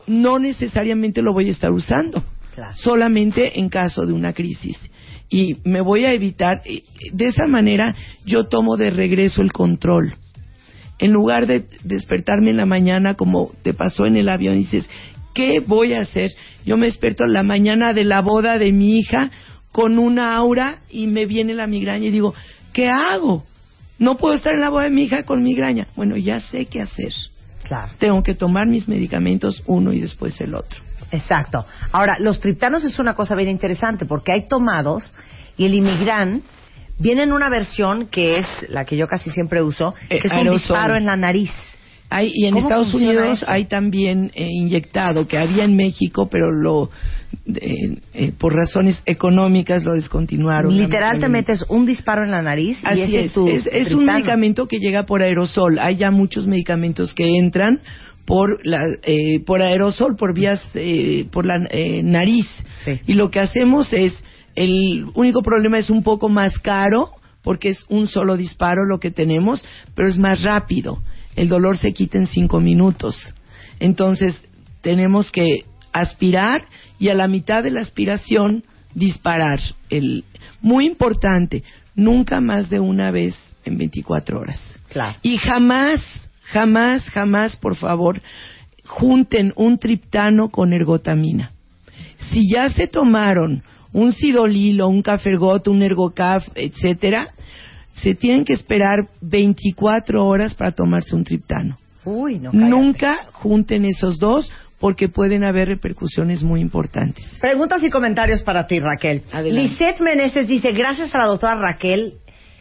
no necesariamente lo voy a estar usando. solamente en caso de una crisis. Y me voy a evitar, de esa manera yo tomo de regreso el control. En lugar de despertarme en la mañana como te pasó en el avión, dices, ¿qué voy a hacer? Yo me despierto en la mañana de la boda de mi hija con una aura y me viene la migraña y digo, ¿qué hago? No puedo estar en la boda de mi hija con migraña. Bueno, ya sé qué hacer. Claro. Tengo que tomar mis medicamentos uno y después el otro. Exacto. Ahora, los triptanos es una cosa bien interesante porque hay tomados y el Imigran viene en una versión que es la que yo casi siempre uso, que Eh, es un aerosol. disparo en la nariz. Hay, y en ¿Cómo Estados Unidos eso? hay también eh, inyectado, que había en México, pero lo eh, eh, por razones económicas lo descontinuaron. Literal te metes un disparo en la nariz y Así ese es, es, tu es, es un medicamento que llega por aerosol. Hay ya muchos medicamentos que entran por la, eh, por aerosol, por vías, eh, por la eh, nariz. Y lo que hacemos es, el único problema es un poco más caro, porque es un solo disparo lo que tenemos, pero es más rápido. El dolor se quita en cinco minutos. Entonces, tenemos que aspirar y a la mitad de la aspiración disparar. El, muy importante, nunca más de una vez en 24 horas. Claro. Y jamás, jamás, jamás, por favor, junten un triptano con ergotamina. Si ya se tomaron un sidolilo, un cafergot, un ergocaf, etcétera, se tienen que esperar 24 horas para tomarse un triptano. Uy, no. Nunca junten esos dos porque pueden haber repercusiones muy importantes. Preguntas y comentarios para ti, Raquel. Lisette Meneses dice, gracias a la doctora Raquel,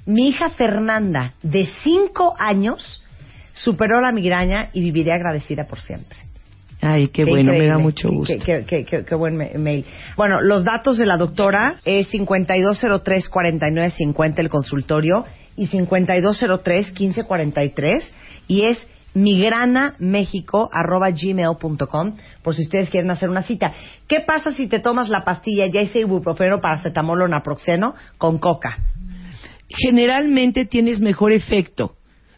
mi hija Fernanda, de 5 años, superó la migraña y viviré agradecida por siempre. Ay, qué, bueno, me da mucho gusto. Qué, qué- qué- qué buen mail. Bueno, los datos de la doctora es 5203-4950 el consultorio y 5203-1543 y es migranamexico.gmail.com por si ustedes quieren hacer una cita. ¿Qué pasa si te tomas la pastilla ya sea ibuprofeno, paracetamol o naproxeno con coca? generalmente tienes mejor efecto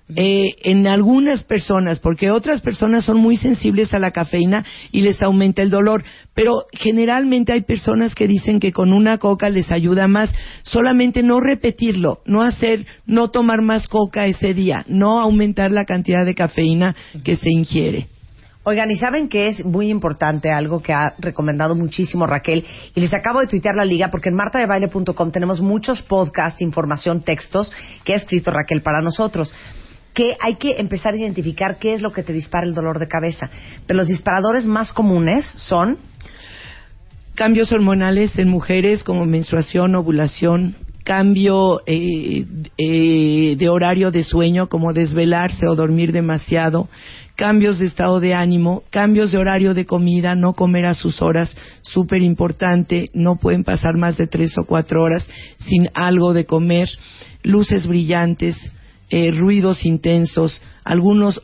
eh, en algunas personas, porque otras personas son muy sensibles a la cafeína y les aumenta el dolor, pero generalmente hay personas que dicen que con una coca les ayuda más, solamente no repetirlo, no hacer, no tomar más coca ese día, no aumentar la cantidad de cafeína que se ingiere. Oigan, y saben que es muy importante algo que ha recomendado muchísimo Raquel, y les acabo de tuitear la liga porque en martadebaile.com tenemos muchos podcasts, información, textos que ha escrito Raquel para nosotros que hay que empezar a identificar qué es lo que te dispara el dolor de cabeza. Pero los disparadores más comunes son cambios hormonales en mujeres como menstruación, ovulación, cambio eh, eh, de horario de sueño como desvelarse o dormir demasiado, cambios de estado de ánimo, cambios de horario de comida, no comer a sus horas, súper importante, no pueden pasar más de tres o cuatro horas sin algo de comer, luces brillantes, eh, ruidos intensos, algunos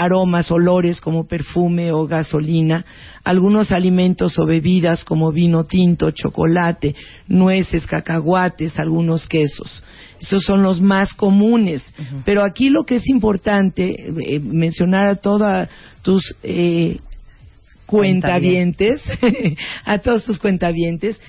aromas, olores como perfume o gasolina, algunos alimentos o bebidas como vino tinto, chocolate, nueces, cacahuates, algunos quesos. Esos son los más comunes. Pero aquí lo que es importante, eh, mencionar a todos tus eh, cuentavientes, a todos tus cuentavientes,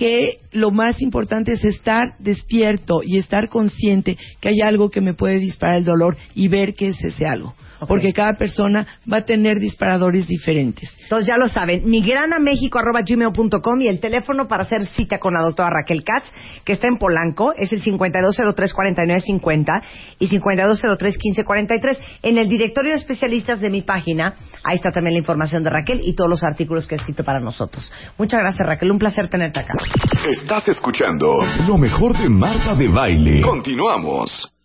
que lo más importante es estar despierto y estar consciente que hay algo que me puede disparar el dolor y ver qué es ese algo. Porque cada persona va a tener disparadores diferentes. Entonces ya lo saben, migranamexico.gmail.com y el teléfono para hacer cita con la doctora Raquel Katz, que está en Polanco, es el 5203-4950 y 5203-1543. En el directorio de especialistas de mi página, ahí está también la información de Raquel y todos los artículos que ha escrito para nosotros. Muchas gracias Raquel, un placer tenerte acá. Estás escuchando lo mejor de Marta de Baile. Continuamos.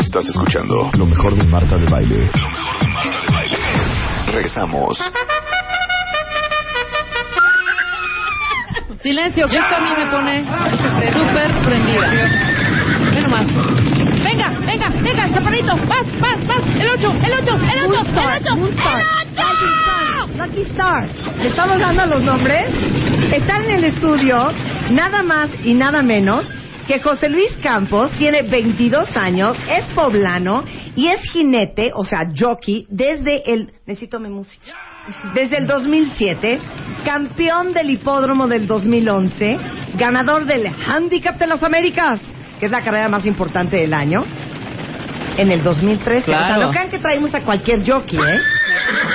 Estás escuchando lo mejor de Marta de Baile. Lo mejor de Marta de Baile. Regresamos. Silencio, que esto a mí me pone súper prendida. Ve nomás. Venga, venga, venga, chaparrito, vas, vas, vas, el 8, el 8, el 8, el 8, el 8. Lucky Star. Le estamos dando los nombres. Están en el estudio nada más y nada menos que José Luis Campos, tiene 22 años, es poblano Y es jinete, o sea, jockey, desde el... Necesito mi música. Desde el 2007, campeón del hipódromo del 2011, ganador del Handicap de las Américas, que es la carrera más importante del año, en el 2013. O sea, Claro. no crean que traemos a cualquier jockey, ¿eh?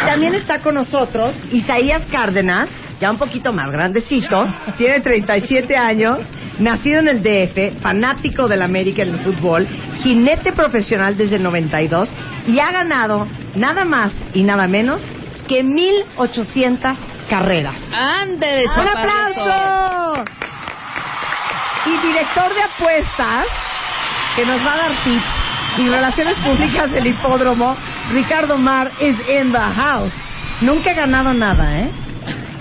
También está con nosotros Isaías Cárdenas, ya un poquito más grandecito, tiene 37 años, nacido en el DF, fanático del América en el fútbol, jinete profesional desde el 92 y ha ganado nada más y nada menos que 1800 carreras. ¡Ande de ¡Un aplauso! Y director de apuestas, que nos va a dar tips y relaciones públicas del hipódromo, Ricardo Mar is in the house. Nunca he ganado nada, ¿eh?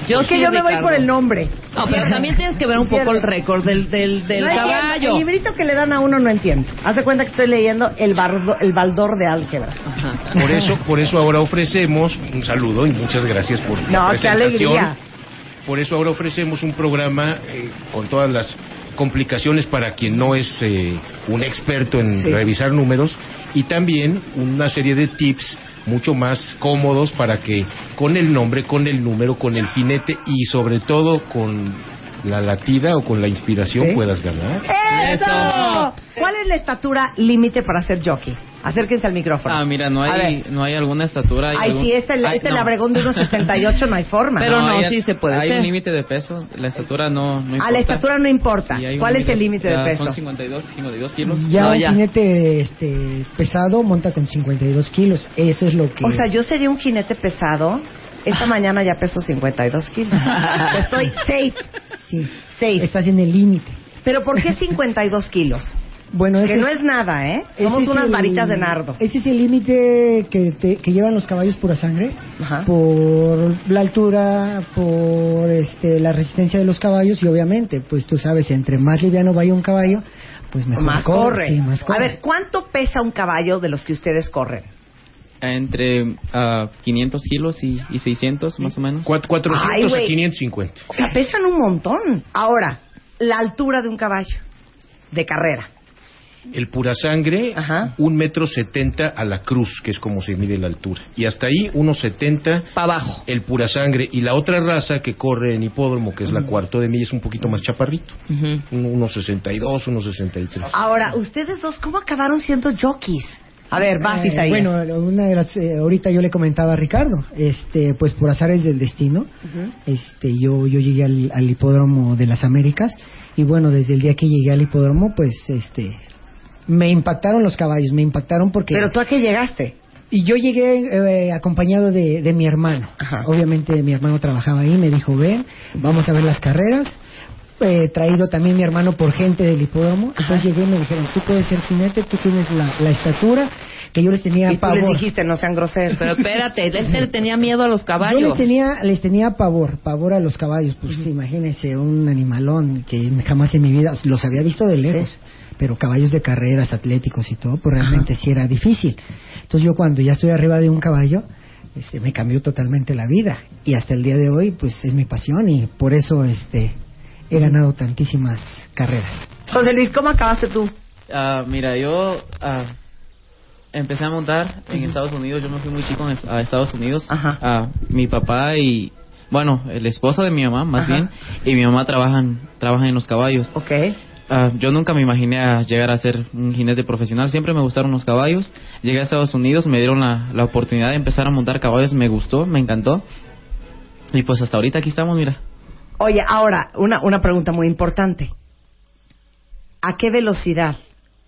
Yo Porque sí, yo me voy Ricardo. por el nombre. No, pero también tienes que ver un poco el récord del, del, del No entiendo. caballo. El librito que le dan a uno no entiendo. Haz de cuenta que estoy leyendo el, bardo- el baldor de álgebra. Por eso, por eso ahora ofrecemos un saludo y muchas gracias por la No, qué presentación. alegría. Por eso ahora ofrecemos un programa eh, con todas las complicaciones para quien no es eh, un experto en Sí. revisar números y también una serie de tips mucho más cómodos para que con el nombre, con el número, con el jinete y sobre todo con la latida o con la inspiración ¿Sí? puedas ganar. ¡Eso! ¿Cuál es la estatura límite para ser jockey? Acérquense al micrófono. Ah, mira, no hay, no hay alguna estatura. hay Ay, algún- sí, este, Ay, este no. labregón de 1,78 no hay forma. hay- Hay ser. un límite de peso, la estatura no, no A la estatura no importa. Sí, ¿Cuál es el límite de Ah, peso? Son 52, 52 kilos. Ya un jinete este, pesado monta con 52 kilos. Eso es lo que... O sea, yo sería un jinete pesado. Esta mañana ya peso 52 kilos. Estoy safe. Sí. Safe. Estás en el límite. ¿Pero por qué 52 kilos? Bueno, Que ese no es nada, ¿eh? Somos es unas el- varitas de nardo. Ese es el límite que, te- que llevan los caballos pura sangre. Ajá. Por la altura, por este, la resistencia de los caballos y obviamente, pues tú sabes, entre más liviano vaya un caballo, pues mejor Más corre. sí, más corre. A ver, ¿cuánto pesa un caballo de los que ustedes corren? Entre ah, 500 kilos y, y 600 más o menos. 400 Ay, a güey. 550. O sea, pesan un montón. Ahora, la altura de un caballo de carrera. El pura sangre, un metro setenta a la cruz, que es como se mide la altura. Y hasta ahí, unos setenta para abajo. El pura sangre. Y la otra raza que corre en hipódromo, que es la cuarto de milla, es un poquito más chaparrito. Un- Unos sesenta y dos, unos sesenta y tres. Ahora, ustedes dos, ¿cómo acabaron siendo jockeys? A ver, vas, Eh, Isaías. bueno, una de las eh, ahorita yo le comentaba a Ricardo, este, pues por azares del destino, este, yo yo llegué al, al hipódromo de las Américas y bueno, desde el día que llegué al hipódromo, pues este, me impactaron los caballos, me impactaron porque. Pero tú a qué llegaste? Y yo llegué eh, acompañado de, de mi hermano. Obviamente mi hermano trabajaba ahí, me dijo, ven, vamos a ver las carreras. Eh, traído también mi hermano por gente del hipódromo. Entonces llegué y me dijeron, tú puedes ser jinete, tú tienes la, la estatura, que yo les tenía Y tú pavor. les dijiste, no sean groseros. Pero espérate, este le tenía miedo a los Yo caballos. les tenía, les tenía pavor, pavor a los caballos. Pues imagínense un animalón que jamás en mi vida los había visto de lejos. Pero caballos de carreras, atléticos y todo, pues realmente sí era difícil. Entonces yo cuando ya estoy arriba de un caballo, este, me cambió totalmente la vida. Y hasta el día de hoy, pues es mi pasión y por eso este, he ganado tantísimas carreras. José Luis, ¿cómo acabaste tú? Ah, mira, yo ah, empecé a montar en. Estados Unidos. Yo me fui muy chico a Estados Unidos. Ah, mi papá y, bueno, el esposo de mi mamá, más Ajá. bien, y mi mamá trabajan, trabajan en los caballos. Ok. Ah, yo nunca me imaginé a llegar a ser un jinete profesional. Siempre me gustaron los caballos. Llegué a Estados Unidos, me dieron la, la oportunidad de empezar a montar caballos. Me gustó, me encantó. Y pues hasta ahorita aquí estamos, mira. Oye, ahora, una, una pregunta muy importante. ¿A qué velocidad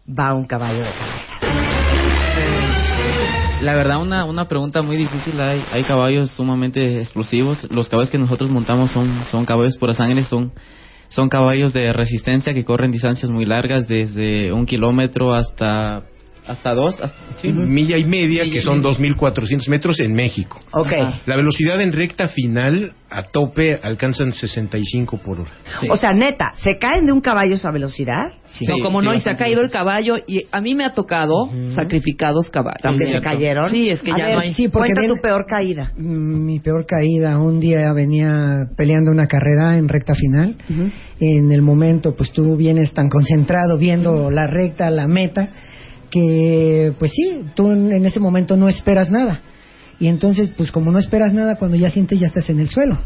va un caballo de carrera? La verdad, una, una pregunta muy difícil. Hay, hay caballos sumamente explosivos. Los caballos que nosotros montamos son, son caballos pura sangre, son, son caballos de resistencia que corren distancias muy largas, desde un kilómetro hasta, hasta dos. hasta- sí. Milla y media, Milla que son media. 2.400 metros en México. Ok. La velocidad en recta final, a tope, alcanzan 65 por hora. O sea, neta, ¿se caen de un caballo a esa velocidad? no, como no, y se ha caído el caballo y a mí me ha tocado sacrificados caballos. ¿También se cayeron? Sí, es que A ya ver, no hay. sí, porque Cuenta tu peor caída. Mm, Mi peor caída, un día venía peleando una carrera en recta final. En el momento, pues tú vienes tan concentrado viendo la recta, la meta, que pues sí, tú en ese momento no esperas nada. Y entonces, pues como no esperas nada, cuando ya sientes ya estás en el suelo.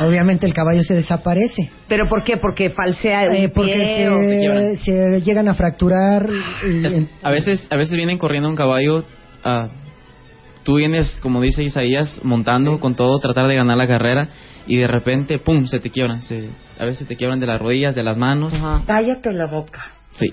Obviamente el caballo se desaparece. ¿Pero por qué? ¿Porque falsea un Eh, porque pie se, se llegan a fracturar. y- A veces, a veces vienen corriendo un caballo. ah, tú vienes, como dice Isaías, montando con todo, tratar de ganar la carrera y de repente, pum, se te quiebran. Se- a veces te quiebran de las rodillas, de las manos. Cállate la boca. Sí.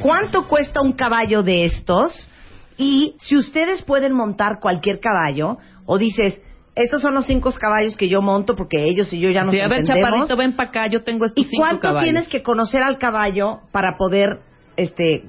¿Cuánto cuesta un caballo de estos? Y si ustedes pueden montar cualquier caballo, o dices, estos son los cinco caballos que yo monto porque ellos y yo ya nos Sí, a ver, entendemos. chaparrito, ven para acá, yo tengo estos ¿Y cinco cuánto caballos. tienes que conocer al caballo para poder este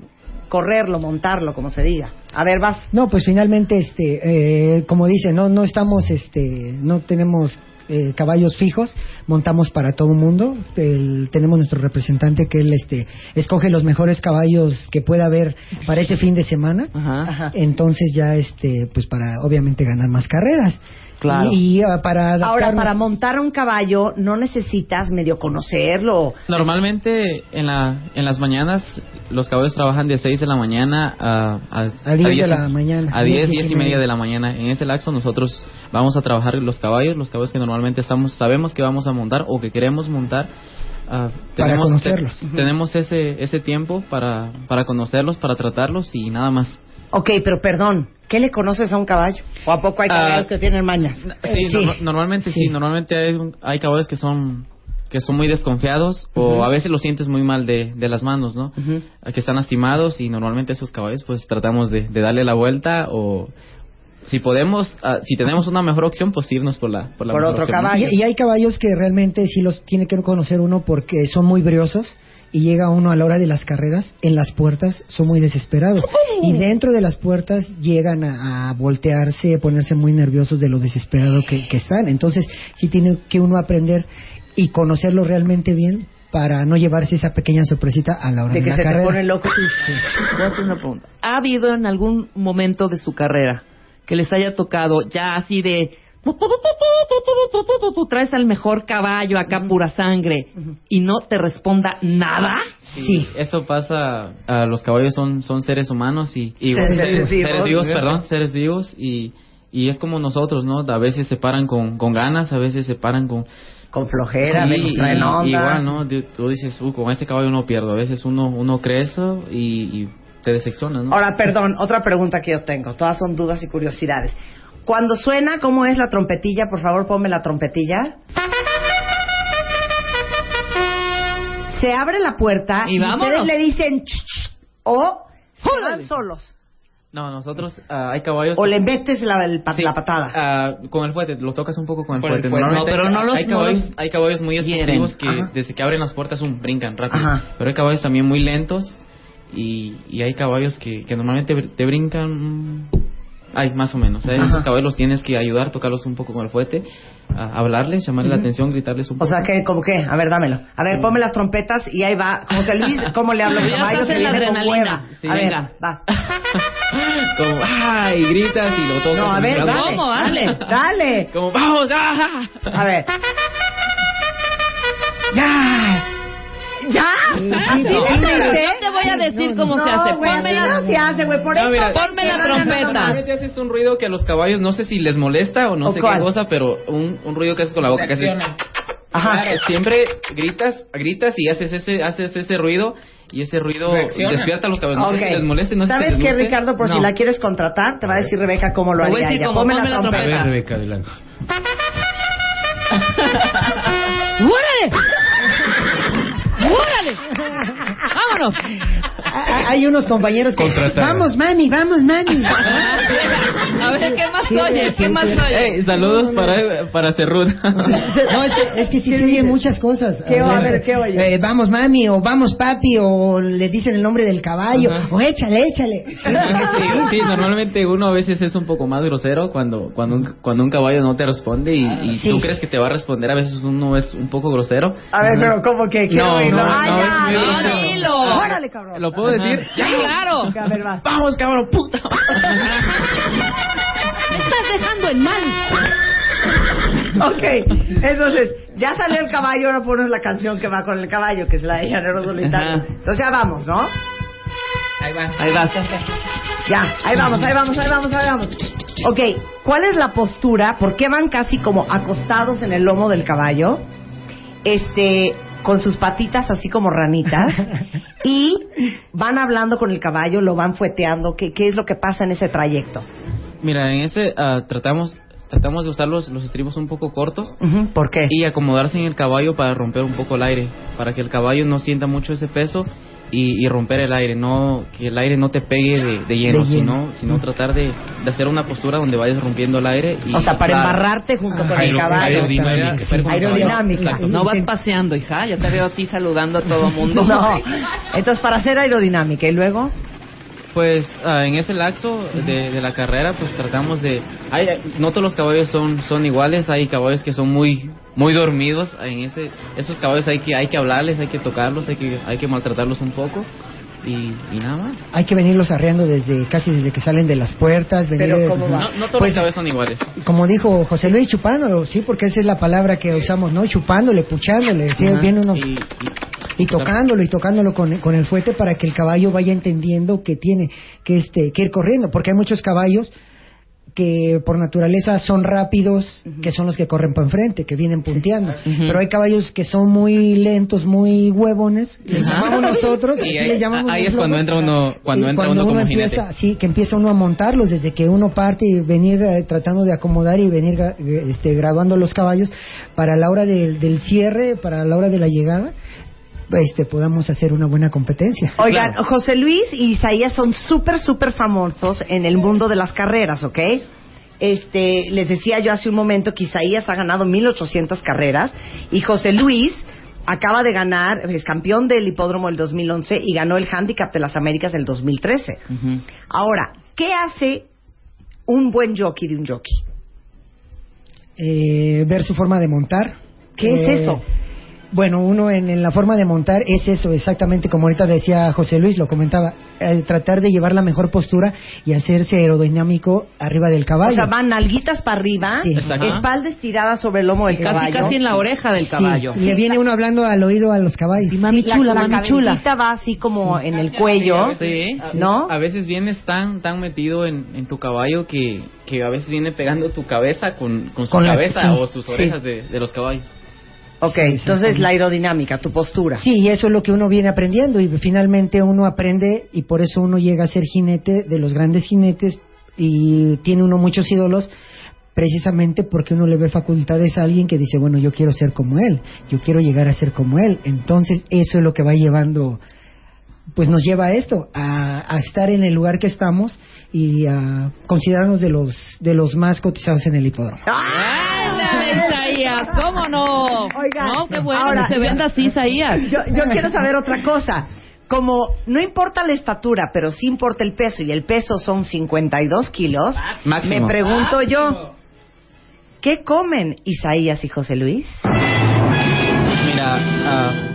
correrlo, montarlo, como se diga? A ver, vas. No, pues finalmente, este, eh, como dice, no, no estamos, este, no tenemos eh, caballos fijos, montamos para todo el mundo. El- tenemos nuestro representante que él, este, escoge los mejores caballos que pueda haber para ese fin de semana. Ajá. Entonces ya, este, pues para obviamente ganar más carreras. Claro. Y, y, para Ahora, para montar a un caballo no necesitas medio conocerlo. Normalmente en, la, en las mañanas los caballos trabajan de 6 de la mañana a, a, A 10 de 10 la mañana. A 10, 10 10 y media de la mañana. En ese lapso nosotros vamos a trabajar los caballos, los caballos que normalmente estamos sabemos que vamos a montar o que queremos montar. ah, Para tenemos, conocerlos. te- tenemos ese, ese tiempo para, para conocerlos, para tratarlos y nada más. Ok, pero perdón, ¿qué le conoces a un caballo? ¿O a poco hay Ah, caballos que tienen maña? Sí, norma- normalmente sí. normalmente hay, un- hay caballos que son que son muy desconfiados o a veces los sientes muy mal de, de las manos, ¿no? Que están lastimados y normalmente esos caballos pues tratamos de, de darle la vuelta o si podemos, ah, si tenemos una mejor opción pues irnos por la por la mejor opción, ¿no? Y, y hay caballos que realmente sí los tiene que conocer uno porque son muy briosos y llega uno a la hora de las carreras, en las puertas son muy desesperados. Y dentro de las puertas llegan a, a voltearse, ponerse muy nerviosos de lo desesperado que, que están. Entonces sí tiene que uno aprender y conocerlo realmente bien para no llevarse esa pequeña sorpresita a la hora de, De que la se te carrera. pone loco. Voy a hacer una pregunta. ¿Ha habido en algún momento de su carrera que les haya tocado ya así de traes al mejor caballo acá pura sangre y no te responda nada? Sí, eso pasa. ah, los caballos son son seres humanos y, y Seres seres, vivos. seres vivos, perdón, seres vivos y y es como nosotros, ¿no? A veces se paran con, con ganas, a veces se paran con con flojera, traen y- ondas. igual, ¿no? Tú dices, "Uh, con este caballo no pierdo. A veces uno uno cree eso y, y te decepciona, ¿no? Ahora, perdón, otra pregunta que yo tengo. Todas son dudas y curiosidades. Cuando suena, ¿cómo es la trompetilla? Por favor, ponme la trompetilla. Se abre la puerta Y y, ustedes le dicen "Ch, ch", o se van solos. No, nosotros ah, hay caballos. O le metes la, el pa- Sí, la patada. ah, con el fuete, lo tocas un poco con el Con el fuete. No, pero no los- hay, no caballos, los hay caballos muy explosivos que Ajá. desde que abren las puertas um, brincan rápido. Ajá. Pero hay caballos también muy lentos y, y hay caballos que, que normalmente te brincan. Ay, más o menos. ¿eh? Ajá. Esos caballos los tienes que ayudar, tocarlos un poco con el fuete, a- hablarles, llamarles la atención, gritarles un O poco. sea, que ¿cómo qué? A ver, dámelo. A ver, ponme las trompetas y ahí va. José Luis, ¿cómo le habla al Ya caballo que viene adrenalina. hueva? Sí, a ver, vas. Como, ¡ay! Gritas y lo tocas. No, a ver, dale. ¿Cómo? Dale, dale. Como, ¡vamos! ¡ah! A ver. ¡Ya! ¡Ya! sí, ¿Así sí, le sí. hiciste? Yo te voy a decir cómo no, se hace. güey, Ponme la- no se hace, güey. Por No, eso... mira, Ponme la No, no, no, no, no. trompeta. Normalmente haces un ruido que a los caballos no sé si les molesta o no ¿O sé cuál? qué cosa, pero un, un ruido que haces con la boca que haces. Ajá. Claro, siempre gritas, gritas y haces ese haces ese ruido y ese ruido Reacciona. despierta a los caballos. No sé si les moleste, no sé si ¿Sabes qué, guste. Ricardo? Por si No. la quieres contratar, te va a decir Rebeca cómo lo Te voy a haría decir ella. cómo, Ponme la la A trompeta. ver, Rebeca, adelante. ¡Órale! ¡Órale! ¡Vámonos! Ah, Hay unos compañeros que... Vamos, mami, vamos, mami. A ver, ¿qué más oye? ¿Qué más oye? Ey, saludos para, para Cerruda. No, es que, es que sí se oyen muchas cosas. ¿Qué, a ver, qué oye? Eh, vamos, mami, o vamos, papi, o le dicen el nombre del caballo, o échale, échale. Sí, Sí, sí, normalmente uno a veces es un poco más grosero cuando cuando un, cuando un caballo no te responde y, y Sí. tú crees que te va a responder, a veces uno es un poco grosero. A ver, pero ¿cómo que? No, no, no, muy no, grosero. dilo. Órale, cabrón. ¿Lo puedo decir? ¡Ya, claro! A ver, vas. Vamos, cabrón, puta. ¡Me estás dejando en mal! Ok, entonces, ya salió el caballo, ahora pones la canción que va con el caballo, que es la de Llanero Solitario. Ajá. Entonces ya vamos, ¿no? Ahí va. Ahí vas. Ya, ahí vamos, ahí vamos, ahí vamos, ahí vamos. Ok, ¿cuál es la postura? ¿Por qué van casi como acostados en el lomo del caballo? Este, con sus patitas así como ranitas. y van hablando con el caballo, lo van fueteando. ¿Qué, qué es lo que pasa en ese trayecto? Mira, en ese ah, tratamos tratamos de usar los, los estribos un poco cortos. ¿Por qué? Y acomodarse en el caballo para romper un poco el aire, para que el caballo no sienta mucho ese peso y, y romper el aire, no que el aire no te pegue de, de lleno, De lleno. sino, sino tratar de, de hacer una postura donde vayas rompiendo el aire. Y, O sea, para Claro. embarrarte junto con el caballo. aerodinámica. Sí. Aerodinámica. Exacto. No vas paseando, hija. Ya te veo a ti saludando a todo mundo. No. Entonces, para hacer aerodinámica. ¿Y luego? Pues ah, en ese laxo de, de la carrera, pues tratamos de... Hay, no todos los caballos son, son iguales, hay caballos que son muy muy dormidos. En ese, esos caballos hay que hay que hablarles, hay que tocarlos, hay que hay que maltratarlos un poco y, y nada más. Hay que venirlos arreando desde casi desde que salen de las puertas. Venir, No, no todos Pues, los caballos son iguales. como dijo José Luis, chupándolo, sí, porque esa es la palabra que usamos, ¿no? Chupándole, puchándole, sí, Ajá. viene uno Y- y tocándolo y tocándolo con, con el fuete para que el caballo vaya entendiendo que tiene que este que ir corriendo, porque hay muchos caballos que por naturaleza son rápidos, que son los que corren para enfrente, que vienen punteando. Pero hay caballos que son muy lentos, muy huevones, les llamamos nosotros, Y ahí- les llamamos ahí es cuando entra uno cuando Y entra cuando uno como empieza, jinete. sí, que empieza uno a montarlos desde que uno parte y venir eh, tratando de acomodar y venir eh, este, graduando los caballos para la hora del, del cierre, para la hora de la llegada, este, podamos hacer una buena competencia. Oigan, José Luis y Isaías son súper, súper famosos en el mundo de las carreras, ¿ok? Este, les decía yo hace un momento que Isaías ha ganado 1800 carreras y José Luis acaba de ganar, es campeón del hipódromo del 2011 y ganó el Handicap de las Américas del 2013. Ahora, ¿qué hace un buen jockey de un jockey? Eh, ver su forma de montar. ¿Qué es Eh, eso? Bueno, uno en, en la forma de montar es eso, exactamente como ahorita decía José Luis, lo comentaba, tratar de llevar la mejor postura y hacerse aerodinámico arriba del caballo. O sea, van nalguitas para arriba, Sí. Espalda estirada sobre el lomo del Casi, caballo. casi en la oreja del Sí, caballo. y le viene uno hablando al oído a los caballos. Sí, la, la cabecita va así como en el cuello, Sí, ¿no? A veces vienes tan tan metido en, en tu caballo que, que a veces viene pegando tu cabeza con, con su Con la- cabeza sí, o sus sí. orejas de, de los caballos. Ok, entonces la aerodinámica, tu postura. Sí, y eso es lo que uno viene aprendiendo y finalmente uno aprende y por eso uno llega a ser jinete de los grandes jinetes y tiene uno muchos ídolos precisamente porque uno le ve facultades a alguien que dice, bueno, yo quiero ser como él, yo quiero llegar a ser como él. Entonces eso es lo que va llevando, pues nos lleva a esto, a, a estar en el lugar que estamos y a considerarnos de los, de los más cotizados en el hipódromo. ¡Ándale, Isaías! ¿Cómo no? Oigan, no, qué bueno ahora, que se venda así, Isaías. Yo, yo quiero saber otra cosa. Como no importa la estatura, pero sí importa el peso, y el peso son 52 kilos, Máximo. me pregunto yo, ¿qué comen Isaías y José Luis? Mira, ah,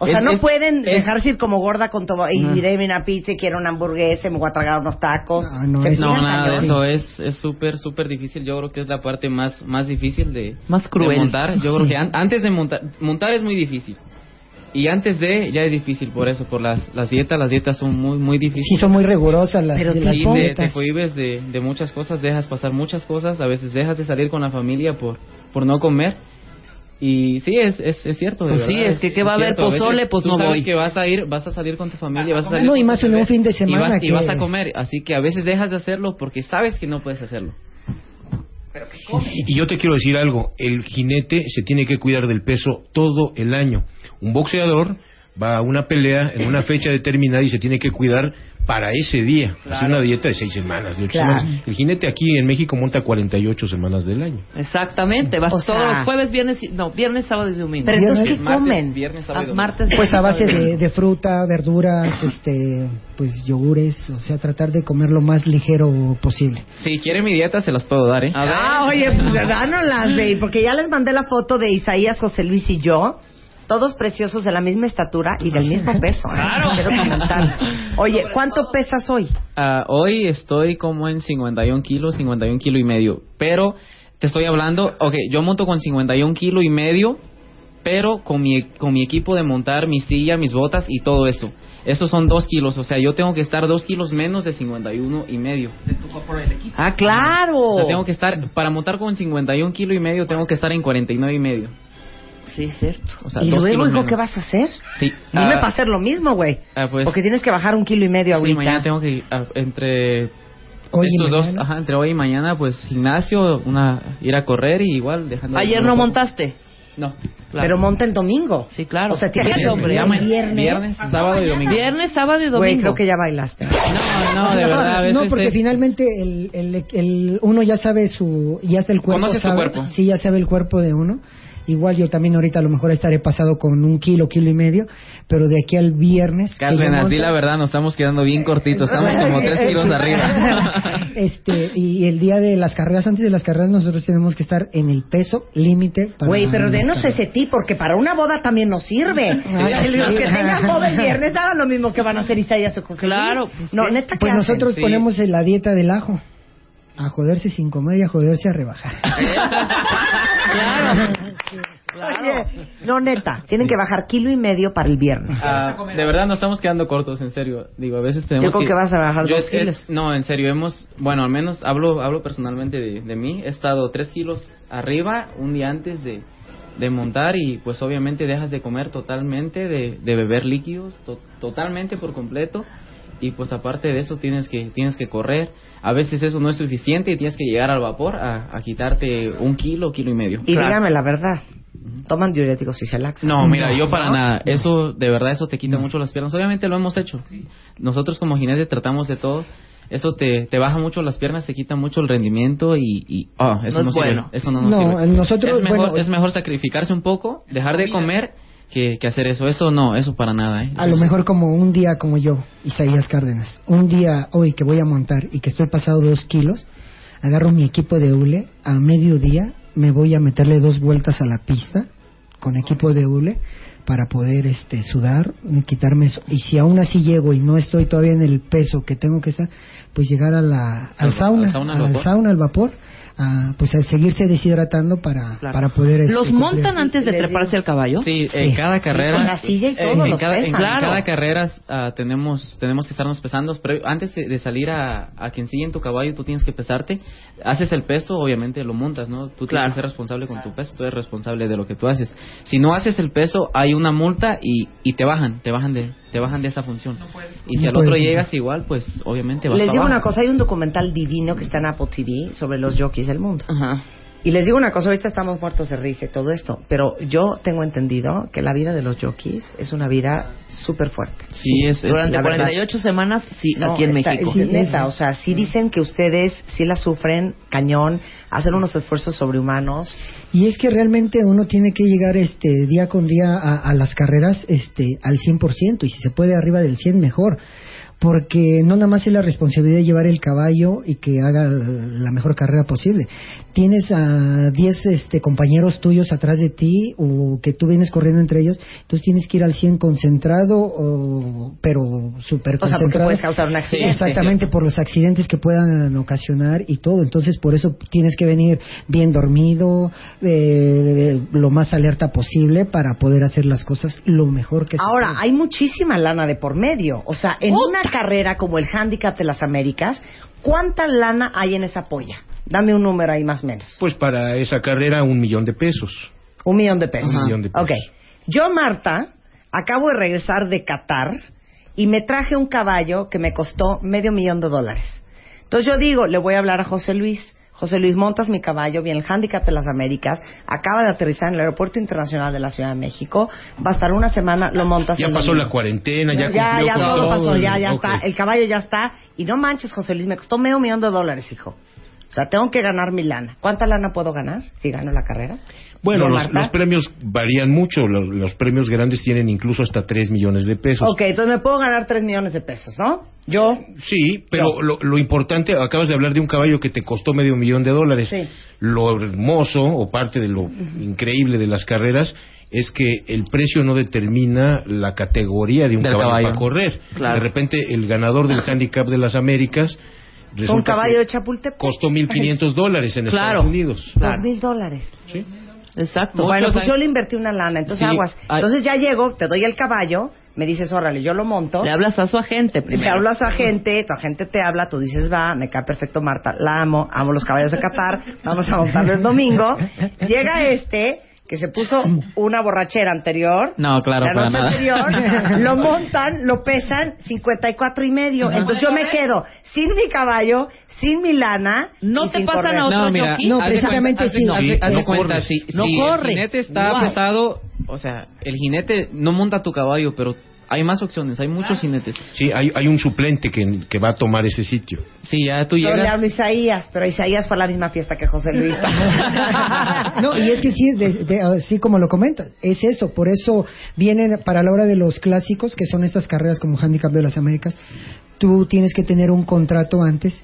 O sea, es- no es- pueden es- dejarse ir como gorda con todo, y diré una pizza, y quiero una hamburguesa, y me voy a tragar unos tacos. no, No, nada de eso es es súper súper difícil. Yo creo que es la parte más más difícil de Más cruel. de montar. Yo creo que an- antes de montar montar es muy difícil. Y antes de ya es difícil por eso, por las las dietas, las dietas son muy muy difíciles. Sí, son muy rigurosas las, Pero de las sí, te, cohibes de, de muchas cosas, dejas pasar muchas cosas, a veces dejas de salir con la familia por, por no comer. Y sí, es, es, es cierto. de Pues sí, es que ¿qué va a haber? Pozole, pues tú no sabes voy. que vas a ir, vas a salir con tu familia, vas a salir No, y más en un fin de y semana y vas a comer, así que a veces dejas de hacerlo porque sabes que no puedes hacerlo. Y yo te quiero decir algo, el jinete se tiene que cuidar del peso todo el año. Un boxeador va a una pelea en una fecha determinada y se tiene que cuidar para ese día. Hace una dieta de seis semanas, de ocho Claro. semanas. El jinete aquí en México monta 48 semanas del año. Exactamente, vas O todos sea- los jueves, viernes, y- no, viernes, sábado y domingo. Pero entonces, ¿qué Martes, comen? viernes, sábado y Ah, domingo. martes, Pues a base de, de fruta, verduras, este, pues yogures, o sea, tratar de comer lo más ligero posible. Si quiere mi dieta, se las puedo dar, ¿eh? Ah, oye, pues dánoslas, babe, porque ya les mandé la foto de Isaías, José Luis y yo. Todos preciosos de la misma estatura y del mismo peso. ¿eh? Claro. Quiero comentar. Oye, ¿cuánto pesas hoy? Ah, hoy estoy como en 51 kilos, 51 kilo y medio. Pero te estoy hablando, ok, yo monto con 51 kilo y medio pero con mi, con mi equipo de montar mi silla, mis botas y todo eso. Esos son dos kilos, o sea, yo tengo que estar dos kilos menos de 51 y medio. Ah, claro. O sea, tengo que estar, para montar con 51 kilo y medio, tengo que estar en 49 y medio. Sí, es cierto. O sea, y dos luego, hijo. ¿qué vas a hacer? Sí. Dime ah, para hacer lo mismo, güey. ah, pues, Porque tienes que bajar un kilo y medio sí, ahorita. mañana tengo que, ah, entre Hoy y estos dos, mañana. ajá, entre hoy y mañana, pues gimnasio, una, ir a correr y igual dejando... Ayer no montaste. No. Pero monta el domingo. Sí, claro. O sea, tienes Viernes, hombre, ma- viernes. viernes, sábado y domingo. Viernes, sábado y domingo. Güey, creo que ya bailaste. No, no, de verdad, a veces no, porque es- finalmente el, el, el- uno ya sabe su, ya está el cuerpo. Conoce su cuerpo. Sí, ya sabe el cuerpo de uno. Igual yo también ahorita a lo mejor estaré pasado con un kilo, kilo y medio, pero de aquí al viernes. Cárdenas, monto- di la verdad, nos estamos quedando bien cortitos, estamos como tres kilos arriba. Este, y el día de las carreras, antes de las carreras, nosotros tenemos que estar en el peso límite. Güey, pero denos carreras. ese tip, porque para una boda también nos sirve. Ah, Los sí. que tengan boda el viernes hagan lo mismo que van a hacer Isaías o José. Claro, No, neta, ¿qué Pues nosotros Sí. ponemos en la dieta del ajo. A joderse sin comer y a joderse a rebajar. Claro. Oye, no, neta, tienen que bajar kilo y medio para el viernes. Ah, de verdad nos estamos quedando cortos, en serio. Digo, a veces tenemos Yo creo que vas a bajar dos es kilos. no, en serio, hemos... Bueno, al menos hablo hablo personalmente de, de mí. He estado tres kilos arriba un día antes de, de montar y pues obviamente dejas de comer totalmente, de, de beber líquidos, to- totalmente por completo. Y pues aparte de eso tienes que tienes que correr. A veces eso no es suficiente y tienes que llegar al vapor a, a quitarte un kilo, kilo y medio. Y dígame la verdad, toman diuréticos y se laxan. No, mira, yo para ¿No? nada. Eso, de verdad, eso te quita mucho las piernas. Obviamente lo hemos hecho. Nosotros como jinetes tratamos de todo. Eso te, te baja mucho las piernas, te quita mucho el rendimiento y... y ah, eso No no, es sirve. bueno. Eso no nos No, sirve. nosotros, es, mejor, bueno, es mejor sacrificarse un poco, dejar de comer, que, que hacer eso. Eso no, eso para nada. ¿eh? A lo mejor como un día como yo, Isaías Cárdenas, un día hoy que voy a montar y que estoy pasado dos kilos, agarro mi equipo de hule, a mediodía me voy a meterle dos vueltas a la pista con equipo de hule para poder este sudar, quitarme eso. Y si aún así llego y no estoy todavía en el peso que tengo que estar, pues llegar a la, al Al- sauna, al sauna, al al vapor. sauna, al vapor, a, pues a seguirse deshidratando para, Claro. para poder... este, ¿Los cumplir. montan antes de treparse al caballo? Sí, en cada carrera. con la silla y todo, en, los cada, en cada Claro. carrera ah, tenemos tenemos que estarnos pesando. Pero antes de, de salir a, a quien sigue en tu caballo, tú tienes que pesarte. Haces el peso, obviamente lo montas, ¿no? Tú tienes que ser responsable con tu peso, tú eres responsable de lo que tú haces. Si no haces el peso, hay una multa y, y te bajan, te bajan de te bajan de esa función. y si No al otro puedes llegas igual, pues obviamente vas Les digo abajo. una cosa, hay un documental divino que está en Apple TV sobre los jockeys del mundo. Y les digo una cosa, ahorita estamos muertos de risa y todo esto, pero yo tengo entendido que la vida de los jockeys es una vida súper fuerte. Sí, es- es- Durante La verdad. 48 semanas, sí, No, aquí en está- México. sí, neta, o sea, sí dicen que ustedes sí la sufren cañón, hacen unos esfuerzos sobrehumanos. Y es que realmente uno tiene que llegar este día con día a, a las carreras este al 100% y si se puede arriba del 100 mejor. Porque no nada más es la responsabilidad de llevar el caballo y que haga la mejor carrera posible. Tienes a 10 este, compañeros tuyos atrás de ti o que tú vienes corriendo entre ellos, entonces tienes que ir al 100 concentrado, o, pero súper O sea, porque concentrado. puedes causar un accidente. Exactamente, por los accidentes que puedan ocasionar y todo. Entonces, por eso tienes que venir bien dormido, eh, lo más alerta posible para poder hacer las cosas lo mejor que se Ahora, hay muchísima lana de por medio. O sea, en una carrera como el Handicap de las Américas, ¿cuánta lana hay en esa polla? Dame un número ahí más o menos. Pues para esa carrera un millón de pesos. Un millón de pesos. Un millón de pesos. Ok. Yo, Marta, acabo de regresar de Qatar y me traje un caballo que me costó medio millón de dólares. Entonces yo digo, le voy a hablar a José Luis. José Luis, montas mi caballo, viene el Handicap de las Américas, acaba de aterrizar en el Aeropuerto Internacional de la Ciudad de México, va a estar una semana, lo montas Ya pasó domingo. la cuarentena, ya, ya, cumplió ya con todo, pasó, ya, ya está, el caballo ya está. Y no manches, José Luis, me costó medio millón de dólares, hijo. O sea, tengo que ganar mi lana. ¿Cuánta lana puedo ganar si gano la carrera? Bueno, los premios varían mucho. Los, los premios grandes tienen incluso hasta 3 millones de pesos. Ok, entonces me puedo ganar 3 millones de pesos, ¿no? Yo. Sí, pero lo, lo importante, acabas de hablar de un caballo que te costó medio millón de dólares. Sí. Lo hermoso o parte de lo increíble de las carreras es que el precio no determina la categoría de un caballo, caballo. para correr. Claro. De repente el ganador del handicap de las Américas Un caballo de Chapultepec. costó 1.500 dólares en Claro. Estados Unidos. Dos mil dólares. Sí. Exacto. Bueno, Muchos pues hay- yo le invertí una lana, entonces Sí, aguas. Entonces ya llego, te doy el caballo, me dices, órale, yo lo monto. Le hablas a su agente Le hablo a su agente, tu agente te habla, tú dices, va, me cae perfecto Marta, la amo, amo los caballos de Qatar, vamos a montarlo el domingo. Llega este, que se puso una borrachera anterior. No, claro, la para noche nada. anterior, lo montan, lo pesan 54 y medio. Entonces yo me quedo sin mi caballo, sin mi lana. ¿No y te sin pasan correr. a otro No, mira, No, precisamente sí. No cuenta, corres. si, No si el jinete está Wow. pesado, o sea, el jinete no monta tu caballo, pero hay más opciones, hay muchos jinetes. Sí, hay, hay un suplente que, que va a tomar ese sitio. Sí, ya tú Yo le llegas... hablo a Isaías, pero Isaías fue a la misma fiesta que José Luis. No, y es que sí, de- de- así como lo comentas, es eso. Por eso vienen para la hora de los clásicos, que son estas carreras como Handicap de las Américas, tú tienes que tener un contrato antes,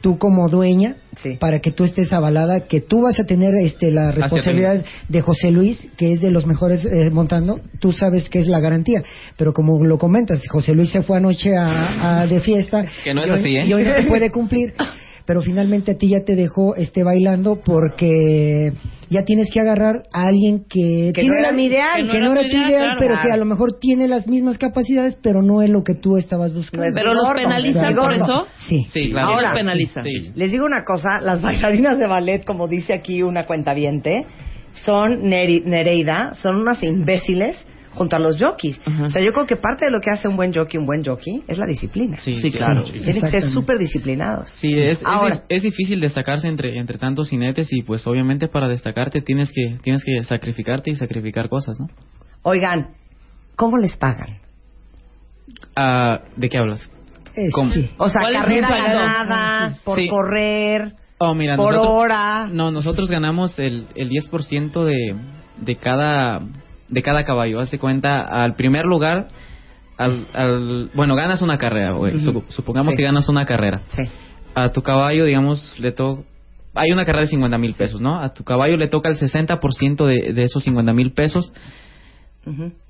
tú como dueña, para que tú estés avalada, que tú vas a tener este, la responsabilidad de José Luis, que es de los mejores eh, montando, tú sabes que es la garantía. Pero como lo comentas, José Luis se fue anoche a, a- de fiesta Que no es y hoy- así, ¿eh? y hoy no te puede cumplir. Pero finalmente a ti ya te dejó este bailando porque ya tienes que agarrar a alguien que, Que tiene no era la- mi ideal. que Que no, era tu ideal, claro. pero que a lo mejor tiene las mismas capacidades, pero no es lo que tú estabas buscando. es Pero los penalizan por eso. Sí. Sí, claro. Ahora, los penalizan. Sí. Les digo una cosa, las bailarinas de ballet, como dice aquí una cuentaviente, son Neri- Nereida, son unas imbéciles junto a los jockeys. O sea, yo creo que parte de lo que hace un buen jockey, un buen jockey, es la disciplina. Sí, Sí, claro. sí, Tienen que ser súper disciplinados. Sí, es, es Ahora, es difícil destacarse entre, entre tantos jinetes y pues obviamente para destacarte tienes que, tienes que sacrificarte y sacrificar cosas, ¿no? oigan, ¿cómo les pagan? Ah, ¿De qué hablas? Sí. O sea, ¿Cuál es carrera ganada, por Sí. correr, Oh, mira, por nosotros, hora. No, nosotros ganamos el, el 10% de, de cada de cada caballo. Haz de cuenta, al primer lugar, al, al bueno, ganas una carrera, güey. Supongamos Sí. que ganas una carrera. Sí. A tu caballo, digamos, le toca... Hay una carrera de 50 mil pesos, ¿no? A tu caballo le toca el 60% de, de esos 50 mil pesos.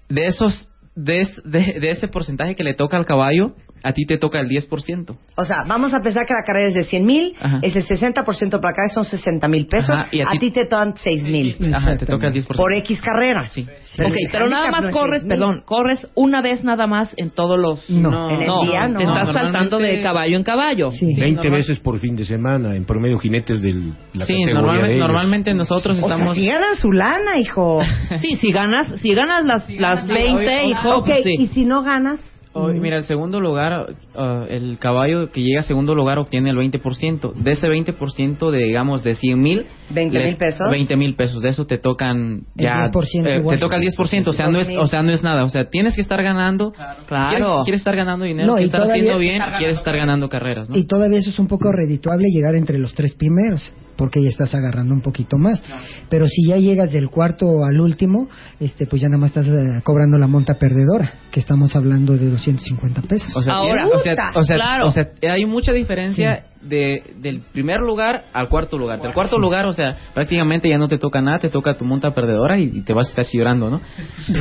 De esos... De, de, de ese porcentaje que le toca al caballo, a ti te toca el 10%. O sea, vamos a pensar que la carrera es de 100 mil, es el 60% para acá, son 60 mil pesos, Ajá, y a a, ti- te tocan 6 mil. Ajá, te toca el 10%. Por X carrera. Sí. Ok, pero nada más no es corres, 6,000. perdón, corres una vez nada más en todos los... No. En el día, no. Te estás No, saltando de caballo en caballo. Sí. 20 normal. veces por fin de semana, en promedio jinetes de la Sí, categoría normalmente, de normalmente nosotros O sea, estamos... si ganan su lana, hijo. Sí, si ganas, si ganas las, las 20, hijo, ok, pues sí. y si no ganas, Hoy, mira, el segundo lugar, ah, el caballo que llega a segundo lugar obtiene el 20%. De ese 20% de, digamos, de 100 mil... 20,000 pesos. 20 mil pesos. De eso te tocan El ya... 10% eh, te toca el 10%. O sea, no es, o sea, no es nada. O sea, tienes que estar ganando. Claro. Quieres, quieres estar ganando dinero, No, quieres estar haciendo bien, quieres estar ganando carreras, ¿no? Y todavía eso es un poco redituable llegar entre los tres primeros, porque ya estás agarrando un poquito más. Pero si ya llegas del cuarto al último, este, pues ya nada más estás eh, cobrando la monta perdedora, que estamos hablando de 250 pesos. O sea, Ahora, o sea, o sea, claro. o sea, hay mucha diferencia de del primer lugar al cuarto lugar. Del cuarto lugar, o sea, prácticamente ya no te toca nada, te toca tu monta perdedora y, y te vas casi llorando, ¿no? Sí,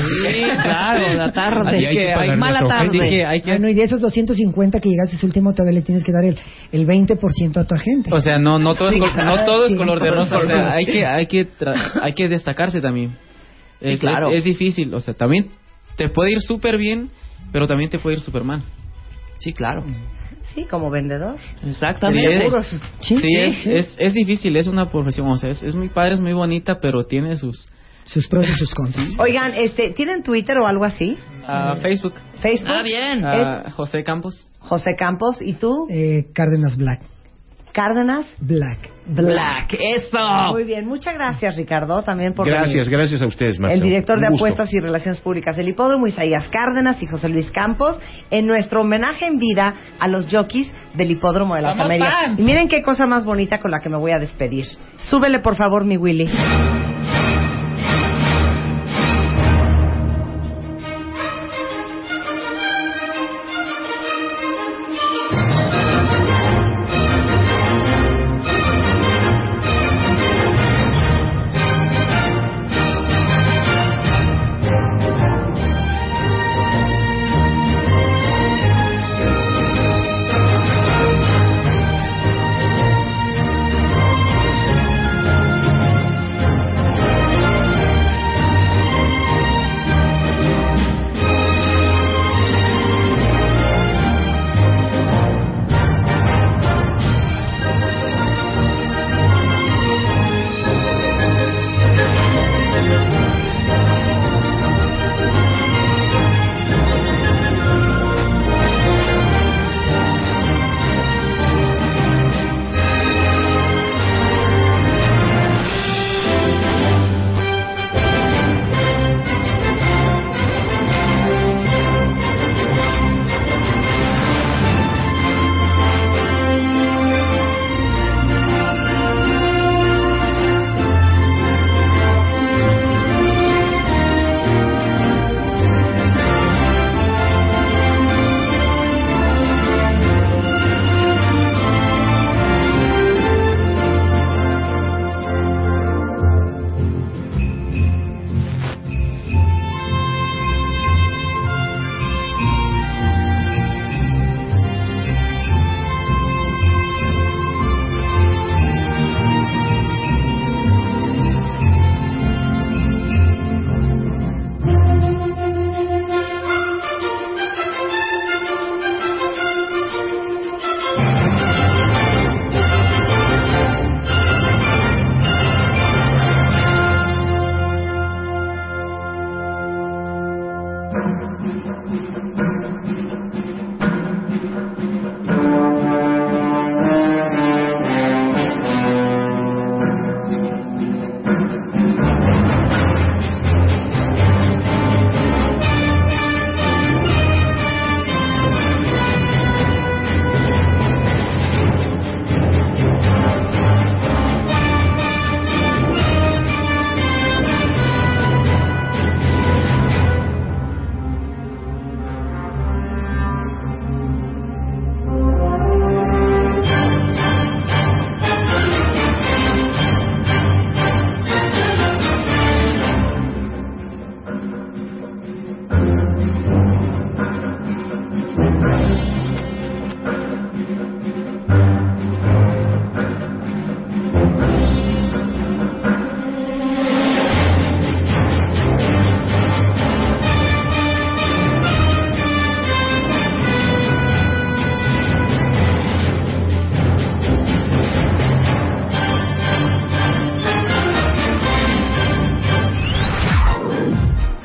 claro, la tarde. Así que hay mala así tarde. que hay que Ah, no, y de esos 250 que llegaste ese último, todavía le tienes que dar el, el 20% a tu agente. o sea, no no todo es no todo es color de rosa, o sea, hay que hay que tra- hay que destacarse también. Sí, es, claro. es, es difícil, o sea, también te puede ir súper bien, pero también te puede ir súper mal. Sí, claro. Sí, como vendedor. Exactamente. Sí, es-. Sí, Sí, es, es, es difícil, es una profesión, o sea, es, es muy padre, es muy bonita, pero tiene sus... sus pros y sus contras. Oigan, este, ¿tienen Twitter o algo así? ah, Facebook, Facebook. Ah, bien. ah, José Campos. José Campos, ¿y tú? Eh, Cárdenas Black. Cárdenas. Black. Black, eso. Muy bien, muchas gracias Ricardo también por Gracias, venir. gracias a ustedes, Marta. El director Un de gusto. apuestas y relaciones públicas del hipódromo, Isaías Cárdenas y José Luis Campos, en nuestro homenaje en vida a los jockeys del hipódromo de las ¡Somos Américas. fans! Y miren qué cosa más bonita con la que me voy a despedir. Súbele por favor mi Willy.